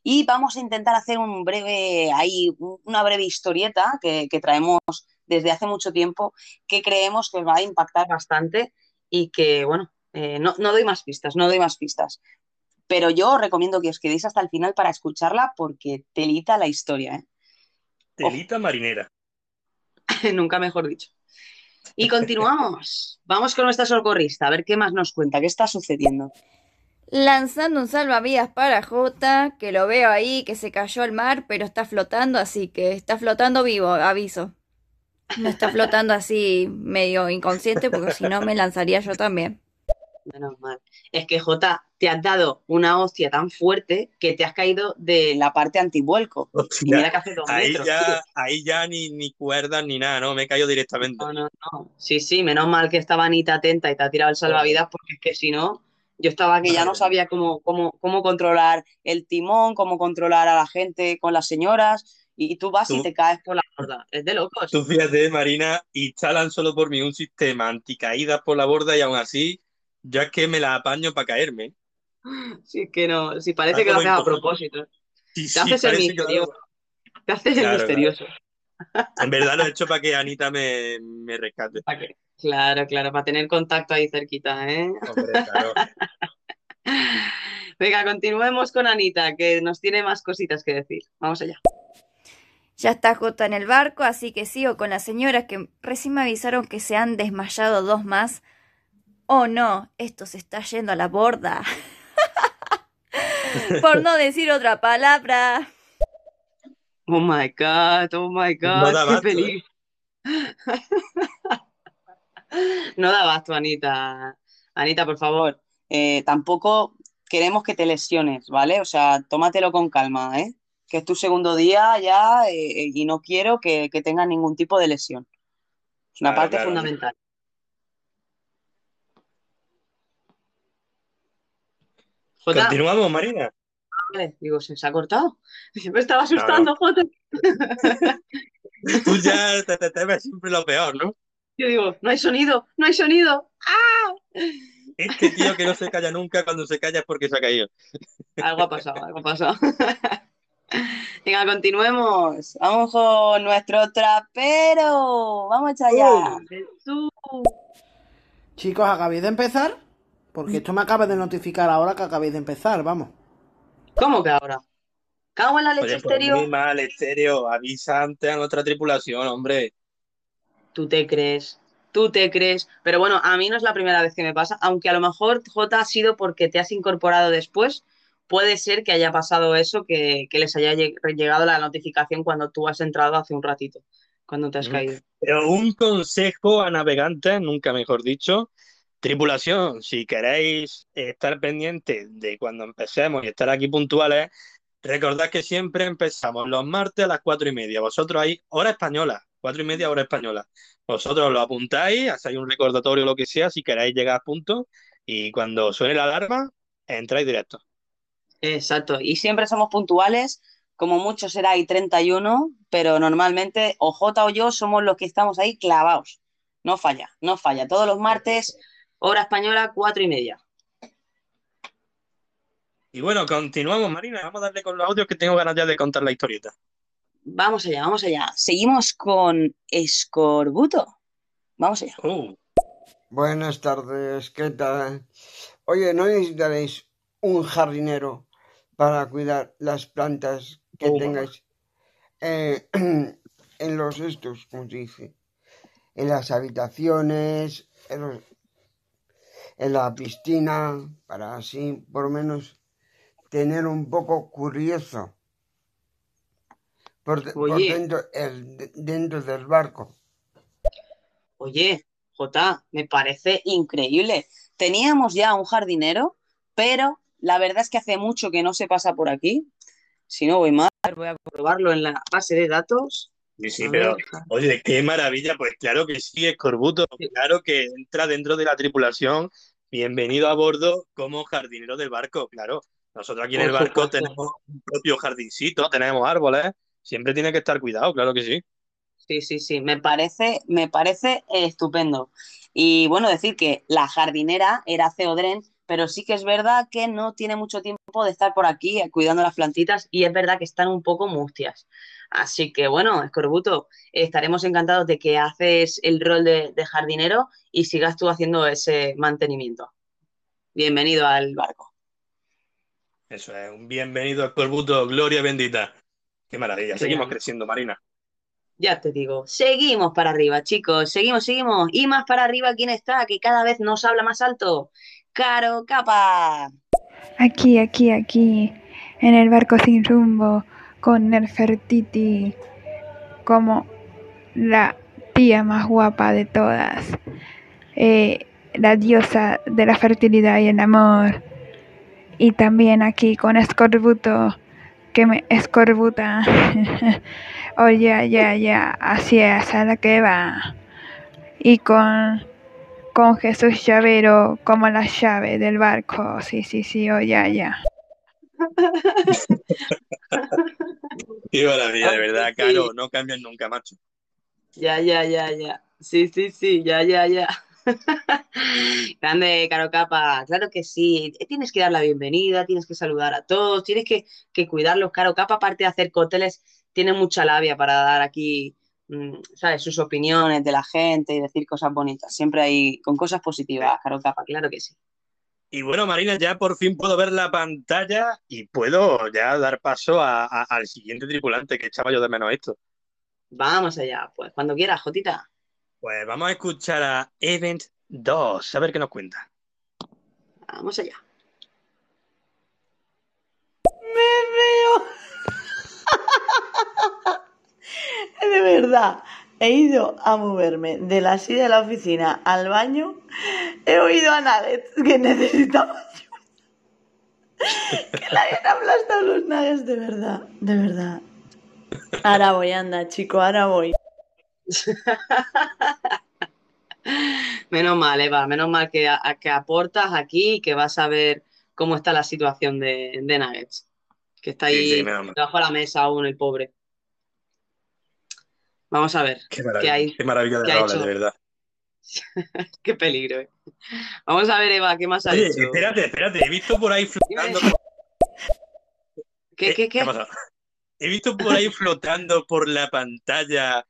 Y vamos a intentar hacer un breve, ahí, un- una breve historieta que, que traemos desde hace mucho tiempo, que creemos que os va a impactar bastante y que, bueno, eh, no, no doy más pistas, no doy más pistas. Pero yo os recomiendo que os quedéis hasta el final para escucharla porque telita la historia, ¿eh? Telita marinera. Nunca mejor dicho. Y continuamos. Vamos con nuestra socorrista, a ver qué más nos cuenta, qué está sucediendo. Lanzando un salvavidas para Jota, que lo veo ahí, que se cayó al mar, pero está flotando, así que está flotando vivo, aviso. No está flotando así medio inconsciente, porque si no me lanzaría yo también. Menos mal. Es que, Jota, te has dado una hostia tan fuerte que te has caído de la parte antivuelco. Y mira que hace dos ahí metros, ya, ahí ya ni, ni cuerdas ni nada, ¿no? Me he caído directamente. No, no, no. Sí, sí, menos mal que estaba Anita atenta y te ha tirado el salvavidas, porque es que si no, yo estaba que ya no sabía cómo, cómo, cómo controlar el timón, cómo controlar a la gente con las señoras, y tú vas y te caes por la borda. Es de locos. Tú fíjate, Marina, instalan solo por mí un sistema anticaídas por la borda y aún así, yo es que me la apaño para caerme. Sí, que no, si parece que lo haces a propósito. Sí, Te sí, haces el lo. Te haces el Claro, misterioso. En verdad lo he hecho para que Anita me, me rescate. Claro, claro, para tener contacto ahí cerquita, ¿eh? Hombre, claro. Venga, continuemos con Anita, que nos tiene más cositas que decir. Vamos allá. Ya está Jota en el barco, así que sigo con las señoras que recién me avisaron que se han desmayado dos más. Oh no, esto se está yendo a la borda. Por no decir otra palabra. Oh my God, oh my God, No qué peligro. No da abasto, Anita. Anita, por favor, eh, tampoco queremos que te lesiones, ¿vale? O sea, tómatelo con calma, ¿eh? Que es tu segundo día ya eh, y no quiero que, que tengas ningún tipo de lesión. Es una Claro, parte claro. fundamental. Jota, Continuamos, Marina. vale, digo, se, se ha cortado. Me estaba asustando, Jota. Tú ya te, te temes siempre lo peor, ¿no? Yo digo, no hay sonido, no hay sonido. ¡Ah! Este tío que no se calla nunca, cuando se calla es porque se ha caído. Algo ha pasado, algo ha pasado. Venga, continuemos. Vamos con nuestro trapero. Vamos allá. Jesús. Chicos, ¿acabéis de empezar? Porque esto me acaba de notificar ahora que acabéis de empezar, vamos. ¿Cómo que ahora? Cago en la leche Oye, pues estéreo. muy mal, estéreo. Avisa antes a nuestra tripulación, hombre. Tú te crees, tú te crees. Pero bueno, a mí no es la primera vez que me pasa, aunque a lo mejor, Jota, ha sido porque te has incorporado después. Puede ser que haya pasado eso, que, que les haya lleg- llegado la notificación cuando tú has entrado hace un ratito, cuando te has Mm. caído. Pero un consejo a navegantes, nunca mejor dicho. Tripulación, si queréis estar pendientes de cuando empecemos y estar aquí puntuales, recordad que siempre empezamos los martes a las cuatro y media. Vosotros ahí, hora española, cuatro y media hora española. Vosotros lo apuntáis, hacéis un recordatorio o lo que sea, si queréis llegar a punto, y cuando suene la alarma, entráis directo. Exacto, y siempre somos puntuales como mucho será ahí 31, pero normalmente o J o yo somos los que estamos ahí clavados. No falla, no falla. Todos los martes, hora española, cuatro y media. Y bueno, continuamos, Marina. Vamos a darle con los audios que tengo ganas ya de contar la historieta. Vamos allá, vamos allá. Seguimos con Escorbuto. Vamos allá. Oh. Buenas tardes, ¿qué tal? Oye, ¿no necesitaréis un jardinero para cuidar las plantas que Oh, tengáis eh, en los estos, como se dice? En las habitaciones, en, los- en la piscina, para así por lo menos tener un poco curioso por, dentro, el- de- dentro del barco. Oye, Jota, me parece increíble. Teníamos ya un jardinero, pero la verdad es que hace mucho que no se pasa por aquí. Si no voy mal, voy a comprobarlo en la base de datos. Sí, sí, pero oye, qué maravilla. Pues claro que sí, Escorbuto. Claro que entra dentro de la tripulación. Bienvenido a bordo como jardinero del barco, claro. Nosotros aquí en el barco tenemos un propio jardincito, tenemos árboles. Siempre tiene que estar cuidado, claro que sí. Sí, sí, sí, me parece, me parece estupendo. Y bueno, decir que la jardinera era Ceodren, pero sí que es verdad que no tiene mucho tiempo de estar por aquí eh, cuidando las plantitas y es verdad que están un poco mustias. Así que bueno, Escorbuto, estaremos encantados de que haces el rol de, de jardinero y sigas tú haciendo ese mantenimiento. Bienvenido al barco. Eso es, un bienvenido a Escorbuto, gloria bendita. Qué maravilla. Seguimos creciendo, Marina. Ya te digo, seguimos para arriba, chicos, seguimos, seguimos. Y más para arriba, ¿quién está? Que cada vez nos habla más alto. Caro Capa. Aquí, aquí, aquí, en el barco sin rumbo, con Nerfertiti, como la tía más guapa de todas, eh, la diosa de la fertilidad y el amor. Y también aquí con Escorbuto, que me escorbuta. Oye, ya, ya, así es, a la que va. Y con, con Jesús Llavero como la llave del barco. Sí, sí, sí, oye, ya, ya. Qué maravilla, de verdad, sí. Caro. No cambian nunca, macho. Ya, ya, ya, ya. Sí, sí, sí, ya, ya, ya. Grande, Caro Capa. Claro que sí. Tienes que dar la bienvenida, tienes que saludar a todos, tienes que, que cuidarlos. Caro Capa, aparte de hacer cócteles, tiene mucha labia para dar aquí, mm, ¿sabes? Sus opiniones de la gente y decir cosas bonitas. Siempre ahí con cosas positivas, Caro Capa, claro que sí. Y bueno, Marina, ya por fin puedo ver la pantalla y puedo ya dar paso a- a- al siguiente tripulante que echaba yo de menos esto. Vamos allá, pues cuando quieras, Jotita. Pues vamos a escuchar a Event 2, a ver qué nos cuenta. Vamos allá. De verdad, he ido a moverme de la silla de la oficina al baño. He oído a Nuggets que necesitaba ayuda. que le habían aplastado los Nuggets, de verdad, de verdad. Ahora voy, anda, chico, ahora voy. Menos mal, Eva, menos mal que, a- que aportas aquí y que vas a ver cómo está la situación de, de Nuggets. Que está Sí, ahí sí, debajo de la mesa aún el pobre. Vamos a ver Qué qué maravilla, hay, qué maravilla de qué roles, hecho. de verdad. Qué peligro, eh. Vamos a ver, Eva, ¿qué más ha Oye, hecho? espérate, espérate, he visto por ahí flotando. ¿Qué, qué, qué? ha pasado? He visto por ahí flotando por la pantalla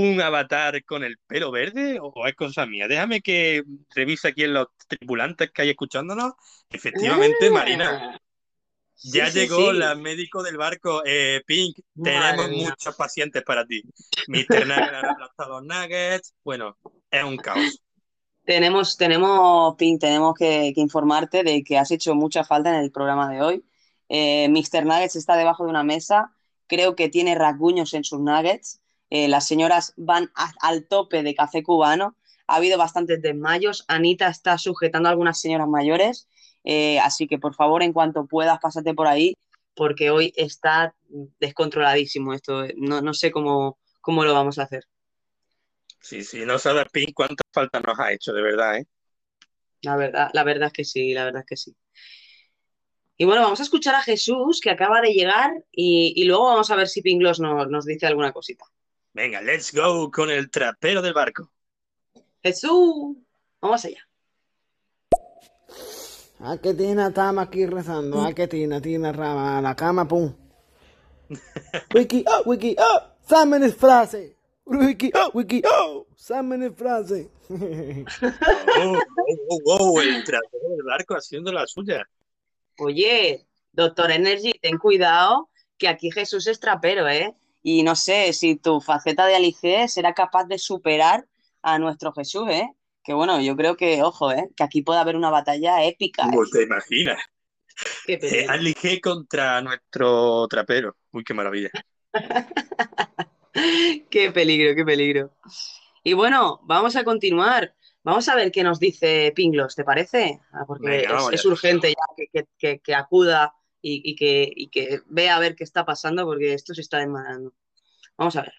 un avatar con el pelo verde o es cosa mía. Déjame que revise aquí en los tripulantes que hay escuchándonos. Efectivamente, Marina. Ah, Ya sí, sí, llegó sí. la médico del barco. Eh, Pink, Madre tenemos mía. muchos pacientes para ti. Mr. Nugget ha aplastado los nuggets. Bueno, es un caos. Tenemos, tenemos, Pink, tenemos que, que informarte de que has hecho mucha falta en el programa de hoy. Eh, Mr. Nuggets está debajo de una mesa, creo que tiene rasguños en sus nuggets. Eh, las señoras van a- al tope de café cubano. Ha habido bastantes desmayos. Anita está sujetando a algunas señoras mayores. Eh, así que por favor, en cuanto puedas, pásate por ahí, porque hoy está descontroladísimo esto. No, no sé cómo, cómo lo vamos a hacer. Sí, sí, no sabes, Pink, cuánta falta nos ha hecho, de verdad, ¿eh? La verdad, la verdad es que sí, la verdad es que sí. Y bueno, vamos a escuchar a Jesús que acaba de llegar y, y luego vamos a ver si Pinglos nos, nos dice alguna cosita. Venga, let's go con el trapero del barco. Jesús, vamos allá. Ah, que Tina estamos aquí rezando. Ah, que Tina, Tina, rama, a la cama, pum. Wiki, oh, wiki, oh, Simon es frase. Wiki, oh, wiki, oh, Simon es frase. Oh, oh, oh, oh, el trapero del barco haciendo la suya. Oye, doctor Energy, ten cuidado que aquí Jesús es trapero, ¿eh? Y no sé si tu faceta de Alige será capaz de superar a nuestro Jesús, ¿eh? Que bueno, yo creo que, ojo, ¿eh? Que aquí puede haber una batalla épica. ¿eh? ¿Cómo te imaginas? Qué Eh, contra nuestro trapero. Uy, qué maravilla. Qué peligro, qué peligro. Y bueno, vamos a continuar. Vamos a ver qué nos dice Pinglos, ¿te parece? Ah, Porque Venga, es, es urgente ya que, que- que- que acuda y, y que, y que vea a ver qué está pasando porque esto se está desmadrando. Vamos a ver.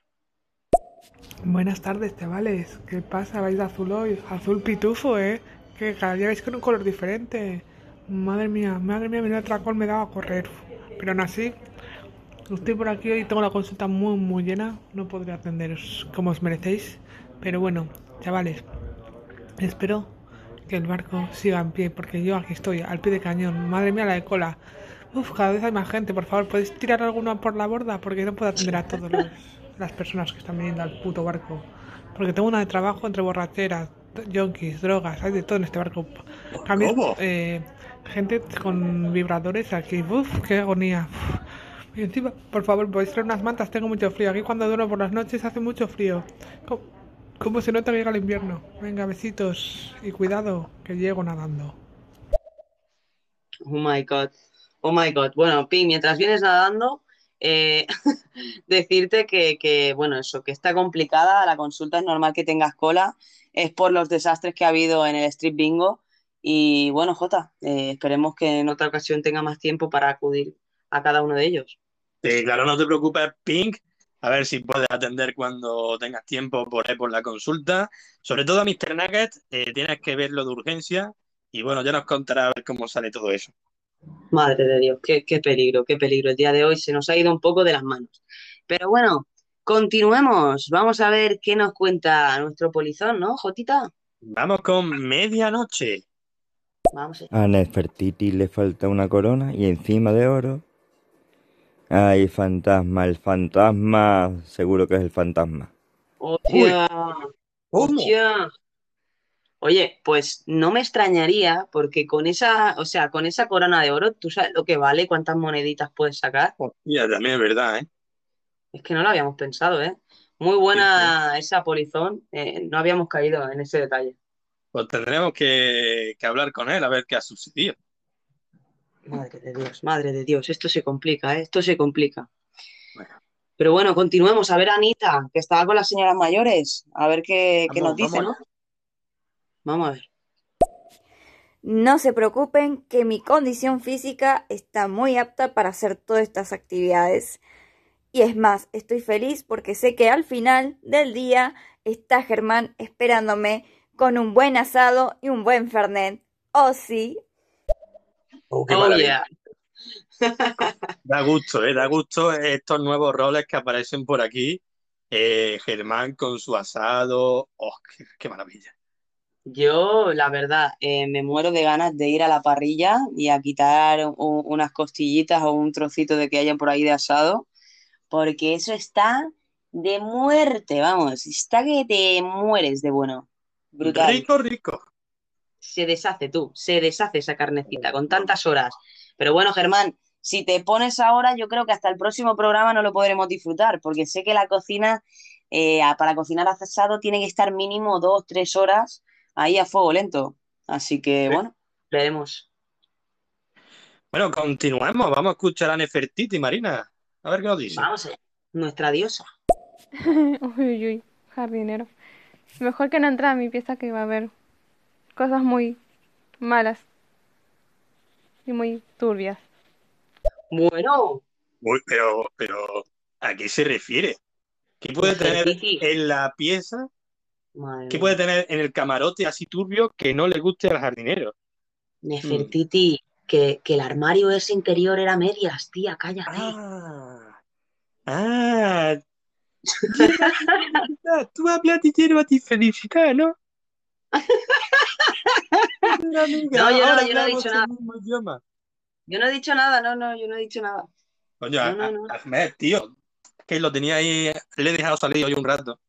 Buenas tardes, chavales. ¿Qué pasa? ¿Vais de azul hoy? Azul pitufo, ¿eh? Que cada día vais con un color diferente. Madre mía, madre mía, menudo atracón me daba a correr. Pero aún así, estoy por aquí y tengo la consulta muy, muy llena. No podré atenderos como os merecéis. Pero bueno, chavales, espero que el barco siga en pie, porque yo aquí estoy, al pie de cañón. Madre mía, la de cola. Uf, cada vez hay más gente. Por favor, ¿podéis tirar alguno por la borda? Porque no puedo atender a todas las personas que están viniendo al puto barco. Porque tengo una de trabajo entre borracheras, yonkis, drogas, hay de todo en este barco. También, ¿Cómo? eh, gente con vibradores aquí. Uf, qué agonía. Uf. Y encima, por favor, podéis traer unas mantas, tengo mucho frío. Aquí cuando duermo por las noches hace mucho frío. ¿Cómo, cómo se nota que llega el invierno? Venga, besitos y cuidado, que llego nadando. Oh my God. Oh my God. Bueno, Pi, mientras vienes nadando, eh, decirte que, que, bueno, eso, que está complicada, la consulta es normal que tengas cola, es por los desastres que ha habido en el Street Bingo. Y bueno, Jota, eh, esperemos que en otra ocasión tenga más tiempo para acudir a cada uno de ellos. Claro, no te preocupes, Pink. A ver si puedes atender cuando tengas tiempo por ahí por la consulta. Sobre todo a Mr. Nugget, eh, tienes que verlo de urgencia. Y bueno, ya nos contará a ver cómo sale todo eso. Madre de Dios, qué, qué peligro, qué peligro. El día de hoy se nos ha ido un poco de las manos. Pero bueno, continuemos. Vamos a ver qué nos cuenta nuestro polizón, ¿no, Jotita? Vamos con medianoche. Vamos. A Nefertiti le falta una corona y encima de oro. Ay, fantasma, el fantasma. Seguro que es el fantasma. Hostia, hostia. Oye, pues no me extrañaría porque con esa, o sea, con esa corona de oro, ¿tú sabes lo que vale? ¿Cuántas moneditas puedes sacar? Ya, también es verdad, ¿eh? Es que no lo habíamos pensado, ¿eh? Muy buena esa polizón, eh, no habíamos caído en ese detalle. Pues tendremos que, que hablar con él a ver qué ha sucedido. Madre de Dios, madre de Dios, esto se complica, ¿eh? Esto se complica. Pero bueno, continuemos. A ver, Anita, que estaba con las señoras mayores, a ver qué, qué nos Vamos, dice, ¿no? Vamos. A ver. No se preocupen que mi condición física está muy apta para hacer todas estas actividades. Y es más, estoy feliz porque sé que al final del día está Germán esperándome con un buen asado y un buen fernet. ¿Oh sí? Oh, qué Oh, maravilla. yeah. Da gusto, ¿eh? Da gusto estos nuevos roles que aparecen por aquí. Eh, Germán con su asado. Oh, qué, qué maravilla. Yo, la verdad, eh, me muero de ganas de ir a la parrilla y a quitar unas costillitas o un trocito de que haya por ahí de asado, porque eso está de muerte, vamos, está que te mueres de bueno. Brutal. Rico, rico. Se deshace tú, se deshace esa carnecita con tantas horas. Pero bueno, Germán, si te pones ahora, yo creo que hasta el próximo programa no lo podremos disfrutar, porque sé que la cocina, eh, para cocinar asado, tiene que estar mínimo dos, tres horas ahí a fuego lento. Así que bueno, veremos. Bueno, continuemos. Vamos a escuchar a Nefertiti, Marina. A ver qué nos dice. Vamos allá. Nuestra diosa. Uy, uy, uy, jardinero. Mejor que no entrar a mi pieza que va a haber cosas muy malas y muy turbias. Bueno, Uy, pero, pero, ¿a qué se refiere? ¿Qué puede tener en la pieza? Madre ¿Qué puede tener en el camarote así turbio que no le guste al jardinero? Nefertiti, que, que el armario ese interior era medias, tía, cállate. Ah, tú hablas de hierba felicidad, ¿no? No, yo no, yo no he dicho nada. Yo no he dicho nada, no, no, yo no he dicho nada. Coño, No, no, no. Ahmed, tío, que lo tenía ahí, le he dejado salir hoy un rato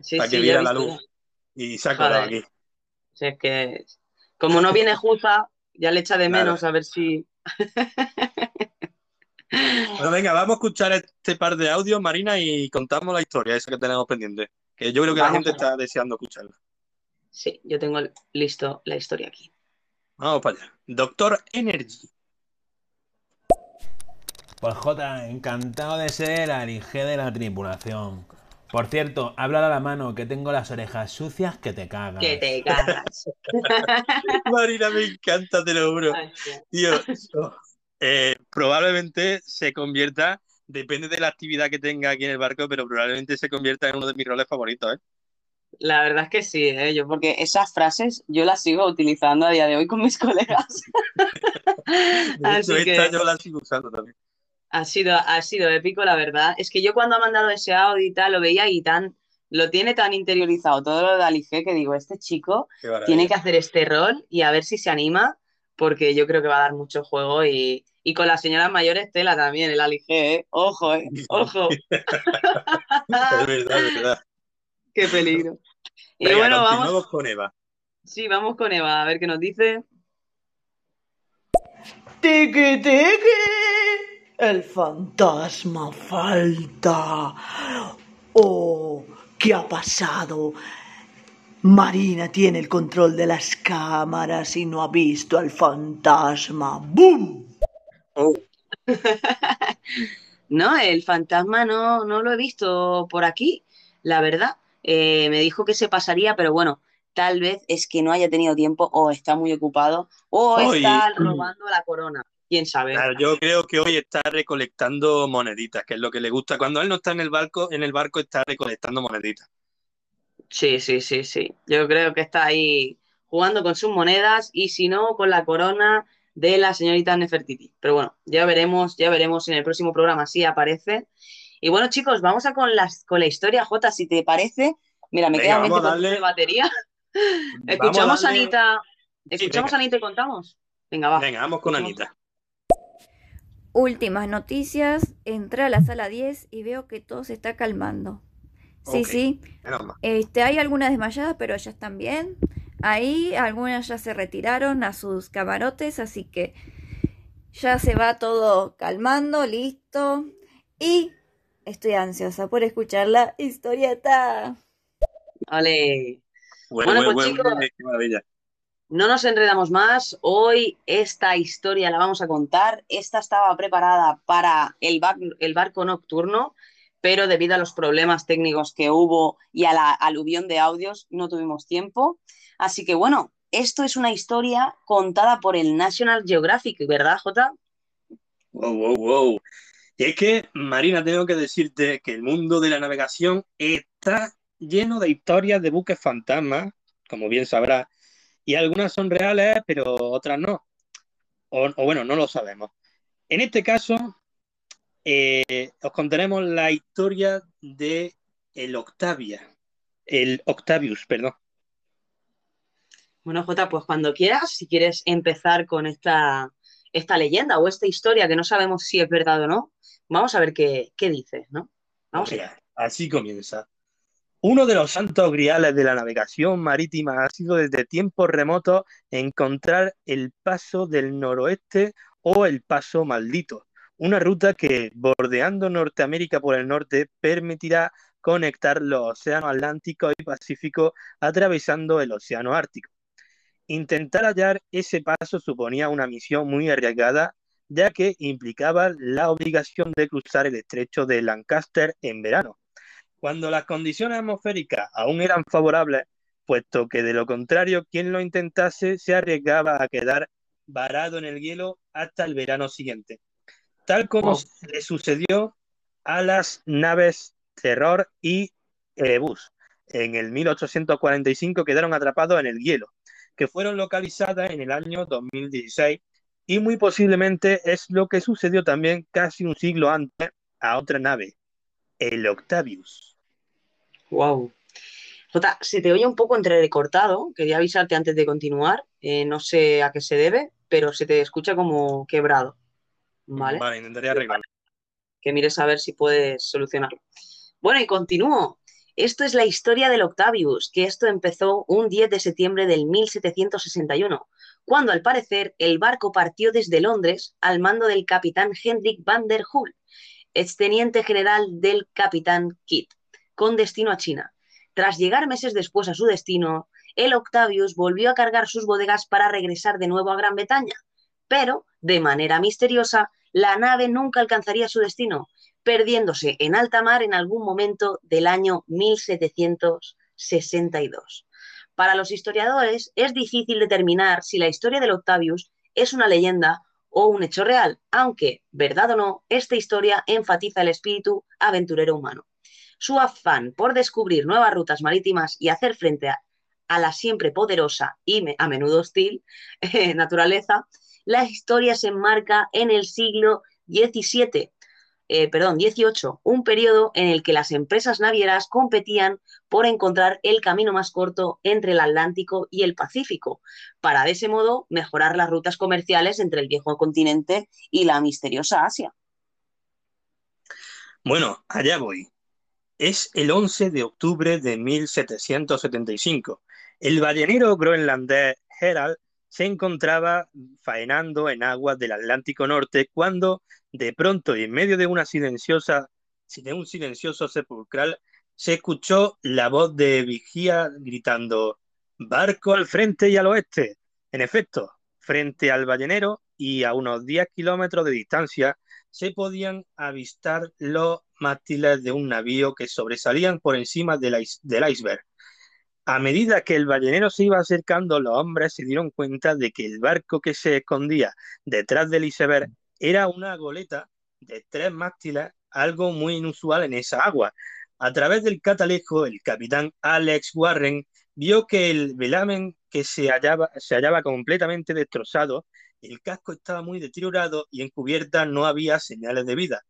Sí, para sí, que ya viera la luz y se ha colado Joder. aquí. Si es que, como no viene Juza, ya le echa de Claro. menos a ver si. Bueno, venga, vamos a escuchar este par de audios, Marina, y contamos la historia esa que tenemos pendiente. Que yo creo que la gente está deseando escucharla. Sí, yo tengo listo la historia aquí. Vamos para allá. Doctor Energy. Pues Jota, encantado de ser al IG de la tripulación. Por cierto, habla a la mano que tengo las orejas sucias que te cagas. Que te cagas. Marina, me encanta, te lo juro. Tío, eh, probablemente se convierta, depende de la actividad que tenga aquí en el barco, pero probablemente se convierta en uno de mis roles favoritos, ¿eh? La verdad es que sí, ¿eh? Yo, porque esas frases yo las sigo utilizando a día de hoy con mis colegas. De Así que- yo la sigo usando también. Ha sido, ha sido épico, la verdad. Es que yo cuando ha mandado ese audio y tal, lo veía y tan, lo tiene tan interiorizado todo lo de Alige que digo, este chico tiene que hacer este rol y a ver si se anima, porque yo creo que va a dar mucho juego y, y con las señoras mayores tela también, el Alige, ¿eh? Ojo, ¿eh? Ojo. Es verdad, es verdad. Qué peligro. Y Venga, bueno, vamos, con Eva. sí, vamos con Eva, a ver qué nos dice. Tiki tiki. El fantasma falta. Oh, ¿qué ha pasado? Marina tiene el control de las cámaras y no ha visto al fantasma. ¡Bum! No, el fantasma no, no lo he visto por aquí, la verdad. Eh, me dijo que se pasaría, pero bueno, tal vez es que no haya tenido tiempo o está muy ocupado o Hoy- está robando la corona. ¿Quién sabe? Claro, yo creo que hoy está recolectando moneditas, que es lo que le gusta. Cuando él no está en el barco, en el barco está recolectando moneditas. Sí, sí, sí, sí. Yo creo que está ahí jugando con sus monedas y si no, con la corona de la señorita Nefertiti. Pero bueno, ya veremos, ya veremos en el próximo programa si aparece. Y bueno, chicos, vamos a con, las, con la historia, Jota, si te parece. Mira, me Venga, queda un vamos a 20% de batería. Escuchamos darle- a Anita. Escuchamos a Anita y contamos. Venga, va. Venga, vamos con Anita. Últimas noticias. Entré a la sala 10 y veo que todo se está calmando. Sí, sí. Este, hay algunas desmayadas, pero ya están bien. Ahí algunas ya se retiraron a sus camarotes, así que ya se va todo calmando, listo. Y estoy ansiosa por escuchar la historieta. Vale. Bueno, Bueno, bueno, pues, bueno, chicos. qué maravilla. No nos enredamos más. Hoy esta historia la vamos a contar. Esta estaba preparada para el, bar- el barco nocturno, pero debido a los problemas técnicos que hubo y a la aluvión de audios, no tuvimos tiempo. Así que bueno, esto es una historia contada por el National Geographic, ¿verdad, Jota? Wow, wow, wow. Y es que, Marina, tengo que decirte que el mundo de la navegación está lleno de historias de buques fantasmas, como bien sabrás, y algunas son reales, pero otras no. O, o bueno, no lo sabemos. En este caso, eh, os contaremos la historia de el Octavia, el Octavius, perdón. Bueno, Jota, pues cuando quieras, si quieres empezar con esta, esta leyenda o esta historia que no sabemos si es verdad o no, vamos a ver qué, qué dice, ¿no? Vamos allá. así comienza. Uno de los santos griales de la navegación marítima ha sido desde tiempos remotos encontrar el paso del noroeste o el paso maldito, una ruta que, bordeando Norteamérica por el norte, permitirá conectar los océanos Atlántico y Pacífico atravesando el océano Ártico. Intentar hallar ese paso suponía una misión muy arriesgada, ya que implicaba la obligación de cruzar el estrecho de Lancaster en verano, cuando las condiciones atmosféricas aún eran favorables, puesto que de lo contrario quien lo intentase se arriesgaba a quedar varado en el hielo hasta el verano siguiente, tal como le sucedió a las naves Terror y Erebus. En el 1845 quedaron atrapados en el hielo, que fueron localizadas en el año 2016 Y muy posiblemente es lo que sucedió también casi un siglo antes a otra nave, el Octavius. Wow. Jota, se te oye un poco entrecortado. Quería avisarte antes de continuar. Eh, no sé a qué se debe, pero se te escucha como quebrado. ¿Vale? Vale, intentaré arreglarlo. Que mires a ver si puedes solucionarlo. Bueno, y continúo. Esto es la historia del Octavius, que esto empezó un 10 de septiembre del 1761, cuando al parecer el barco partió desde Londres al mando del capitán Hendrik van der Hull, exteniente general del capitán Kidd, con destino a China. Tras llegar meses después a su destino, el Octavius volvió a cargar sus bodegas para regresar de nuevo a Gran Bretaña, pero, de manera misteriosa, la nave nunca alcanzaría su destino, perdiéndose en alta mar en algún momento del año 1762. Para los historiadores es difícil determinar si la historia del Octavius es una leyenda o un hecho real, aunque, verdad o no, esta historia enfatiza el espíritu aventurero humano. Su afán por descubrir nuevas rutas marítimas y hacer frente a, la siempre poderosa y a menudo hostil eh, naturaleza, la historia se enmarca en el siglo XVII, eh, perdón, 18, un periodo en el que las empresas navieras competían por encontrar el camino más corto entre el Atlántico y el Pacífico, para de ese modo mejorar las rutas comerciales entre el viejo continente y la misteriosa Asia. Bueno, allá voy. Es el 11 de octubre de 1775. El ballenero groenlandés Herald se encontraba faenando en aguas del Atlántico Norte cuando, de pronto, y en medio de una silenciosa, de un silencioso sepulcral, se escuchó la voz de vigía gritando: Barco al frente y al oeste. En efecto, frente al ballenero y a unos 10 kilómetros de distancia, se podían avistar los mástiles de un navío que sobresalían por encima del, iceberg. A medida que el ballenero se iba acercando, los hombres se dieron cuenta de que el barco que se escondía detrás del iceberg era una goleta de tres mástiles, algo muy inusual en esa agua. A través del catalejo, el capitán Alex Warren vio que el velamen que se hallaba, se hallaba completamente destrozado, el casco estaba muy deteriorado y en cubierta no había señales de vida.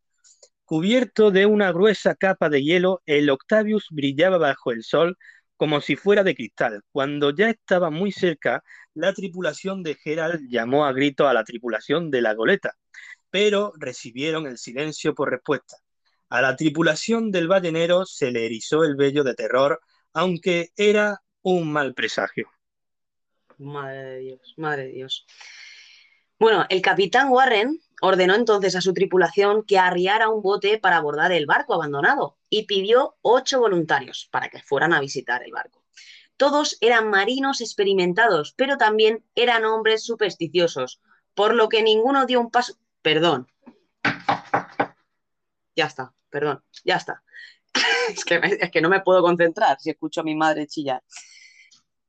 Cubierto de una gruesa capa de hielo, el Octavius brillaba bajo el sol como si fuera de cristal. Cuando ya estaba muy cerca, la tripulación de Gerald llamó a grito a la tripulación de la goleta, pero recibieron el silencio por respuesta. A la tripulación del ballenero se le erizó el vello de terror, aunque era un mal presagio. Madre de Dios, madre de Dios. Bueno, el capitán Warren ordenó entonces a su tripulación que arriara un bote para abordar el barco abandonado y pidió ocho voluntarios para que fueran a visitar el barco. Todos eran marinos experimentados, pero también eran hombres supersticiosos, por lo que ninguno dio un paso. Perdón. Ya está, perdón, ya está. es, que, no me puedo concentrar si escucho a mi madre chillar.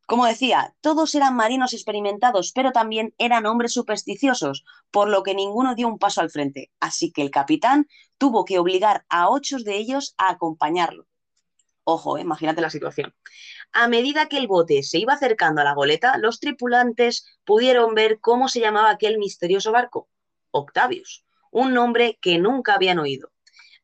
Como decía, todos eran marinos experimentados, pero también eran hombres supersticiosos, por lo que ninguno dio un paso al frente. Así que el capitán tuvo que obligar a ocho de ellos a acompañarlo. Ojo, eh, imagínate la situación. A medida que el bote se iba acercando a la goleta, los tripulantes pudieron ver cómo se llamaba aquel misterioso barco. Octavius, un nombre que nunca habían oído.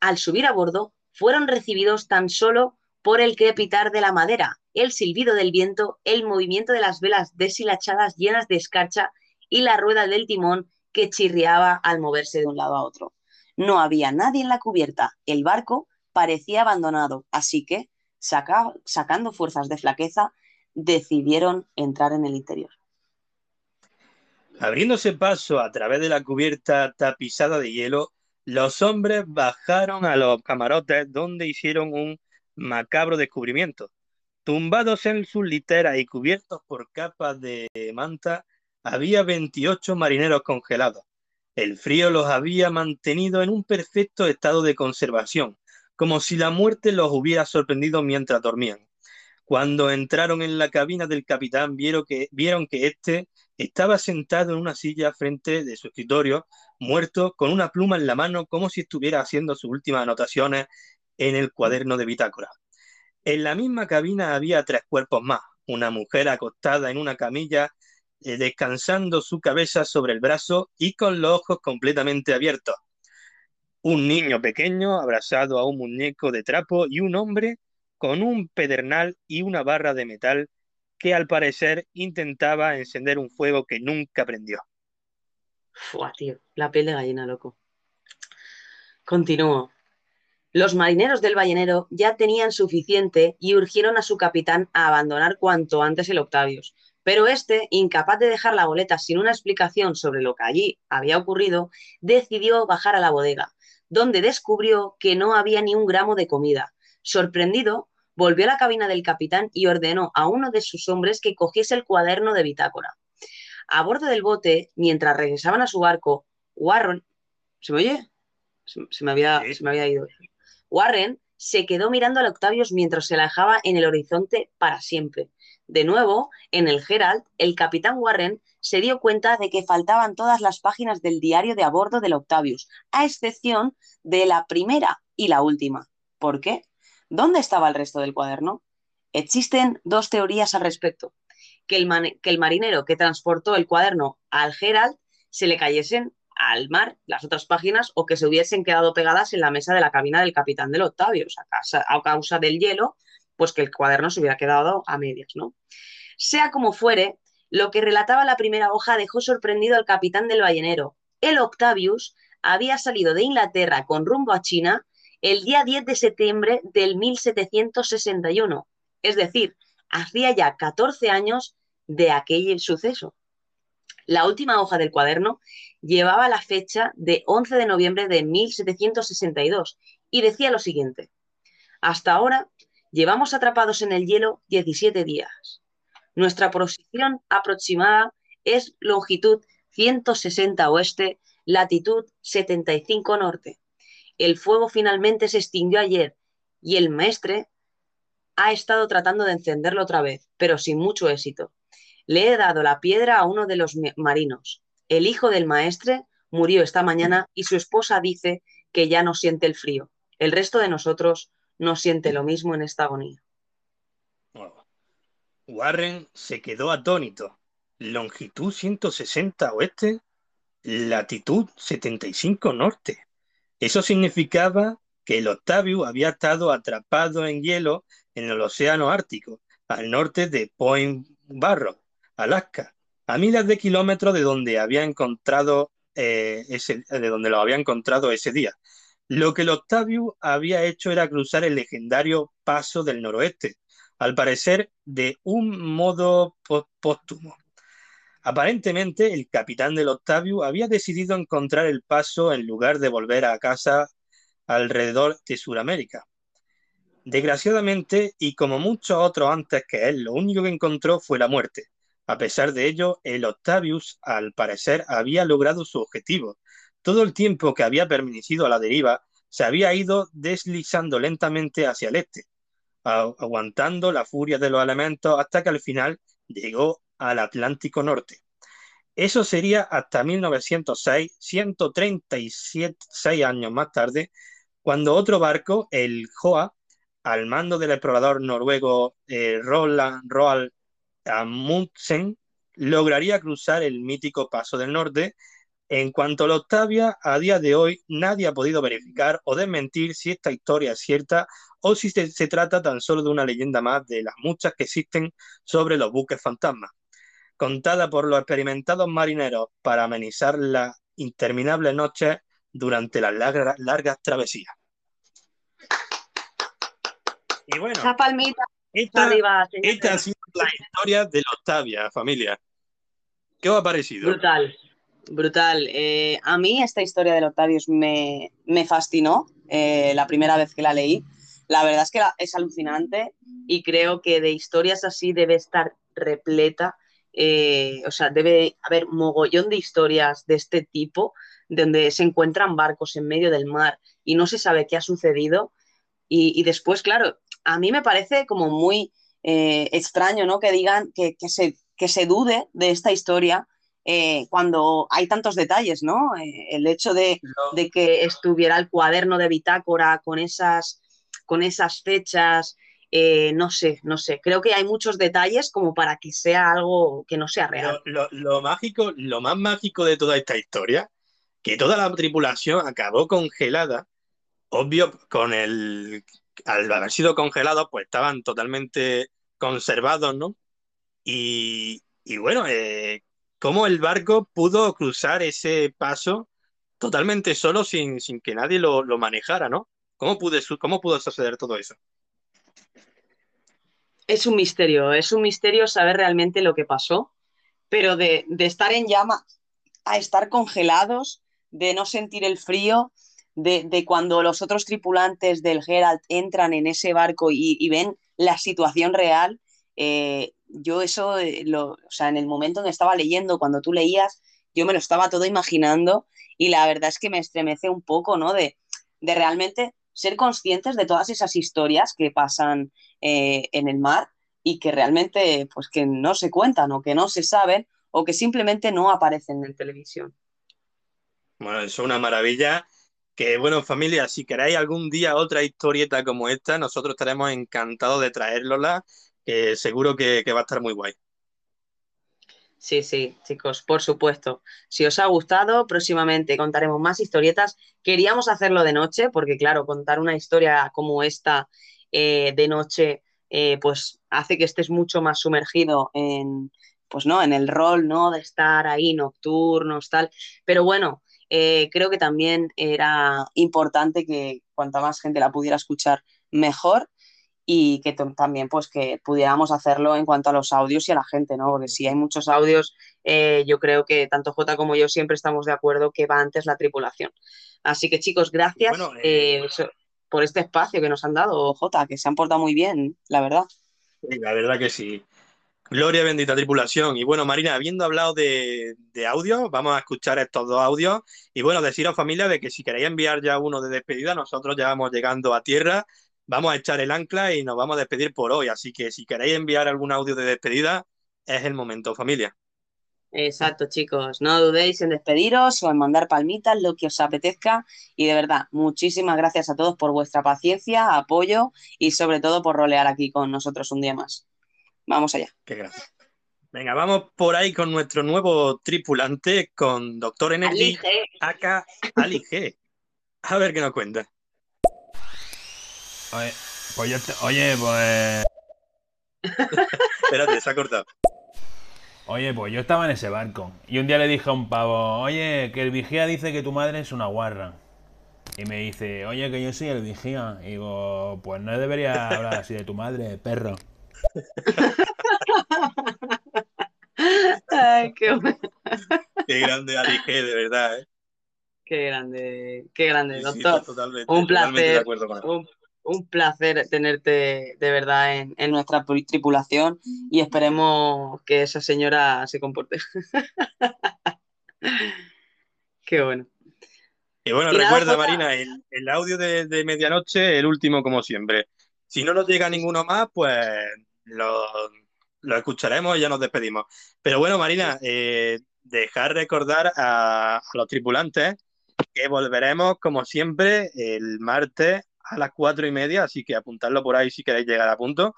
Al subir a bordo, fueron recibidos tan solo por el crepitar de la madera, el silbido del viento, el movimiento de las velas deshilachadas llenas de escarcha y la rueda del timón que chirriaba al moverse de un lado a otro. No había nadie en la cubierta, el barco parecía abandonado, así que, saca- sacando fuerzas de flaqueza, decidieron entrar en el interior. Abriéndose paso a través de la cubierta tapizada de hielo, los hombres bajaron a los camarotes donde hicieron un macabro descubrimiento. Tumbados en sus literas y cubiertos por capas de manta, había 28 marineros congelados. El frío los había mantenido en un perfecto estado de conservación, como si la muerte los hubiera sorprendido mientras dormían. Cuando entraron en la cabina del capitán, vieron que, vieron que éste estaba sentado en una silla frente de su escritorio, muerto, con una pluma en la mano, como si estuviera haciendo sus últimas anotaciones en el cuaderno de bitácora. En la misma cabina había tres cuerpos más, una mujer acostada en una camilla eh, descansando su cabeza sobre el brazo y con los ojos completamente abiertos. Un niño pequeño abrazado a un muñeco de trapo y un hombre con un pedernal y una barra de metal que al parecer intentaba encender un fuego que nunca prendió. Fua, tío, la piel de gallina, loco. Continúo. Los marineros del ballenero ya tenían suficiente y urgieron a su capitán a abandonar cuanto antes el Octavius. Pero este, incapaz de dejar la goleta sin una explicación sobre lo que allí había ocurrido, decidió bajar a la bodega, donde descubrió que no había ni un gramo de comida. Sorprendido, volvió a la cabina del capitán y ordenó a uno de sus hombres que cogiese el cuaderno de bitácora. A bordo del bote, mientras regresaban a su barco, Warren... ¿Se me oye? Se, se me, había, se me había ido. Warren se quedó mirando al Octavius mientras se alejaba en el horizonte para siempre. De nuevo, en el Herald, el capitán Warren se dio cuenta de que faltaban todas las páginas del diario de a bordo del Octavius, a excepción de la primera y la última. ¿Por qué? ¿Dónde estaba el resto del cuaderno? Existen dos teorías al respecto. Que el, man- que el marinero que transportó el cuaderno al Herald se le cayesen al mar las otras páginas o que se hubiesen quedado pegadas en la mesa de la cabina del capitán del causa, a causa del hielo, pues que el cuaderno se hubiera quedado a medias, ¿no? Sea como fuere, lo que relataba la primera hoja dejó sorprendido al capitán del ballenero. El Octavius había salido de Inglaterra con rumbo a China el día 10 de septiembre del 1761, es decir, hacía ya 14 años de aquel suceso. La última hoja del cuaderno llevaba la fecha de 11 de noviembre de 1762 y decía lo siguiente. Hasta ahora llevamos atrapados en el hielo 17 días. Nuestra posición aproximada es longitud 160 oeste, latitud 75 norte. El fuego finalmente se extinguió ayer y el maestre ha estado tratando de encenderlo otra vez, pero sin mucho éxito. Le he dado la piedra a uno de los marinos. El hijo del maestre murió esta mañana y su esposa dice que ya no siente el frío. El resto de nosotros no siente lo mismo en esta agonía. Warren se quedó atónito. Longitud 160 oeste, latitud 75 norte. Eso significaba que el Octavius había estado atrapado en hielo en el Océano Ártico, al norte de Point Barrow, Alaska, a miles de kilómetros de donde había encontrado eh, ese, de donde lo había encontrado ese día. Lo que el Octavius había hecho era cruzar el legendario Paso del Noroeste, al parecer de un modo pó- póstumo. Aparentemente, el capitán del Octavius había decidido encontrar el paso en lugar de volver a casa alrededor de Sudamérica. Desgraciadamente, y como muchos otros antes que él, lo único que encontró fue la muerte. A pesar de ello, el Octavius, al parecer, había logrado su objetivo. Todo el tiempo que había permanecido a la deriva, se había ido deslizando lentamente hacia el este, aguantando la furia de los elementos hasta que al final llegó al Atlántico Norte. Eso sería hasta 1906, 136 años más tarde, cuando otro barco, el Joa, al mando del explorador noruego eh, Roland Roald Amundsen, lograría cruzar el mítico Paso del Norte. En cuanto a la Octavia, a día de hoy nadie ha podido verificar o desmentir si esta historia es cierta o si se, se trata tan solo de una leyenda más de las muchas que existen sobre los buques fantasmas, contada por los experimentados marineros para amenizar las interminables noches durante las largas, largas travesías. Y bueno, esta, señor. esta ha sido la historia de Octavia, familia. ¿Qué os ha parecido? Brutal, brutal. Eh, a mí esta historia del Octavius me, me fascinó eh, la primera vez que la leí. La verdad es que es alucinante y creo que de historias así debe estar repleta. eh, o sea, debe haber mogollón de historias de este tipo, donde se encuentran barcos en medio del mar y no se sabe qué ha sucedido. Y después, claro, a mí me parece como muy eh, extraño, ¿no? Que digan que, que se, que se dude de esta historia eh, cuando hay tantos detalles, ¿no? Eh, el hecho de, de que estuviera el cuaderno de bitácora con esas, con esas fechas eh, no sé, no sé. Creo que hay muchos detalles como para que sea algo que no sea real. Lo, lo- lo mágico, lo más mágico de toda esta historia, que toda la tripulación acabó congelada, obvio, con el, al haber sido congelados, pues estaban totalmente conservados, ¿no? Y, y bueno, eh, cómo el barco pudo cruzar ese paso totalmente solo sin, sin que nadie lo, lo manejara, ¿no? ¿Cómo cómo pudo suceder todo eso? Es un misterio, es un misterio saber realmente lo que pasó, pero de, de estar en llamas a estar congelados, de no sentir el frío, de, de cuando los otros tripulantes del Herald entran en ese barco y, y ven la situación real, eh, yo eso, eh, lo, o sea, en el momento en que estaba leyendo, cuando tú leías, yo me lo estaba todo imaginando y la verdad es que me estremece un poco, ¿no? De, de realmente ser conscientes de todas esas historias que pasan eh, en el mar y que realmente, pues que no se cuentan o que no se saben o que simplemente no aparecen en televisión. Bueno, eso es una maravilla. Que bueno, familia, si queréis algún día otra historieta como esta, nosotros estaremos encantados de traérosla, que seguro que, que va a estar muy guay. Sí, sí, chicos, por supuesto. Si os ha gustado, próximamente contaremos más historietas. Queríamos hacerlo de noche, porque claro, contar una historia como esta eh, de noche, eh, pues hace que estés mucho más sumergido en, pues no, en el rol, ¿no? De estar ahí nocturnos, tal. Pero bueno, eh, creo que también era importante que cuanta más gente la pudiera escuchar, mejor y que también pues que pudiéramos hacerlo en cuanto a los audios y a la gente, ¿no? Porque si hay muchos audios, eh, yo creo que tanto Jota como yo siempre estamos de acuerdo que va antes la tripulación. Así que chicos, gracias Bueno, eh, por este espacio que nos han dado, Jota, que se han portado muy bien, la verdad. Sí, La verdad que sí. Gloria bendita tripulación. Y bueno, Marina, habiendo hablado de, de audio, vamos a escuchar estos dos audios. Y bueno, deciros familia de que si queréis enviar ya uno de despedida, nosotros ya vamos llegando a tierra, vamos a echar el ancla y nos vamos a despedir por hoy. Así que si queréis enviar algún audio de despedida, es el momento, familia. Exacto, chicos. No dudéis en despediros o en mandar palmitas, lo que os apetezca. Y de verdad, muchísimas gracias a todos por vuestra paciencia, apoyo y sobre todo por rolear aquí con nosotros un día más. Vamos allá. Qué gracias. Venga, vamos por ahí con nuestro nuevo tripulante, con Doctor Energy, Ali G. acá Ali G. A ver qué nos cuenta. Oye, pues yo te- oye, pues. Espérate, se ha cortado. Oye, pues yo estaba en ese barco y un día le dije a un pavo, oye, que el vigía dice que tu madre es una guarra. Y me dice, oye, que yo soy el vigía. Y digo, pues no debería hablar así de tu madre, perro. Ay, qué, bueno. Qué grande Ali G, de verdad, ¿eh? qué grande, qué grande, Sí, sí, doctor. totalmente, un placer, un, un placer tenerte de verdad en, en nuestra tripulación y esperemos que esa señora se comporte. Qué bueno. Y bueno, Y recuerda, Jota. Marina, el, el audio de, de medianoche, el último como siempre. Si no nos llega ninguno más, pues lo, lo escucharemos y ya nos despedimos. Pero bueno, Marina, eh, dejar recordar a, a los tripulantes que volveremos, como siempre, el martes a las cuatro y media, así que apuntadlo por ahí si queréis llegar a punto.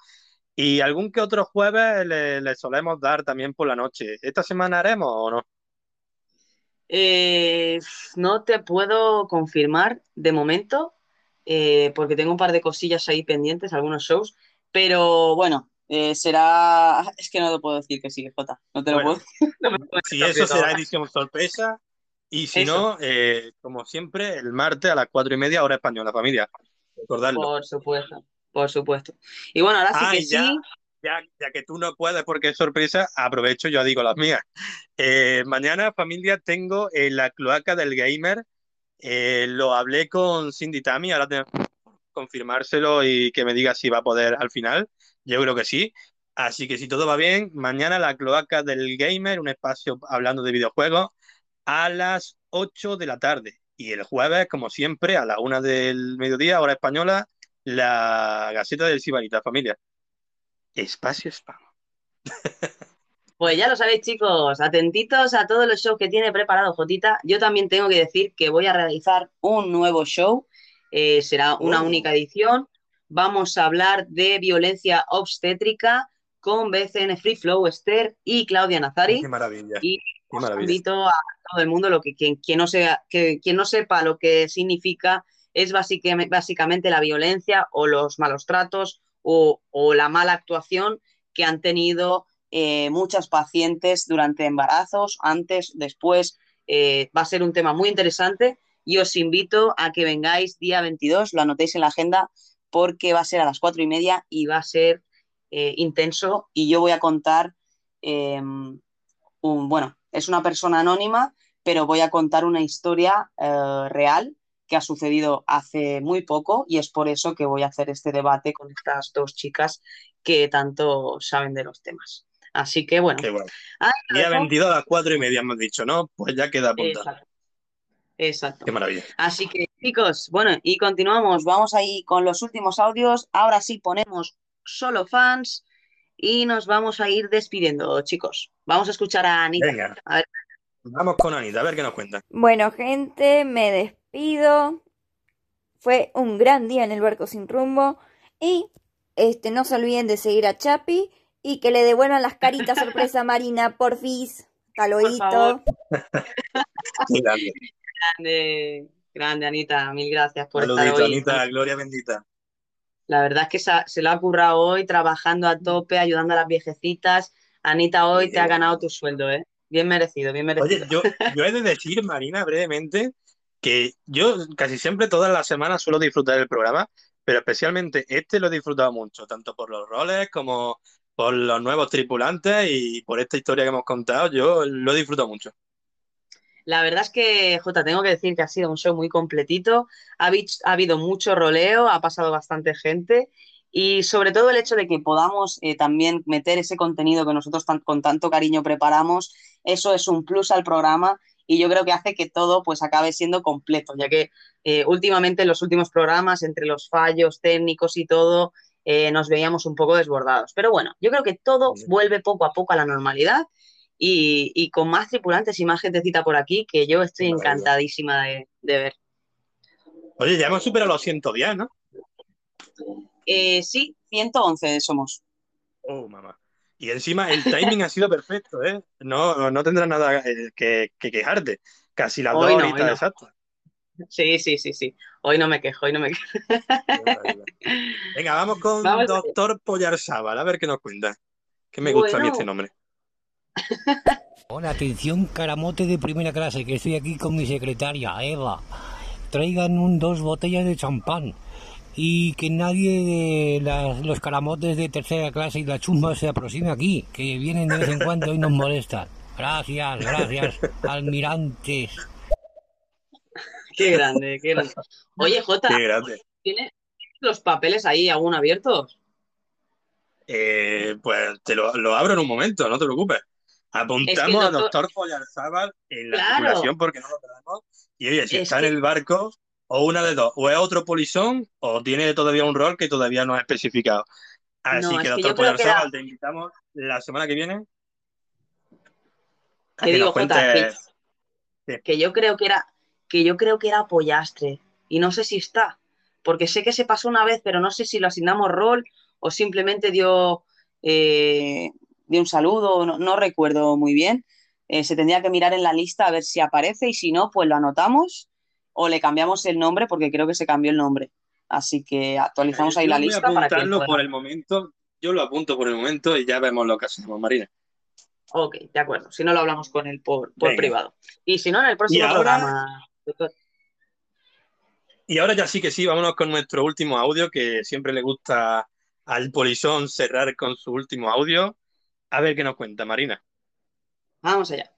Y algún que otro jueves le, le solemos dar también por la noche. ¿Esta semana haremos o no? Eh, no te puedo confirmar de momento, eh, porque tengo un par de cosillas ahí pendientes, algunos shows, pero bueno, eh, será... Es que no te puedo decir que sí, Jota, no te lo Bueno, puedo decir. No me Si eso será edición sorpresa. Y si Eso. no, eh, como siempre, el martes a las cuatro y media, hora española, familia. Recordadlo. Por supuesto, por supuesto. Y bueno, ahora sí Ah, que ya, sí. ya, ya que tú no puedes porque es sorpresa, aprovecho, yo digo las mías. Eh, mañana, familia, tengo eh, la cloaca del gamer. Eh, lo hablé con Cindy Tami, ahora tengo que confirmárselo y que me diga si va a poder al final. Yo creo que sí. Así que si todo va bien, mañana la cloaca del gamer, un espacio hablando de videojuegos, a las 8 de la tarde. Y el jueves, como siempre, a la 1 del mediodía, hora española, la Gaceta del Sibarita, familia. Espacio spam. Pues ya lo sabéis, chicos, atentitos a todos los shows que tiene preparado Jotita. Yo también tengo que decir que voy a realizar un nuevo show. Eh, será una Oh. única edición, vamos a hablar de violencia obstétrica con BCN Free Flow, Esther y Claudia Nazari. Qué maravilla. Y Qué os maravilla. invito a todo el mundo, lo que quien, quien no sea, que, quien no sepa lo que significa, es básicamente, básicamente la violencia o los malos tratos o, o la mala actuación que han tenido eh, muchas pacientes durante embarazos, antes, después. Eh, va a ser un tema muy interesante y os invito a que vengáis día 22, lo anotéis en la agenda, porque va a ser a las cuatro y media y va a ser eh, intenso y yo voy a contar eh, un, bueno, es una persona anónima, pero voy a contar una historia eh, real que ha sucedido hace muy poco y es por eso que voy a hacer este debate con estas dos chicas que tanto saben de los temas. Así que bueno, Qué bueno. ahí lo Día dejo. 22 a las 4 y media hemos dicho, ¿no? Pues ya queda apuntado. Exacto. Exacto. Qué maravilla. Así que chicos, bueno, y continuamos, vamos ahí con los últimos audios. Ahora sí ponemos solo fans y nos vamos a ir despidiendo, chicos. Vamos a escuchar a Anita. Venga. A ver, Vamos con Anita, a ver qué nos cuenta. Bueno, gente, me despido. Fue un gran día en el barco sin rumbo. Y este, no se olviden de seguir a Chapi y que le devuelvan las caritas sorpresa a Marina, porfis. Hasta grande. grande, Anita, mil gracias por estar Saludito, hoy. Anita, gloria bendita. La verdad es que se, lo ha currado hoy trabajando a tope, ayudando a las viejecitas. Anita, hoy te ha ganado tu sueldo, ¿eh? Bien merecido, bien merecido. Oye, yo, yo he de decir, Marina, brevemente, que yo casi siempre todas las semanas suelo disfrutar del programa, pero especialmente este lo he disfrutado mucho, tanto por los roles como por los nuevos tripulantes y por esta historia que hemos contado, yo lo he disfrutado mucho. La verdad es que, Jota, tengo que decir que ha sido un show muy completito. Ha, habi- ha habido mucho roleo, ha pasado bastante gente y sobre todo el hecho de que podamos eh, también meter ese contenido que nosotros tan- con tanto cariño preparamos, eso es un plus al programa y yo creo que hace que todo pues acabe siendo completo, ya que eh, últimamente en los últimos programas, entre los fallos técnicos y todo, eh, nos veíamos un poco desbordados. Pero bueno, yo creo que todo vuelve poco a poco a la normalidad y, y con más tripulantes y más gentecita por aquí que yo estoy encantadísima de, de ver. Oye, ya hemos superado los 110, ¿no? Eh, sí, 111 somos. Oh, mamá. Y encima el timing ha sido perfecto, ¿eh? No, no tendrás nada eh, que, que quejarte. Casi las dos no, horitas no. exactas. Sí, sí, sí, sí. Hoy no me quejo, hoy no me quejo. Venga, vamos con Vamos. Doctor Pollarzábal, a ver qué nos cuenta. Que me gusta a mí este nombre. Hola, atención, caramote de primera clase, que estoy aquí con mi secretaria, Eva. Traigan un, dos botellas de champán y que nadie de las- los caramotes de tercera clase y la chumba se aproxime aquí, que vienen de vez en cuando y nos molestan. Gracias, gracias, almirantes. Qué grande, qué grande. Oye, Jota, Qué grande. ¿tienes los papeles ahí aún abiertos? Eh, pues te lo, lo abro en un momento, no te preocupes. Apuntamos Es que el a doctor- Doctor Pollarzábal en la Claro. tripulación porque no lo tenemos. Y oye, si Es está que- en el barco, o una de dos, o es otro polizón, o tiene todavía un rol que todavía no ha especificado. Así No, que, Doctor Pollarzábal, te invitamos la semana que viene Te digo, Jota, cuentes. que, que yo creo que era, que yo creo que era Pollastre. Y no sé si está. Porque sé que se pasó una vez, pero no sé si lo asignamos rol o simplemente dio, eh, dio un saludo, no, no recuerdo muy bien. Eh, se tendría que mirar en la lista a ver si aparece y si no, pues lo anotamos o le cambiamos el nombre porque creo que se cambió el nombre. Así que actualizamos ahí Yo la voy a lista para que por el momento. Yo lo apunto por el momento y ya vemos lo que hacemos, Marina. Ok, de acuerdo. Si no lo hablamos con él por, por privado. Y si no, en el próximo ahora- programa. Y ahora ya sí que sí, vámonos con nuestro último audio, que siempre le gusta al polizón cerrar con su último audio. A ver qué nos cuenta, Marina. Vamos allá.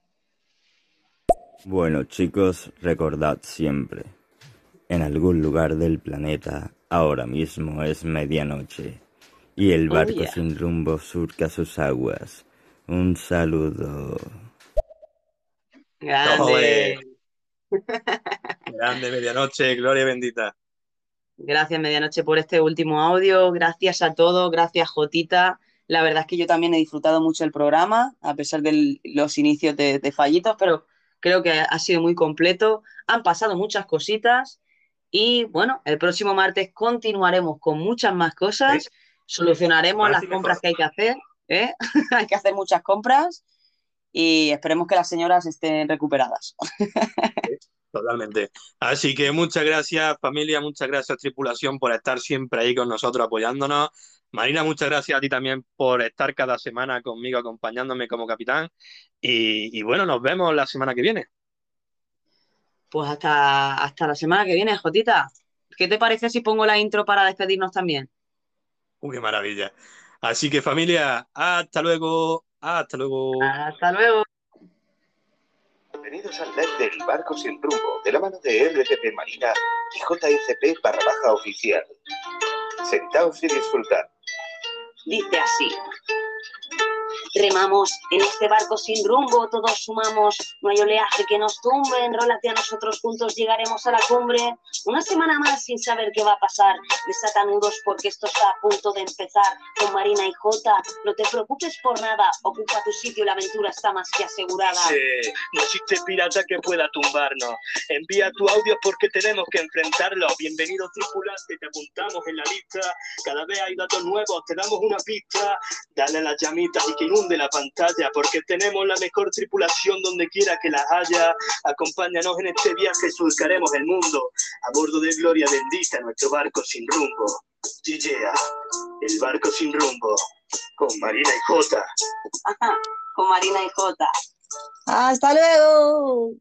Bueno, chicos, recordad siempre, en algún lugar del planeta ahora mismo es medianoche y el Oh, barco yeah. sin rumbo surca sus aguas. Un saludo. Grande. Grande medianoche, gloria bendita. Gracias, Medianoche, por este último audio. Gracias a todos. Gracias, Jotita. La verdad es que yo también he disfrutado mucho el programa, a pesar de los inicios de, de fallitos, pero creo que ha sido muy completo. Han pasado muchas cositas Y bueno, el próximo martes continuaremos con muchas más cosas. Solucionaremos las compras que hay que hacer. ¿eh? hay que hacer muchas compras y esperemos que las señoras estén recuperadas. Totalmente. Así que muchas gracias, familia, muchas gracias, tripulación, por estar siempre ahí con nosotros apoyándonos. Marina, muchas gracias a ti también por estar cada semana conmigo, acompañándome como capitán. Y, y bueno, nos vemos la semana que viene. Pues hasta, hasta la semana que viene, Jotita. ¿Qué te parece si pongo la intro para despedirnos también? Uy, qué maravilla. Así que familia, hasta luego, hasta luego. Hasta luego. Bienvenidos al live del Barco Sin Rumbo, de la mano de RCP Marina y JICP barra baja oficial. Sentaos y disfrutad. Dice así. Remamos en este barco sin rumbo, todos sumamos, no hay oleaje que nos tumbe, enrólate a nosotros juntos, llegaremos a la cumbre. Una semana más sin saber qué va a pasar, desata nudos porque esto está a punto de empezar. Con Marina y Jota, no te preocupes por nada, ocupa tu sitio, la aventura está más que asegurada. Sí, no existe pirata que pueda tumbarnos. Envía tu audio porque tenemos que enfrentarlo. Bienvenido tripulante, te apuntamos en la lista. Cada vez hay datos nuevos, te damos una pista. Dale las llamitas y que inunde la pantalla, porque tenemos la mejor tripulación donde quiera que las haya. Acompáñanos en este viaje, surcaremos el mundo. A bordo de Gloria bendita, nuestro barco sin rumbo. Yeah, el barco sin rumbo. Con Marina y Jota. Con Marina y Jota. Hasta luego.